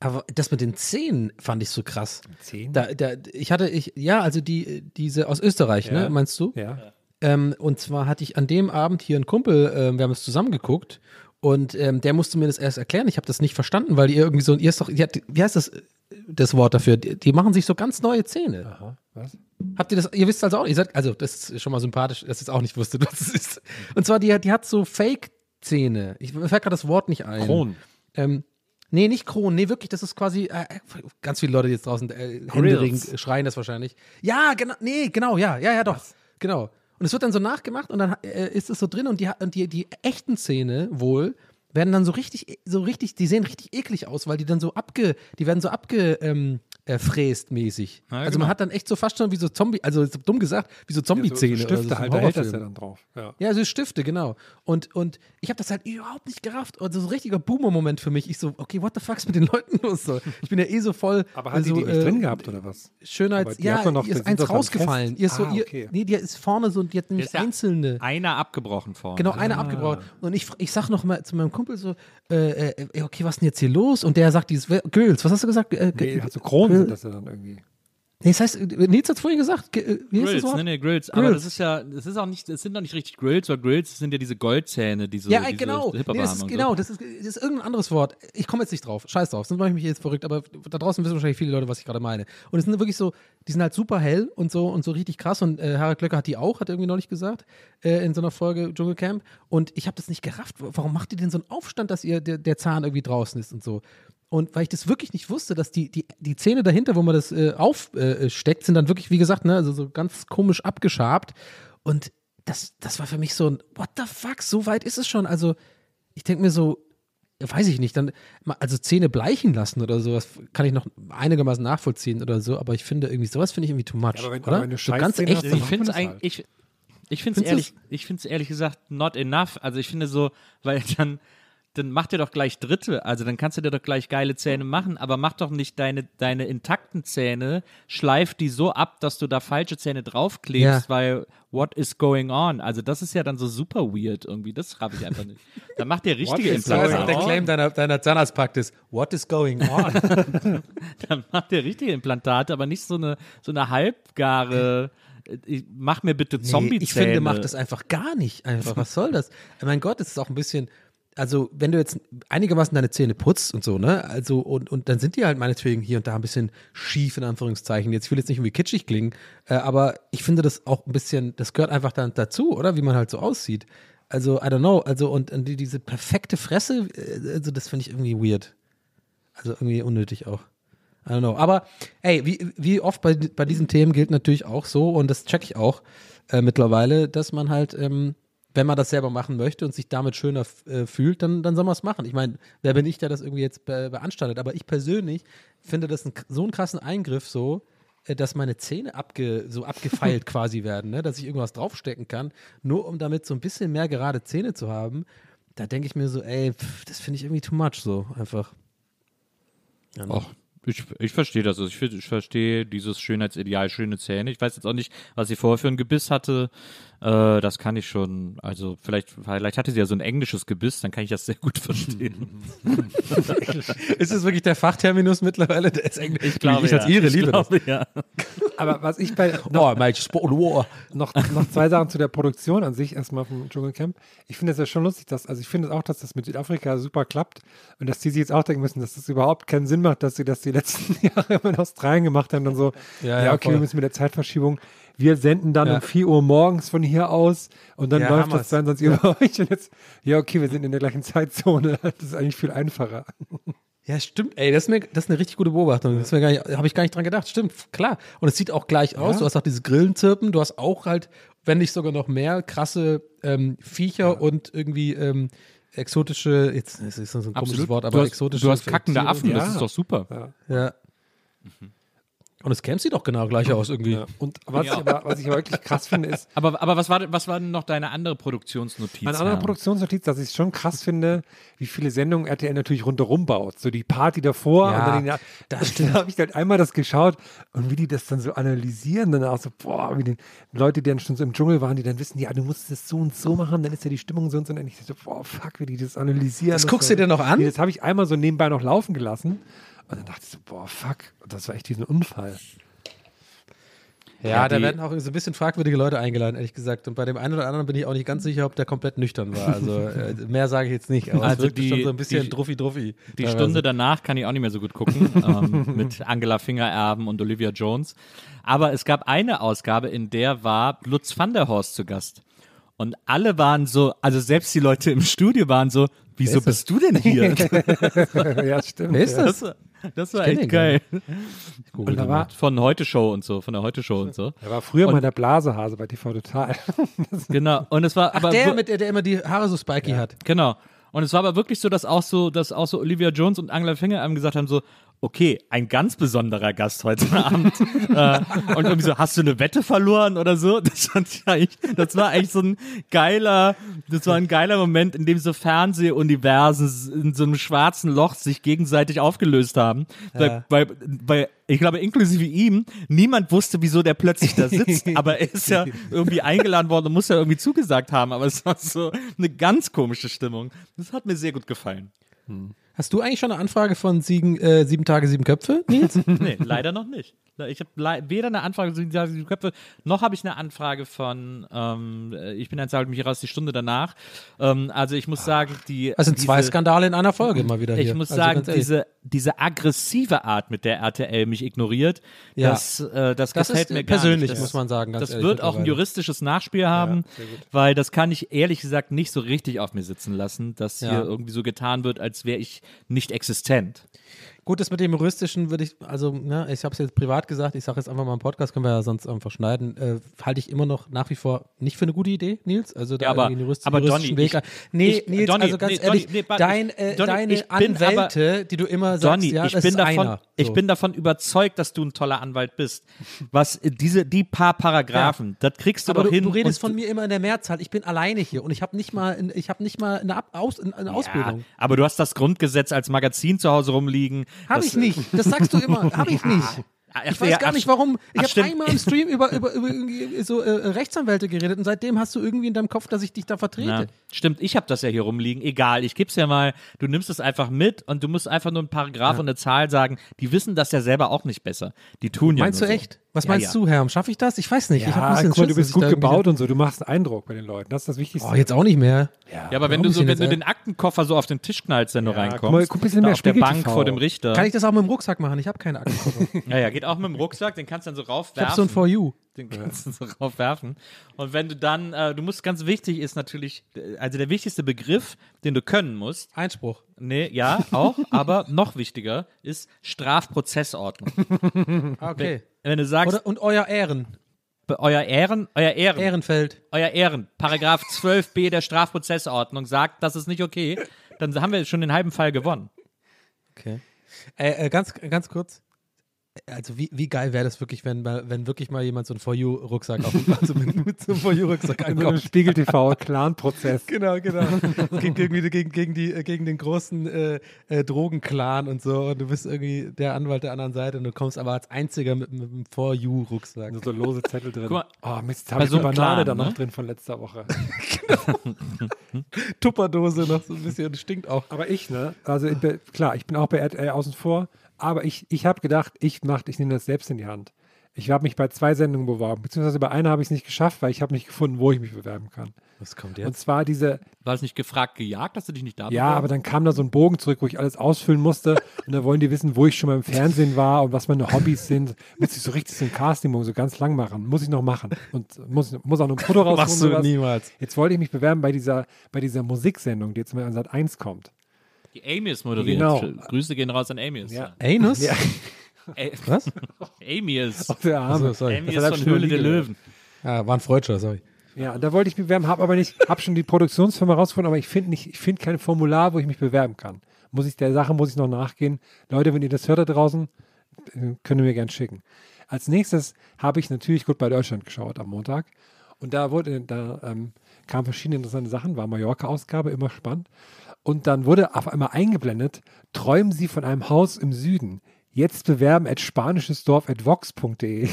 Speaker 6: Aber das mit den Zähnen fand ich so krass.
Speaker 2: Zehn?
Speaker 6: Da, da, ich hatte, ich, ja, also die, diese aus Österreich,
Speaker 2: Ja.
Speaker 6: ne, meinst du?
Speaker 2: Ja.
Speaker 6: Ähm, und zwar hatte ich an dem Abend hier einen Kumpel, ähm, wir haben es zusammen geguckt und ähm, der musste mir das erst erklären. Ich habe das nicht verstanden, weil die irgendwie so, ihr ist doch, hat, wie heißt das, äh, das Wort dafür? Die, die machen sich so ganz neue Zähne.
Speaker 2: Aha, was?
Speaker 6: Habt ihr das, ihr wisst also auch, ihr seid, also das ist schon mal sympathisch, dass ihr es auch nicht wusstet, was es ist. Und zwar, die, hat- die hat so Fake-Zähne. Ich mir fällt gerade das Wort nicht ein.
Speaker 3: Kron.
Speaker 6: Ähm, nee, nicht Kronen. Nee, wirklich, das ist quasi, äh, ganz viele Leute die jetzt draußen äh, händeringend schreien das wahrscheinlich. Ja, genau, nee, genau, ja, ja, ja, doch. Genau. Und es wird dann so nachgemacht und dann äh, ist es so drin und die, und die, die echten Zähne wohl werden dann so richtig, so richtig, die sehen richtig eklig aus, weil die dann so abge, die werden so abge, ähm, äh, fräst mäßig.
Speaker 3: Ja,
Speaker 6: also
Speaker 3: genau.
Speaker 6: man hat dann echt so fast schon wie so Zombie, also so dumm gesagt, wie so Zombie-Zähne.
Speaker 2: so
Speaker 6: oder
Speaker 2: Stifte
Speaker 6: so
Speaker 2: halt, da hält das ja dann drauf. Ja.
Speaker 6: Ja, also Stifte, genau. Und, und ich habe das halt überhaupt nicht gerafft. Also so ein richtiger Boomer-Moment für mich. Ich so, okay, what the fuck ist mit den Leuten los? So, ich bin ja eh so voll.
Speaker 2: Aber hat
Speaker 6: so,
Speaker 2: die die nicht
Speaker 6: äh,
Speaker 2: drin gehabt oder was?
Speaker 6: Schönheits... Ja,
Speaker 2: noch-
Speaker 6: ihr ist eins rausgefallen. Ihr ist so,
Speaker 2: Ah,
Speaker 6: ihr,
Speaker 2: okay.
Speaker 6: nee, die ist vorne so, die hat nämlich
Speaker 3: ja
Speaker 6: einzelne...
Speaker 3: Einer abgebrochen vorne.
Speaker 6: Genau, einer abgebrochen. Und ich, ich sag noch mal zu meinem Kumpel so, äh, äh, okay, was ist denn jetzt hier los? Und der sagt dieses, was hast du gesagt? Äh,
Speaker 2: Nee, also Kronen sind
Speaker 6: Grill-
Speaker 2: das ja dann irgendwie.
Speaker 6: Nee, das heißt, äh, Nils hat vorhin gesagt, G- äh, wie ist das
Speaker 3: Grills,
Speaker 6: Wort?
Speaker 3: ne, ne, Grills. Aber
Speaker 6: Grills.
Speaker 3: das ist ja, das ist auch nicht, das sind doch nicht richtig Grills, weil Grills sind ja diese Goldzähne, die so
Speaker 6: Ja,
Speaker 3: diese
Speaker 6: genau. Nee, das ist,
Speaker 3: und
Speaker 6: genau,
Speaker 3: So.
Speaker 6: das ist, das ist irgendein anderes Wort. Ich komme jetzt nicht drauf. Scheiß drauf. Sonst mache ich mich jetzt verrückt, aber da draußen wissen wahrscheinlich viele Leute, was ich gerade meine. Und es sind wirklich so, die sind halt super hell und so und so richtig krass. Und äh, Harald Glöcker hat die auch, hat er irgendwie neulich gesagt, äh, in so einer Folge Dschungelcamp. Und ich habe das nicht gerafft. Warum macht ihr denn so einen Aufstand, dass ihr der, der Zahn irgendwie draußen ist und so? Und weil ich das wirklich nicht wusste, dass die, die, die Zähne dahinter, wo man das äh, aufsteckt, äh, sind dann wirklich, wie gesagt, ne, also so ganz komisch abgeschabt. Und das, das war für mich so ein, what the fuck, so weit ist es schon. Also, ich denke mir so, weiß ich nicht, dann, also Zähne bleichen lassen oder sowas, kann ich noch einigermaßen nachvollziehen oder so, aber ich finde irgendwie, sowas finde ich irgendwie too much.
Speaker 2: Ja, aber wenn-
Speaker 6: oder?
Speaker 2: aber wenn du
Speaker 6: so ganz echt.
Speaker 2: hast,
Speaker 3: Ich finde es
Speaker 2: das halt.
Speaker 3: eigentlich, ich, ich finde es ehrlich, ich finde es ehrlich gesagt not enough. Also ich finde so, weil dann, dann mach dir doch gleich Drittel. Also dann kannst du dir doch gleich geile Zähne machen, aber mach doch nicht deine, deine intakten Zähne, schleif die so ab, dass du da falsche Zähne draufklebst,
Speaker 6: Ja.
Speaker 3: weil what is going on? Also das ist ja dann so super weird irgendwie. Das habe ich einfach nicht. Dann mach dir richtige
Speaker 6: Das
Speaker 3: Implantate.
Speaker 6: auch der Claim deiner, deiner Zahnarztpraxis. What is going on?
Speaker 3: Dann mach dir richtige Implantate, aber nicht so eine, so eine halbgare. Ich, mach mir bitte Zombie-Zähne.
Speaker 6: Nee, ich finde, macht das einfach gar nicht. Einfach, was soll das? mein Gott, es ist auch ein bisschen. Also, wenn du jetzt einigermaßen deine Zähne putzt und so, ne? Also, und, und dann sind die halt meinetwegen hier und da ein bisschen schief, in Anführungszeichen. Jetzt ich will jetzt nicht irgendwie kitschig klingen, äh, aber ich finde das auch ein bisschen, das gehört einfach dann dazu, oder? Wie man halt so aussieht. Also, I don't know. Also, und, und die, diese perfekte Fresse, äh, also, das finde ich irgendwie weird. Also, irgendwie unnötig auch. I don't know. Aber ey, wie, wie oft bei, bei diesen Themen gilt natürlich auch so, und das check ich auch äh, mittlerweile, dass man halt, ähm, wenn man das selber machen möchte und sich damit schöner äh, fühlt, dann, dann soll man es machen. Ich meine, wer bin ich, der das irgendwie jetzt be beanstandet? Aber ich persönlich finde das ein, so einen krassen Eingriff so, äh, dass meine Zähne abge, so abgefeilt quasi werden, ne? dass ich irgendwas draufstecken kann, nur um damit so ein bisschen mehr gerade Zähne zu haben. Da denke ich mir so, ey, pff, das finde ich irgendwie too much so einfach. Ja, ne?
Speaker 3: Och, Ich, ich verstehe das. Also ich, ich verstehe dieses Schönheitsideal, schöne Zähne. Ich weiß jetzt auch nicht, was sie vorher für ein Gebiss hatte. Äh, das kann ich schon. Also vielleicht, vielleicht hatte sie ja so ein englisches Gebiss, dann kann ich das sehr gut verstehen.
Speaker 6: Ist es wirklich der Fachterminus mittlerweile? Der ist Englisch. Ich
Speaker 3: glaube,
Speaker 6: ich als
Speaker 3: ja.
Speaker 6: Ihre
Speaker 3: Ich
Speaker 6: liebe
Speaker 3: glaube, ja.
Speaker 2: Aber was ich bei noch,
Speaker 6: Oh, mein Sport, wow.
Speaker 2: noch, noch zwei Sachen zu der Produktion an sich erstmal vom Dschungelcamp. Ich finde es ja schon lustig, dass, also ich finde auch, dass das mit Südafrika super klappt und dass die sich jetzt auch denken müssen, dass das überhaupt keinen Sinn macht, dass sie das die letzten Jahre immer in Australien gemacht haben und so,
Speaker 6: Ja,
Speaker 2: ja,
Speaker 6: ja,
Speaker 2: okay,
Speaker 6: voll.
Speaker 2: wir müssen mit der Zeitverschiebung, wir senden dann
Speaker 6: Ja.
Speaker 2: um 4 Uhr morgens von hier aus und dann
Speaker 6: Ja,
Speaker 2: läuft
Speaker 6: Hammers.
Speaker 2: das 22 Uhr bei euch und jetzt, ja, okay, wir sind in der gleichen Zeitzone, das ist eigentlich viel einfacher.
Speaker 6: Ja, stimmt. Ey, das ist, mir, das ist eine richtig gute Beobachtung. Das habe ich gar nicht dran gedacht. Stimmt, klar. Und es sieht auch gleich aus. Du hast auch diese Grillenzirpen. Du hast auch halt, wenn nicht sogar noch mehr, krasse ähm, Viecher und irgendwie ähm, exotische, jetzt das ist so ein komisches Wort, aber
Speaker 3: du hast,
Speaker 6: exotische
Speaker 3: du hast kackende. Affen, das
Speaker 2: Ja.
Speaker 3: ist doch super.
Speaker 6: Ja. Und das Camp sieht doch genau gleich aus irgendwie.
Speaker 2: Ja. Und was, ich aber, was ich aber wirklich krass finde, ist,
Speaker 3: Aber, aber was, war, was war denn noch deine andere Produktionsnotiz?
Speaker 2: Eine andere? Produktionsnotiz, dass ich es schon krass finde, wie viele Sendungen RTL natürlich rundherum baut. So die Party davor
Speaker 6: Ja,
Speaker 2: und dann den, das da habe ich halt einmal das geschaut und wie die das dann so analysieren, dann auch so, boah, wie die Leute, die dann schon so im Dschungel waren, die dann wissen, ja, du musst das so und so machen, dann ist ja die Stimmung so und so. Und ich so, boah, fuck, wie die das analysieren.
Speaker 6: Das guckst du dir noch an?
Speaker 2: Nee, Das habe ich einmal so nebenbei noch laufen gelassen. Und dann dachte ich so, boah, fuck, das war echt diesen Unfall.
Speaker 6: Ja,
Speaker 3: Ja,
Speaker 6: da
Speaker 3: die-
Speaker 6: werden auch so ein bisschen fragwürdige Leute eingeladen, ehrlich gesagt. Und bei dem einen oder anderen bin ich auch nicht ganz sicher, ob der komplett nüchtern war. Also äh, mehr sage ich jetzt nicht. Aber
Speaker 3: Also
Speaker 6: es wirkte
Speaker 3: die-
Speaker 6: schon so ein bisschen
Speaker 3: die-
Speaker 6: druffi-druffi.
Speaker 3: Die
Speaker 6: teilweise.
Speaker 3: Stunde danach kann ich auch nicht mehr so gut gucken, ähm, mit Angela Fingererben und Olivia Jones. Aber es gab eine Ausgabe, in der war Lutz van der Horst zu Gast. Und alle waren so, also selbst die Leute im Studio waren so, wieso bist du denn hier?
Speaker 2: ja, stimmt.
Speaker 6: Wer ist
Speaker 2: ja.
Speaker 6: das?
Speaker 3: Das war, das war
Speaker 6: kenn
Speaker 3: echt geil.
Speaker 2: Und da war,
Speaker 3: Von Heute Show und so, von der Heute Show und so.
Speaker 2: da war früher
Speaker 3: Und-
Speaker 2: mal der Blasehase bei TV Total.
Speaker 3: Genau. Und es war
Speaker 6: Ach,
Speaker 3: aber
Speaker 6: der, mit der, der immer die Haare so spiky hat.
Speaker 3: Genau. Und es war aber wirklich so, dass auch so, dass auch so Olivia Jones und Angela Finger einem gesagt haben, so, okay, ein ganz besonderer Gast heute Abend. äh, und irgendwie so, hast du eine Wette verloren oder so? Das, das war eigentlich so ein geiler, das war ein geiler Moment, in dem so Fernsehuniversen in so einem schwarzen Loch sich gegenseitig aufgelöst haben. Weil, weil, weil, ich glaube, inklusive ihm, niemand wusste, wieso der plötzlich da sitzt, aber er ist ja irgendwie eingeladen worden und muss ja irgendwie zugesagt haben, aber es war so eine ganz komische Stimmung. Das hat mir sehr gut gefallen.
Speaker 6: Hast du eigentlich schon eine Anfrage von sieben, äh, sieben Tage, sieben Köpfe, Nils?
Speaker 3: Nee, leider noch nicht. Ich habe weder eine Anfrage von die Köpfe, noch habe ich eine Anfrage von ähm, äh, Ich bin ein Zahlt mich raus die Stunde danach. Ähm, also ich muss sagen, die.
Speaker 6: Das sind zwei
Speaker 3: diese-
Speaker 6: Skandale in einer Folge mal wieder hier.
Speaker 3: Ich muss
Speaker 6: Also
Speaker 3: sagen, diese, diese aggressive Art, mit der RTL mich ignoriert,
Speaker 6: Ja.
Speaker 3: das, äh, das,
Speaker 6: Das
Speaker 3: gefällt
Speaker 6: ist
Speaker 3: mir gar
Speaker 6: persönlich,
Speaker 3: nicht. Das,
Speaker 6: muss man sagen, ganz
Speaker 3: das
Speaker 6: ehrlich
Speaker 3: wird auch ein juristisches Nachspiel haben, weil das kann ich ehrlich gesagt nicht so richtig auf mir sitzen lassen, dass
Speaker 6: Ja.
Speaker 3: hier irgendwie so getan wird, als wäre ich nicht existent.
Speaker 6: Gut, das mit dem juristischen würde ich, also, ne, ich habe es jetzt privat gesagt, ich sage jetzt einfach mal im Podcast, können wir ja sonst einfach schneiden, äh, halte ich immer noch nach wie vor nicht für eine gute Idee, Nils. Also da
Speaker 3: Ja, aber-
Speaker 6: einen
Speaker 3: aber
Speaker 6: juristischen
Speaker 3: Donny,
Speaker 6: Weg.
Speaker 3: ich-
Speaker 6: nee,
Speaker 3: ich-
Speaker 6: Nils,
Speaker 3: Donny,
Speaker 6: also ganz
Speaker 3: nee,
Speaker 6: ehrlich,
Speaker 3: Donny, nee,
Speaker 6: dein,
Speaker 3: ich-
Speaker 6: äh,
Speaker 3: Donny,
Speaker 6: deine
Speaker 3: ich bin aber-
Speaker 6: Anwälte, die du immer sagst,
Speaker 3: Donny,
Speaker 6: ja,
Speaker 3: ich bin davon,
Speaker 6: einer.
Speaker 3: ich
Speaker 6: So.
Speaker 3: bin davon überzeugt, dass du ein toller Anwalt bist. Was diese, die paar Paragraphen, das kriegst du
Speaker 6: aber
Speaker 3: doch
Speaker 6: du,
Speaker 3: hin.
Speaker 6: du redest von mir immer in der Mehrzahl. Ich bin alleine hier und ich habe nicht mal, ich habe nicht mal eine, Ab Aus, eine Ausbildung.
Speaker 3: Ja, aber du hast das Grundgesetz als Magazin zu Hause rumliegen.
Speaker 6: Habe ich nicht. Das sagst du immer. Habe ich nicht. Ich weiß
Speaker 3: ja,
Speaker 6: gar nicht, warum. Ich habe einmal im Stream über, über, über so äh, Rechtsanwälte geredet und seitdem hast du irgendwie in deinem Kopf, dass ich dich da vertrete.
Speaker 3: Ja, stimmt, ich habe das ja hier rumliegen. Egal, ich gebe es ja mal. Du nimmst es einfach mit und du musst einfach nur einen Paragraph und eine Zahl sagen. Die wissen das ja selber auch nicht besser. Die tun ja
Speaker 6: Meinst du
Speaker 3: nur
Speaker 6: echt? Was
Speaker 3: Ja,
Speaker 6: meinst
Speaker 3: ja.
Speaker 6: du, Herr? Schaffe ich das? Ich weiß nicht. ich hab ein
Speaker 2: Ja,
Speaker 6: bisschen
Speaker 2: guck mal, du bist gut
Speaker 6: ich
Speaker 2: gebaut und so. Du machst einen Eindruck bei den Leuten. Das ist das Wichtigste.
Speaker 6: Oh, jetzt auch nicht mehr.
Speaker 3: Ja, aber wenn du, so, wenn du den Aktenkoffer so auf den Tisch knallst, wenn du
Speaker 2: guck mal,
Speaker 3: reinkommst,
Speaker 2: guck ein bisschen mehr
Speaker 3: auf der
Speaker 2: Spiegel
Speaker 3: Bank
Speaker 2: TV.
Speaker 3: vor dem Richter.
Speaker 6: Kann ich das auch mit dem Rucksack machen? Ich habe keine Aktenkoffer. ich
Speaker 3: ja, ja, geht auch mit dem Rucksack, den kannst du dann so raufwerfen.
Speaker 6: habe so ein For You.
Speaker 3: Den kannst du so raufwerfen. Und wenn du dann, äh, du musst ganz wichtig ist natürlich, also der wichtigste Begriff, den du können musst,
Speaker 6: Einspruch.
Speaker 3: nee, ja, auch, aber noch wichtiger ist Strafprozessordnung.
Speaker 6: Okay.
Speaker 3: Wenn du sagst,
Speaker 6: Oder, und euer Ehren.
Speaker 3: euer Ehren, euer Ehren,
Speaker 6: Ehrenfeld.
Speaker 3: euer Ehren, Paragraph 12b der Strafprozessordnung sagt, das ist nicht okay, dann haben wir schon den halben Fall gewonnen.
Speaker 6: Okay. Äh, äh, ganz, ganz kurz. Also wie, wie geil wäre das wirklich, wenn, mal- wenn wirklich mal jemand so einen For You-Rucksack auf also mit, so einem For You-Rucksack
Speaker 2: In so einem
Speaker 6: ankommt.
Speaker 2: Spiegel TV Clan-Prozess.
Speaker 6: Genau, genau. Es geht irgendwie gegen, gegen, die, gegen den großen äh, äh, Drogenclan und so. Und du bist irgendwie der Anwalt der anderen Seite und du kommst aber als einziger mit, mit einem For You-Rucksack.
Speaker 2: Nur so lose Zettel drin.
Speaker 3: Guck
Speaker 2: oh Mist, habe ich
Speaker 3: so
Speaker 2: eine Banane
Speaker 3: Clan,
Speaker 2: da noch
Speaker 3: ne?
Speaker 2: drin von letzter Woche.
Speaker 6: Tupperdose noch so ein bisschen, stinkt auch.
Speaker 2: Aber ich, ne? Also ich bin, klar, ich bin auch bei RTL außen vor, aber ich, ich habe gedacht, ich mach, ich nehme das selbst in die Hand. Ich habe mich bei zwei Sendungen beworben, beziehungsweise bei einer habe ich es nicht geschafft, weil ich habe nicht gefunden, wo ich mich bewerben kann.
Speaker 6: Was kommt
Speaker 2: Und zwar diese,
Speaker 3: War es nicht gefragt, gejagt, dass du dich nicht da
Speaker 2: ja, aber dann kam da so ein Bogen zurück, wo ich alles ausfüllen musste. und da wollen die wissen, wo ich schon mal im Fernsehen war und was meine Hobbys sind. Müsste ich so richtig so ein Casting so ganz lang machen. Muss ich noch machen. Und muss, muss auch noch ein Foto rausholen.
Speaker 6: Machst du niemals.
Speaker 2: Jetzt wollte ich mich bewerben bei dieser, bei dieser Musiksendung, die jetzt mal an Sat 1 kommt.
Speaker 3: Die Amy ist moderiert.
Speaker 2: Genau.
Speaker 3: Grüße gehen raus an Amy. Ist.
Speaker 2: Ja.
Speaker 6: Anus?
Speaker 2: Ja.
Speaker 6: Was?
Speaker 3: Amy ist.
Speaker 2: Auf der Arme.
Speaker 6: Achso, sorry.
Speaker 2: Hat
Speaker 3: von
Speaker 2: schon
Speaker 3: Höhle der. Löwen.
Speaker 6: Ah, war ein Freudscher, sorry.
Speaker 2: Ja, da wollte ich mich bewerben, habe aber nicht, habe schon die Produktionsfirma rausgefunden, aber ich finde nicht, ich finde kein Formular, wo ich mich bewerben kann. Muss ich der Sache muss ich noch nachgehen. Leute, wenn ihr das hört da draußen, könnt ihr mir gern schicken. Als nächstes habe ich natürlich gut bei Deutschland geschaut am Montag und da wurde, da ähm, kamen verschiedene interessante Sachen, war Mallorca-Ausgabe, immer spannend. Und dann wurde auf einmal eingeblendet, träumen Sie von einem Haus im Süden. Jetzt bewerben at spanischesdorf.vox.de.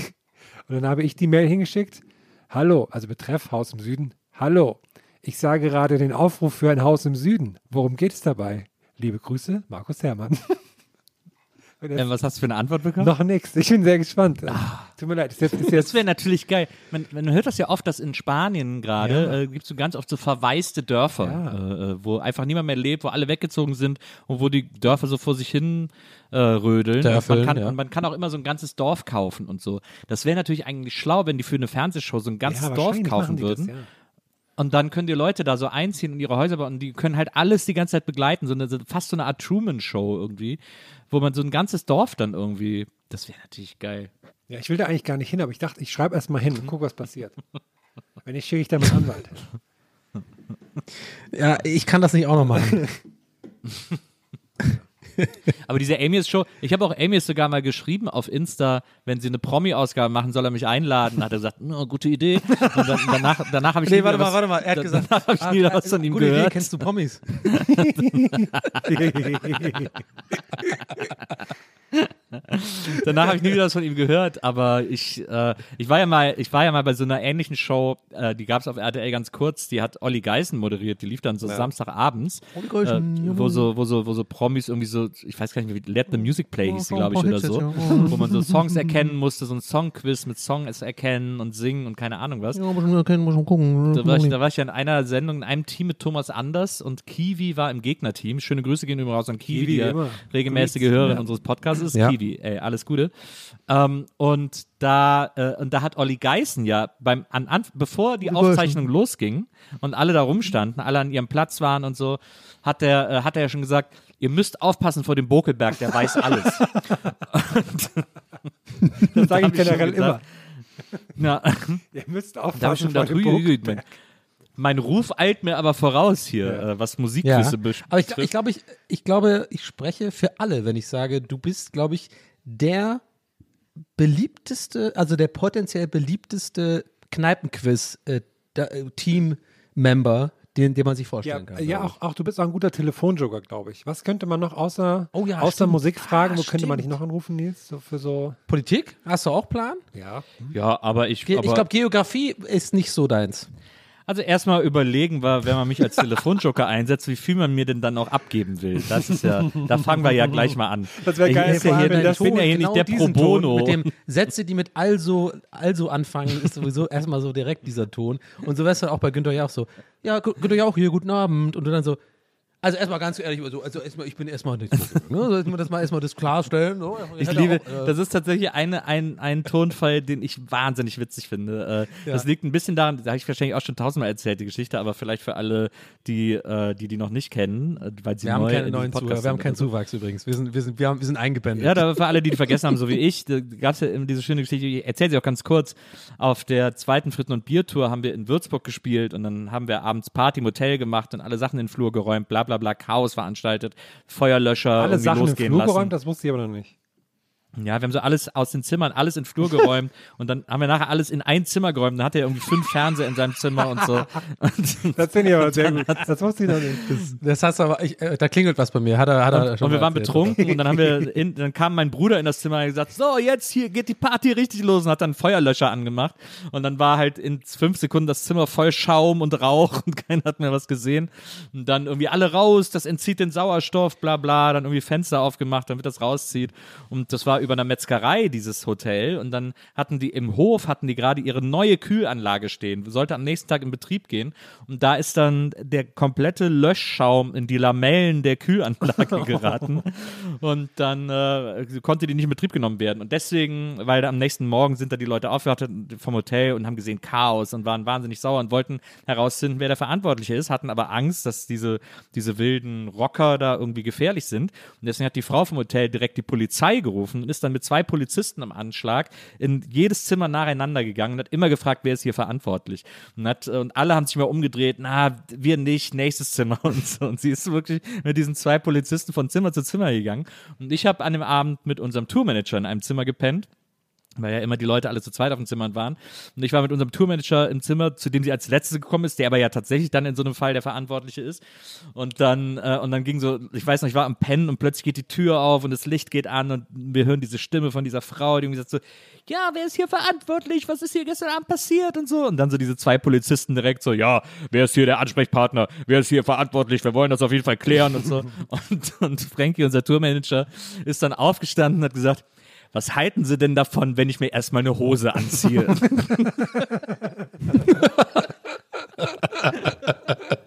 Speaker 2: Und dann habe ich die Mail hingeschickt. Hallo, also betreff Haus im Süden. Hallo, ich sage gerade den Aufruf für ein Haus im Süden. Worum geht es dabei? Liebe Grüße, Markus Herrmann. Und jetzt
Speaker 3: Äh, was hast du für eine Antwort bekommen?
Speaker 2: noch nichts. Ich bin sehr gespannt. Tut mir leid, ist jetzt, ist
Speaker 3: Das
Speaker 2: jetzt
Speaker 3: wäre natürlich geil. Man, man hört das ja oft, dass in Spanien gerade äh, gibt es so ganz oft so verwaiste Dörfer, äh, äh, wo einfach niemand mehr lebt, wo alle weggezogen sind und wo die Dörfer so vor sich hin äh, rödeln. Und
Speaker 6: Dörfeln,
Speaker 3: man, kann,
Speaker 6: ja.
Speaker 3: und man kann auch immer so ein ganzes Dorf kaufen und so. Das wäre natürlich eigentlich schlau, wenn die für eine Fernsehshow so ein ganzes
Speaker 2: Ja,
Speaker 3: Dorf kaufen würden.
Speaker 2: Das, ja.
Speaker 3: Und dann können die Leute da so einziehen und ihre Häuser bauen und die können halt alles die ganze Zeit begleiten. So eine, so fast so eine Art Truman-Show irgendwie, wo man so ein ganzes Dorf dann irgendwie. Das wäre natürlich geil.
Speaker 2: ja, ich will da eigentlich gar nicht hin, aber ich dachte, ich schreibe erst mal hin und gucke, was passiert. Wenn nicht, schicke ich da meinen Anwalt.
Speaker 6: Ja, ich kann das nicht auch noch machen.
Speaker 3: Aber diese Amy ist Show, ich habe auch Amy sogar mal geschrieben auf Insta, wenn sie eine Promi-Ausgabe machen, soll er mich einladen. Hat er gesagt, "Na, gute Idee. Und dann, danach, danach habe ich nie
Speaker 6: nee, warte mal,
Speaker 3: was,
Speaker 6: warte mal. Er hat
Speaker 3: da-
Speaker 6: gesagt,
Speaker 3: habe ich nie wieder was von ihm
Speaker 6: gute Idee,
Speaker 3: gehört.
Speaker 6: kennst du Promis?
Speaker 3: Danach habe ich nie wieder was von ihm gehört, aber ich, äh, ich war ja mal, ich war ja mal bei so einer ähnlichen Show, äh, die gab es auf RTL ganz kurz, die hat Olli Geißen moderiert, die lief dann so Samstagabends, äh, wo so, wo so, wo so Promis irgendwie so, ich weiß gar nicht mehr, wie Let the Music Play hieß die, glaube ich, oder so, wo man so Songs erkennen musste, so ein Songquiz mit Songs erkennen und singen und keine Ahnung was.
Speaker 6: Ja, muss man erkennen, muss man gucken.
Speaker 3: Da war, ich, da war ich ja in einer Sendung in einem Team mit Thomas Anders und Kiwi war im Gegnerteam. Schöne Grüße gehen übrigens raus an Kiwi,
Speaker 2: Kiwi,
Speaker 3: die ja regelmäßige Hörerin
Speaker 2: ja.
Speaker 3: unseres Podcasts ist.
Speaker 6: Ja.
Speaker 3: Kiwi, ey, alles Gute. Ähm, und da äh, und da hat Olli Geißen ja beim an, an, bevor die Aufzeichnung losging und alle da rumstanden, alle an ihrem Platz waren und so, hat der äh, hat er ja schon gesagt, ihr müsst aufpassen vor dem Bokelberg, der weiß alles.
Speaker 2: Das sage ich generell immer.
Speaker 3: ja.
Speaker 2: Ihr müsst aufpassen vor dem Burgberg.
Speaker 3: Mein, Ruf eilt mir aber voraus hier, äh, was
Speaker 6: Ja,
Speaker 3: Musikquizze betrifft.
Speaker 6: aber ich, ich, glaube, ich, ich glaube, ich spreche für alle, wenn ich sage, du bist, glaube ich, der beliebteste, also der potenziell beliebteste Kneipenquiz-Team-Member, den, den man sich
Speaker 2: Ja,
Speaker 6: vorstellen kann.
Speaker 2: ja auch, auch du bist auch ein guter Telefonjoker, glaube ich. Was könnte man noch außer,
Speaker 6: Oh ja,
Speaker 2: außer
Speaker 6: stimmt.
Speaker 2: Musikfragen,
Speaker 6: Ah,
Speaker 2: wo könnte man dich
Speaker 6: stimmt.
Speaker 2: noch anrufen, Nils? So für so.
Speaker 6: Politik? Hast du auch Plan?
Speaker 2: ja.
Speaker 3: Ja, aber ich,
Speaker 6: Ge
Speaker 3: aber,
Speaker 6: ich glaube, Geografie ist nicht so deins.
Speaker 3: Also erstmal überlegen wir, wenn man mich als Telefonjoker einsetzt, wie viel man mir denn dann auch abgeben will. Das ist ja, da fangen wir ja gleich mal an.
Speaker 2: Das wäre
Speaker 3: Ich-
Speaker 2: geil,
Speaker 3: ist ja hier, ich
Speaker 2: das
Speaker 3: bin ja hier
Speaker 6: genau
Speaker 3: nicht der Pro
Speaker 6: diesen
Speaker 3: Bono.
Speaker 6: Ton, mit dem Sätze, die mit also, also anfangen, ist sowieso erstmal so direkt dieser Ton. Und so wär's dann auch bei Günther Jauch so. Ja, Günther Jauch hier, guten Abend. Und du dann so, also erstmal ganz ehrlich, also, also erstmal, ich bin erstmal nicht so, ne? Soll ich mir das mal erstmal das klarstellen? So,
Speaker 3: Ich
Speaker 6: hätte
Speaker 3: liebe,
Speaker 6: auch, äh,
Speaker 3: das ist tatsächlich eine, ein, ein Tonfall, den ich wahnsinnig witzig finde. Äh, Das liegt ein bisschen daran, da habe ich wahrscheinlich auch schon tausendmal erzählt, die Geschichte, aber vielleicht für alle, die die, die, die noch nicht kennen, äh, weil sie
Speaker 6: wir haben
Speaker 3: neu
Speaker 6: keine
Speaker 3: in diesem
Speaker 6: neuen
Speaker 3: Podcast
Speaker 6: Zuhörer, wir haben keinen
Speaker 3: oder so.
Speaker 6: Zuwachs übrigens. Wir sind, wir sind, wir haben, wir sind eingebändet.
Speaker 3: Ja, da für alle, die die vergessen haben, so wie ich, da gab es ja eben diese schöne Geschichte, ich erzähle sie auch ganz kurz. Auf der zweiten Fritten- und Biertour haben wir in Würzburg gespielt und dann haben wir abends Party im Hotel gemacht und alle Sachen in den Flur geräumt, bla bla bla, Chaos veranstaltet, Feuerlöscher
Speaker 2: Alle Sachen im
Speaker 3: losgehen
Speaker 2: Flur
Speaker 3: lassen.
Speaker 2: geräumt, das wusste ich aber noch nicht.
Speaker 3: Ja, wir haben so alles aus den Zimmern, alles in den Flur geräumt und dann haben wir nachher alles in ein Zimmer geräumt. Dann hat er irgendwie fünf Fernseher in seinem Zimmer und so. Und,
Speaker 2: Das finde ich aber sehr gut. Das wusste ich noch nicht.
Speaker 6: Das hast du aber, ich, äh, da klingelt was bei mir. Hat er, hat er schon
Speaker 3: und wir waren
Speaker 6: erzählt.
Speaker 3: betrunken und dann haben wir, in, dann kam mein Bruder in das Zimmer und hat gesagt, so jetzt hier geht die Party richtig los und hat dann Feuerlöscher angemacht und dann war halt in fünf Sekunden das Zimmer voll Schaum und Rauch und keiner hat mehr was gesehen und dann irgendwie alle raus, das entzieht den Sauerstoff, bla bla, dann irgendwie Fenster aufgemacht, damit das rauszieht und das war über einer Metzgerei dieses Hotel und dann hatten die im Hof hatten die gerade ihre neue Kühlanlage stehen, sollte am nächsten Tag in Betrieb gehen und da ist dann der komplette Löschschaum in die Lamellen der Kühlanlage geraten und dann äh, konnte die nicht in Betrieb genommen werden. Und deswegen, weil am nächsten Morgen sind da die Leute aufgewacht vom Hotel und haben gesehen Chaos und waren wahnsinnig sauer und wollten herausfinden, wer der Verantwortliche ist, hatten aber Angst, dass diese, diese wilden Rocker da irgendwie gefährlich sind. Und deswegen hat die Frau vom Hotel direkt die Polizei gerufen und ist dann mit zwei Polizisten am Anschlag in jedes Zimmer nacheinander gegangen und hat immer gefragt, wer ist hier verantwortlich. Und, hat, und alle haben sich mal umgedreht, na, wir nicht, nächstes Zimmer und so. Und sie ist wirklich mit diesen zwei Polizisten von Zimmer zu Zimmer gegangen. Und ich habe an dem Abend mit unserem Tourmanager in einem Zimmer gepennt weil ja immer die Leute alle zu zweit auf dem Zimmer waren. Und ich war mit unserem Tourmanager im Zimmer, zu dem sie als letzte gekommen ist, der aber ja tatsächlich dann in so einem Fall der Verantwortliche ist. Und dann, äh, und dann ging so, ich weiß noch, ich war am Pennen und plötzlich geht die Tür auf und das Licht geht an und wir hören diese Stimme von dieser Frau, die irgendwie sagt so, ja, wer ist hier verantwortlich? Was ist hier gestern Abend passiert und so? Und dann so diese zwei Polizisten direkt so, ja, wer ist hier der Ansprechpartner? Wer ist hier verantwortlich? Wir wollen das auf jeden Fall klären und so. Und, und Frankie, unser Tourmanager, ist dann aufgestanden und hat gesagt, was halten Sie denn davon, wenn ich mir erstmal eine Hose anziehe?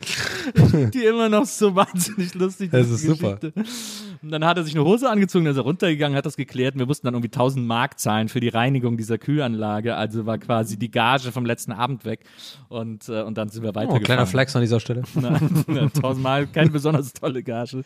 Speaker 3: Die immer noch so wahnsinnig lustig.
Speaker 6: Das ist super.
Speaker 3: Geschichte. Und dann hat er sich eine Hose angezogen, dann ist er runtergegangen, hat das geklärt. Und wir mussten dann irgendwie 1000 Mark zahlen für die Reinigung dieser Kühlanlage. Also war quasi die Gage vom letzten Abend weg. Und, äh, und dann sind wir
Speaker 6: Oh,
Speaker 3: weitergefahren.
Speaker 6: kleiner Flex an dieser Stelle.
Speaker 3: Nein, 1000 Mark, keine besonders tolle Gage.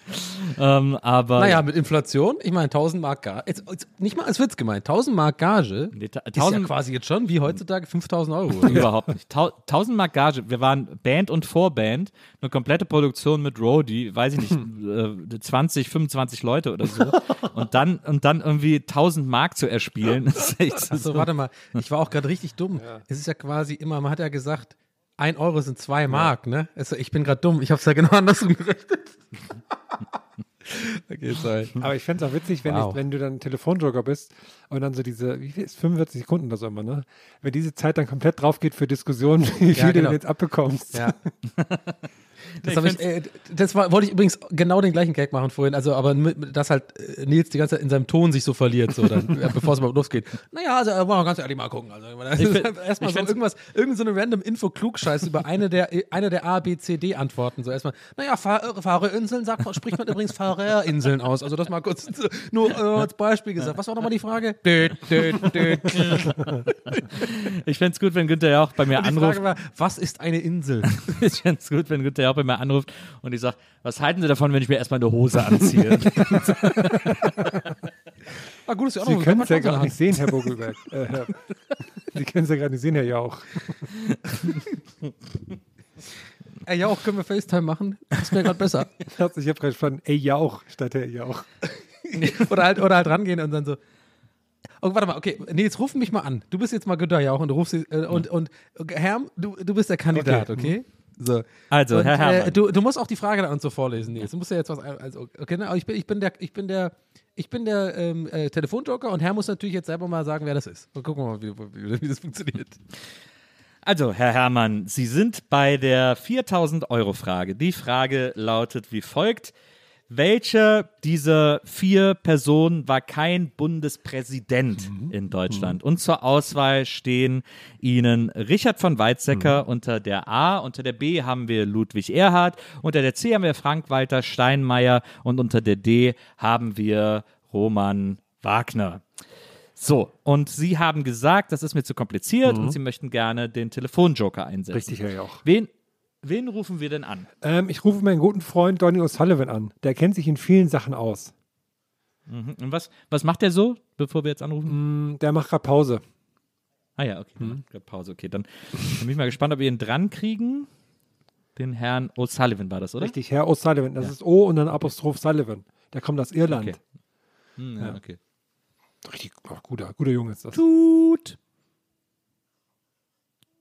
Speaker 3: Ähm, aber
Speaker 6: Naja, mit Inflation, ich meine 1000 Mark Gage, jetzt, jetzt nicht mal als Witz gemeint, 1000 Mark Gage
Speaker 3: Nee, ta-
Speaker 6: ist ja
Speaker 3: 1000
Speaker 6: quasi jetzt schon wie heutzutage 5000 Euro.
Speaker 3: Überhaupt nicht. Tau 1000 Mark Gage. Wir waren Band und Vorband, eine komplette Produktion mit Roadie, weiß ich nicht, äh, 20, 25 Leute oder so. Und dann, und dann irgendwie 1000 Mark zu erspielen.
Speaker 6: Achso, warte mal, ich war auch gerade richtig dumm. Es ist ja quasi immer, man hat ja gesagt, 1 Euro sind 2 Mark, ne? Also ich bin gerade dumm, ich habe es ja genau andersrum gerechnet. okay, sorry.
Speaker 2: Aber ich fände es auch witzig, wenn,
Speaker 6: Wow.
Speaker 2: ich, wenn du dann Telefonjoker bist und dann so diese, wie viel ist 45 Sekunden oder so immer, ne? Wenn diese Zeit dann komplett drauf geht für Diskussionen, wie viel
Speaker 6: Ja,
Speaker 2: du
Speaker 6: genau.
Speaker 2: denn jetzt abbekommst.
Speaker 6: Ja. Das,
Speaker 3: ich
Speaker 6: hab ich, äh, das war, wollte ich übrigens genau den gleichen Gag machen vorhin, also aber mit, dass halt äh, Nils die ganze Zeit in seinem Ton sich so verliert, so dann, äh, bevor es überhaupt losgeht. Naja, also äh, wollen wir ganz ehrlich mal gucken. Also, halt erstmal so irgendwas, irgend so eine random Info-Klugscheiß über eine der, eine der A, B, C, D Antworten. So erstmal, naja, Fahr Fahrerinseln sagt, man- spricht man übrigens Fahrerinseln aus. Also das mal kurz nur äh, als Beispiel gesagt. Was war nochmal die Frage? Dö, dö, dö.
Speaker 3: Ich fände es gut, wenn Günther ja auch bei mir
Speaker 6: Die
Speaker 3: anruft.
Speaker 6: Frage war, was ist eine Insel?
Speaker 3: Ich fände es gut, wenn Günther ja auch bei mir anruft und ich sage, was halten Sie davon, wenn ich mir erstmal eine Hose anziehe?
Speaker 6: Ah, gut, ist ja auch
Speaker 2: Sie können es ja gar nicht sehen, Herr Bogelberg. äh, Herr, Sie können es ja gerade nicht sehen, Herr Jauch.
Speaker 6: Ey, ja, auch können wir FaceTime machen? Ist mir gerade besser.
Speaker 2: Ich habe gerade verstanden, ey Jauch statt Herr Jauch.
Speaker 6: oder, halt, oder halt rangehen und dann so. Oh, warte mal, okay, Nils, ruf mich mal an. Du bist jetzt mal Günther Jauch und du rufst sie- äh, und, und Herm, du, du bist der Kandidat, okay? So.
Speaker 3: Also,
Speaker 6: und,
Speaker 3: Herr Herrmann.
Speaker 6: Äh, du, du musst auch die Frage an uns so vorlesen, Nils. Du musst ja jetzt was. Also, okay, ne? aber ich bin, ich bin der, ich bin der, ich bin der ähm, äh, Telefonjoker und Herr muss natürlich jetzt selber mal sagen, wer das ist. Und gucken wir mal, wie, wie, wie das funktioniert.
Speaker 3: Also, Herr Herrmann, Sie sind bei der 4000 Euro Frage. Die Frage lautet wie folgt. Welche dieser vier Personen war kein Bundespräsident in Deutschland? Und zur Auswahl stehen Ihnen Richard von Weizsäcker unter der A, unter der B haben wir Ludwig Erhard, unter der C haben wir Frank-Walter Steinmeier und unter der D haben wir Roman Wagner. So, und Sie haben gesagt, das ist mir zu kompliziert und Sie möchten gerne den Telefonjoker einsetzen.
Speaker 2: Richtig, Herr Jauch.
Speaker 3: Wen, wen rufen wir denn an?
Speaker 2: Ähm, ich rufe meinen guten Freund Donny O'Sullivan an. Der kennt sich in vielen Sachen aus.
Speaker 3: Mhm. Und was, was macht der so, bevor wir jetzt anrufen?
Speaker 2: Mm, Der macht gerade Pause.
Speaker 3: Ah ja, okay. Mhm. Pause, okay. Dann bin ich mal gespannt, ob wir ihn dran kriegen. Den Herrn O'Sullivan war das, oder?
Speaker 2: Richtig, Herr O'Sullivan. Das ist O und dann Apostroph Sullivan. Der kommt aus Irland.
Speaker 3: Okay. Hm, ja, okay.
Speaker 2: Richtig ach, guter, guter Junge ist das.
Speaker 3: Tut.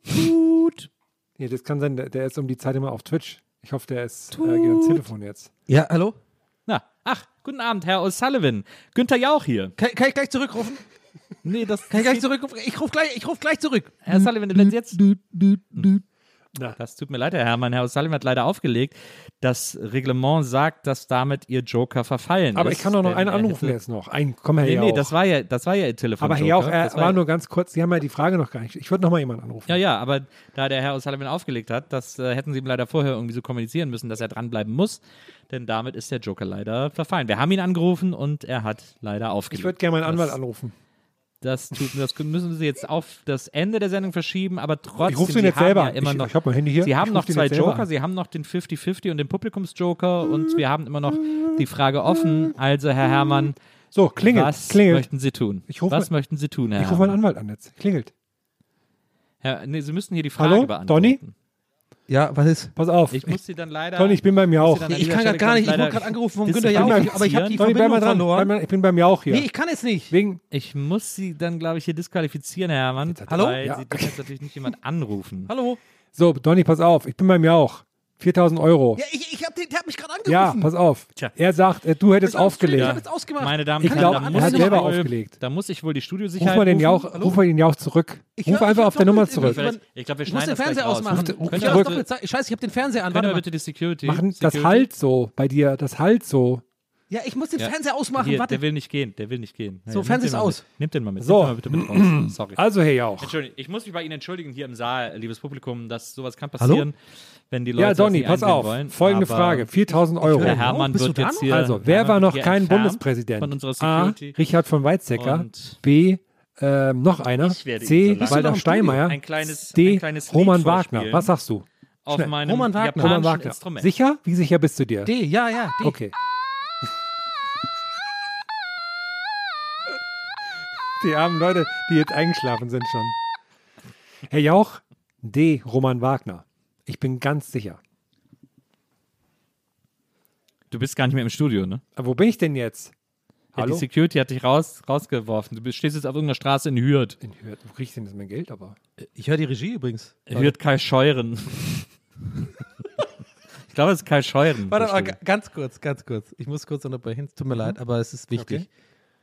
Speaker 3: Tut.
Speaker 2: Nee, das kann sein, der, der ist um die Zeit immer auf Twitch. Ich hoffe, der ist äh, geht ans Telefon jetzt.
Speaker 6: Ja, hallo?
Speaker 3: Na, ach, guten Abend, Herr O'Sullivan. Günther Jauch hier.
Speaker 6: Kann, kann ich gleich zurückrufen?
Speaker 3: Nee, das
Speaker 6: Kann ich gleich zurückrufen? Ich rufe gleich, ich ruf gleich zurück.
Speaker 3: Herr Sullivan, wenn Sie jetzt.
Speaker 2: Na.
Speaker 3: Das tut mir leid, Herr Herrmann. Herr O'Sullivan hat leider aufgelegt. Das Reglement sagt, dass damit Ihr Joker verfallen
Speaker 2: Aber
Speaker 3: ist.
Speaker 2: ich kann doch noch einen anrufen
Speaker 3: hätte-
Speaker 2: jetzt noch. Ein, komm her,
Speaker 3: Nee, nee,
Speaker 2: Jauch.
Speaker 3: das war ja, das war ja Ihr Telefon.
Speaker 2: Aber Herr Jauch, er war nur ganz kurz, Sie haben ja die Frage noch gar nicht. Ich würde noch mal jemanden anrufen.
Speaker 3: Ja, ja, aber da der Herr O'Sullivan aufgelegt hat, das äh, hätten sie ihm leider vorher irgendwie so kommunizieren müssen, dass er dranbleiben muss, denn damit ist der Joker leider verfallen. Wir haben ihn angerufen und er hat leider aufgelegt.
Speaker 2: Ich würde gerne meinen Anwalt
Speaker 3: das,
Speaker 2: anrufen.
Speaker 3: Das, tut, das müssen sie jetzt auf das Ende der Sendung verschieben, aber trotzdem,
Speaker 2: Ich rufe
Speaker 3: sie
Speaker 2: jetzt selber
Speaker 3: ja
Speaker 2: an.
Speaker 3: immer
Speaker 2: Ich-
Speaker 3: noch,
Speaker 2: ich hab mein Handy hier.
Speaker 3: Sie
Speaker 2: Ich
Speaker 3: haben noch zwei Joker, sie haben noch den 50-50 und den Publikumsjoker und wir haben immer noch die Frage offen. Also, Herr Herrmann,
Speaker 2: So, klingelt.
Speaker 3: was
Speaker 2: klingelt.
Speaker 3: möchten Sie tun?
Speaker 2: Ich
Speaker 3: was
Speaker 2: mal-
Speaker 3: möchten Sie tun, Herr
Speaker 2: Ich rufe meinen? Anwalt an jetzt. Klingelt.
Speaker 3: Herr, nee, Sie müssen hier die Frage
Speaker 2: Hallo,
Speaker 3: beantworten.
Speaker 2: Donny?
Speaker 6: Ja, was ist?
Speaker 2: Pass auf.
Speaker 3: Ich muss Sie dann leider...
Speaker 2: Donny, ich bin Jauch.
Speaker 3: Sie dann an
Speaker 6: Ich kann gar nicht, ich wurde gerade angerufen vom Günther Jauch, aber ich habe die
Speaker 2: mal
Speaker 6: Verbindung
Speaker 2: dran.
Speaker 6: verloren.
Speaker 2: Ich bin beim Jauch hier.
Speaker 6: Nee, ich kann jetzt nicht.
Speaker 2: Wegen,
Speaker 3: Ich muss Sie dann, glaube ich, hier disqualifizieren, Herr Herrmann.
Speaker 6: Hallo?
Speaker 3: Weil
Speaker 2: Ja.
Speaker 3: Sie dürfen jetzt natürlich nicht jemand anrufen.
Speaker 6: Hallo?
Speaker 2: so, Donny, pass auf. Ich bin beim Jauch. 4000 Euro.
Speaker 6: Ja, ich, ich hab den, der hat mich gerade
Speaker 2: Ja,
Speaker 6: angerufen.
Speaker 2: pass auf.
Speaker 3: Tja.
Speaker 2: Er sagt, äh, du hättest
Speaker 6: Ich
Speaker 2: aufgelegt.
Speaker 6: Ich habe jetzt ausgemacht.
Speaker 3: Meine Damen
Speaker 2: Ich
Speaker 3: und
Speaker 2: glaube,
Speaker 3: Herren, da
Speaker 2: er hat
Speaker 3: ich
Speaker 2: selber
Speaker 3: wohl,
Speaker 2: aufgelegt.
Speaker 3: Da muss ich wohl die Studiosicherheit
Speaker 2: Ruf mal den
Speaker 3: rufen.
Speaker 2: Jauch,
Speaker 6: Hallo?
Speaker 2: ruf mal den Jauch zurück.
Speaker 6: Ich
Speaker 2: ruf
Speaker 6: hör-
Speaker 2: einfach auf
Speaker 6: hab
Speaker 2: der Nummer zurück.
Speaker 3: Ich glaube, wir
Speaker 6: Ich muss
Speaker 3: schneiden
Speaker 6: den Fernseher ausmachen.
Speaker 2: Ruf- ruf-
Speaker 6: Ich hab Scheiße, ich habe den Fernseher an. Warte mal.
Speaker 3: bitte die Security...
Speaker 2: Machen, das halt so bei dir. Das halt so.
Speaker 6: Ja, ich muss den
Speaker 3: Ja.
Speaker 6: Fernseher ausmachen.
Speaker 3: Hier,
Speaker 6: Warte.
Speaker 3: der will nicht gehen, der will nicht gehen.
Speaker 6: So,
Speaker 3: Nimm
Speaker 6: Fernseher
Speaker 3: mal
Speaker 6: aus.
Speaker 3: Mit. Nimmt den mal mit.
Speaker 2: So.
Speaker 3: Mal bitte mit raus. Sorry.
Speaker 2: Also, Herr Jauch.
Speaker 3: Entschuldigung, ich muss mich bei Ihnen entschuldigen hier im Saal, liebes Publikum, dass sowas kann passieren, wenn die Leute
Speaker 2: Ja, Donny, pass auf.
Speaker 3: wollen.
Speaker 2: Folgende Frage. 4000 Euro.
Speaker 3: Der
Speaker 6: Oh,
Speaker 3: Hermann
Speaker 6: bist du
Speaker 3: wird jetzt hier.
Speaker 2: Also, wer
Speaker 3: Hermann
Speaker 2: war noch kein Bundespräsident?
Speaker 3: Von unserer
Speaker 2: A. Richard von Weizsäcker.
Speaker 3: Und
Speaker 2: B. Ähm, noch einer.
Speaker 3: Ich werde
Speaker 2: C.
Speaker 3: So
Speaker 2: Walter Steinmeier.
Speaker 3: Ein kleines-
Speaker 2: D.
Speaker 3: ein kleines
Speaker 2: Roman Wagner. Was sagst du?
Speaker 3: auf meinem
Speaker 6: Roman Wagner.
Speaker 2: Roman Wagner.
Speaker 3: Instrument.
Speaker 2: Sicher? Wie sicher bist du dir?
Speaker 6: D, ja, ja, D.
Speaker 2: Okay. Die armen Leute, die jetzt eingeschlafen sind schon. Herr Jauch, D. Roman Wagner. Ich bin ganz sicher.
Speaker 3: Du bist gar nicht mehr im Studio, ne?
Speaker 2: Aber wo bin ich denn jetzt?
Speaker 3: Ja,
Speaker 2: Hallo?
Speaker 3: die Security hat dich raus, rausgeworfen. Du bist, stehst jetzt auf irgendeiner Straße in Hürth.
Speaker 2: In Hürth. Wo kriege ich denn das mein Geld aber?
Speaker 6: Ich höre die Regie übrigens.
Speaker 3: Hürth Kai Scheuren. ich glaube, es ist Kai Scheuren.
Speaker 6: Warte ga- ganz kurz, ganz kurz. Ich muss kurz unterbrechen. Es Tut mir leid, aber es ist wichtig.
Speaker 2: Okay.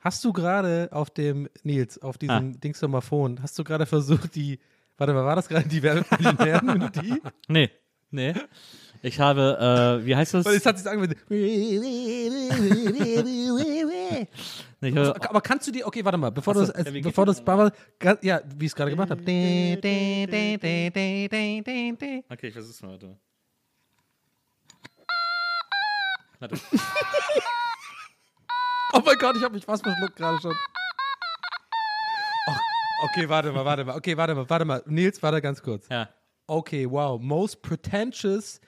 Speaker 6: Hast du gerade auf dem, Nils, auf diesem
Speaker 3: Ah.
Speaker 6: Dingsdomaphon, hast du gerade versucht, die, warte mal, war das gerade die Werbemillionären-Melodie?
Speaker 3: Nee, nee. Ich habe, äh, wie heißt das?
Speaker 6: Weil es hat sich angehört.
Speaker 3: Nee,
Speaker 6: Aber kannst du die, okay, warte mal, bevor
Speaker 3: so,
Speaker 6: du das,
Speaker 3: ja, wie geht
Speaker 6: bevor du
Speaker 3: das
Speaker 6: ja, wie ich es gerade gemacht habe.
Speaker 3: okay, ich versuch's mal. Warte. Warte.
Speaker 6: Oh mein Gott, ich habe mich fast verschluckt gerade schon. Oh, okay, warte mal, warte mal, okay, warte mal, warte mal. Nils, warte ganz kurz.
Speaker 3: Ja.
Speaker 6: Okay, wow, most pretentious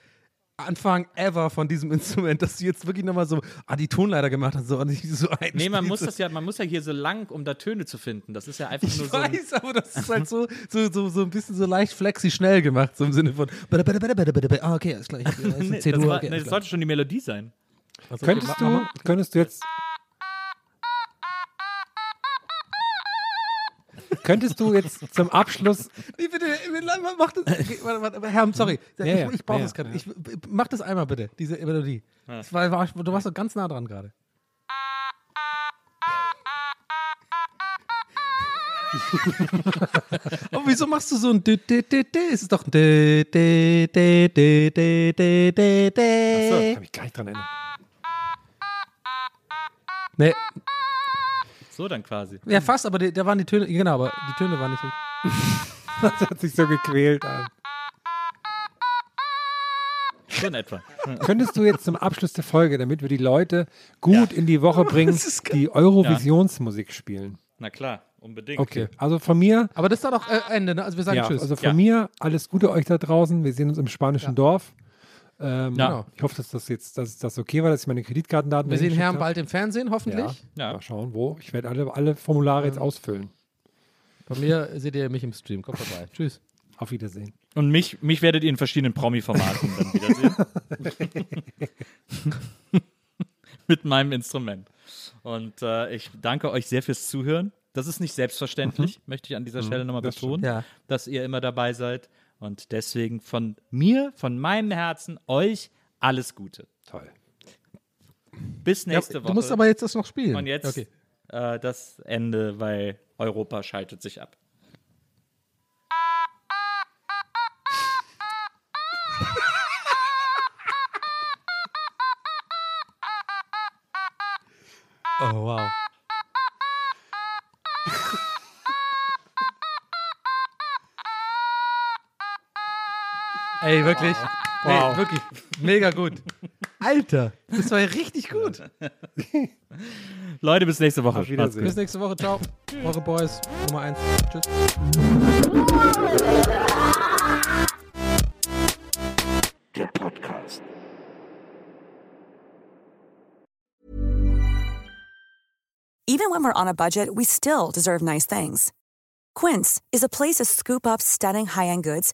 Speaker 6: Anfang ever von diesem Instrument, dass du jetzt wirklich nochmal so, ah, die Tonleiter gemacht hast, so, und nicht so ein.
Speaker 3: Nee, man muss das ja, man muss ja hier so lang, um da Töne zu finden. Das ist ja einfach nur
Speaker 6: Ich
Speaker 3: so. ein-
Speaker 6: weiß, aber das ist halt so, so, so, so ein bisschen so leicht flexi schnell gemacht, so im Sinne von. Ah, okay, alles klar. Ich, hab- das ist
Speaker 3: Nee,
Speaker 6: ein C-Dur,
Speaker 3: das, war,
Speaker 6: okay,
Speaker 3: nee, das sollte schon die Melodie sein.
Speaker 6: Also,
Speaker 2: Könntest
Speaker 6: okay,
Speaker 2: du, könntest du jetzt. Könntest du jetzt zum Abschluss.
Speaker 6: Nee, bitte, mach das. Okay, warte, warte, Herr, sorry.
Speaker 2: Ja,
Speaker 6: ich
Speaker 2: ja,
Speaker 6: ich brauche
Speaker 2: ja,
Speaker 6: das gerade. Ich, mach das einmal bitte, diese Melodie. Das war, war, du warst so ganz nah dran gerade. Aber wieso machst du so ein dü, dü, dü, dü? Es ist doch ein dü, dü, dü, dü, dü, dü, dü, dü.
Speaker 2: Kann mich gar nicht dran erinnern.
Speaker 6: Nee,
Speaker 3: So dann quasi.
Speaker 6: ja, fast, aber die, da waren die Töne, genau, aber die Töne waren nicht so.
Speaker 2: Das hat sich so gequält an.
Speaker 3: So in etwa.
Speaker 2: Könntest du jetzt zum Abschluss der Folge, damit wir die Leute gut in die Woche bringen, die Eurovisionsmusik spielen?
Speaker 3: Na klar, unbedingt.
Speaker 2: Okay, also von mir,
Speaker 6: Aber das ist doch äh, Ende, ne? Also wir sagen
Speaker 2: ja,
Speaker 6: Tschüss.
Speaker 2: also von
Speaker 3: Ja.
Speaker 2: mir alles Gute euch da draußen. Wir sehen uns im spanischen Dorf. Ähm,
Speaker 3: Ja.
Speaker 2: Ich hoffe, dass das jetzt dass das okay war, dass ich meine Kreditkartendaten
Speaker 6: wir sehen Herrn bald im Fernsehen, hoffentlich.
Speaker 2: Ja.
Speaker 3: Ja.
Speaker 2: Mal schauen, wo. Ich werde alle, alle Formulare jetzt ausfüllen.
Speaker 6: Von mir seht ihr mich im Stream. Kommt vorbei. Tschüss.
Speaker 2: Auf Wiedersehen.
Speaker 3: Und mich, mich werdet ihr in verschiedenen Promi-Formaten dann wiedersehen. mit meinem Instrument. Und äh, ich danke euch sehr fürs Zuhören. Das ist nicht selbstverständlich, möchte ich an dieser Stelle nochmal
Speaker 2: das
Speaker 3: betonen,
Speaker 6: Ja.
Speaker 3: dass ihr immer dabei seid. Und deswegen von mir, von meinem Herzen, euch alles Gute.
Speaker 2: Toll.
Speaker 3: Bis nächste
Speaker 6: ja,
Speaker 3: Woche.
Speaker 6: Du musst aber jetzt das noch spielen.
Speaker 3: Und jetzt
Speaker 6: Okay.
Speaker 3: äh, das Ende, weil Europa schaltet sich ab.
Speaker 6: Oh, wow. Ey, wirklich.
Speaker 2: Wow.
Speaker 6: Nee, wirklich. Mega gut. Alter, das war ja richtig gut.
Speaker 3: Leute, bis nächste Woche.
Speaker 2: Auf Wiedersehen.
Speaker 6: Bis nächste Woche. Ciao. Eure Boys. Nummer 1. Tschüss.
Speaker 1: Der Podcast.
Speaker 7: Even when we're on a budget, we still deserve nice things. Quince is a place to scoop up stunning high-end goods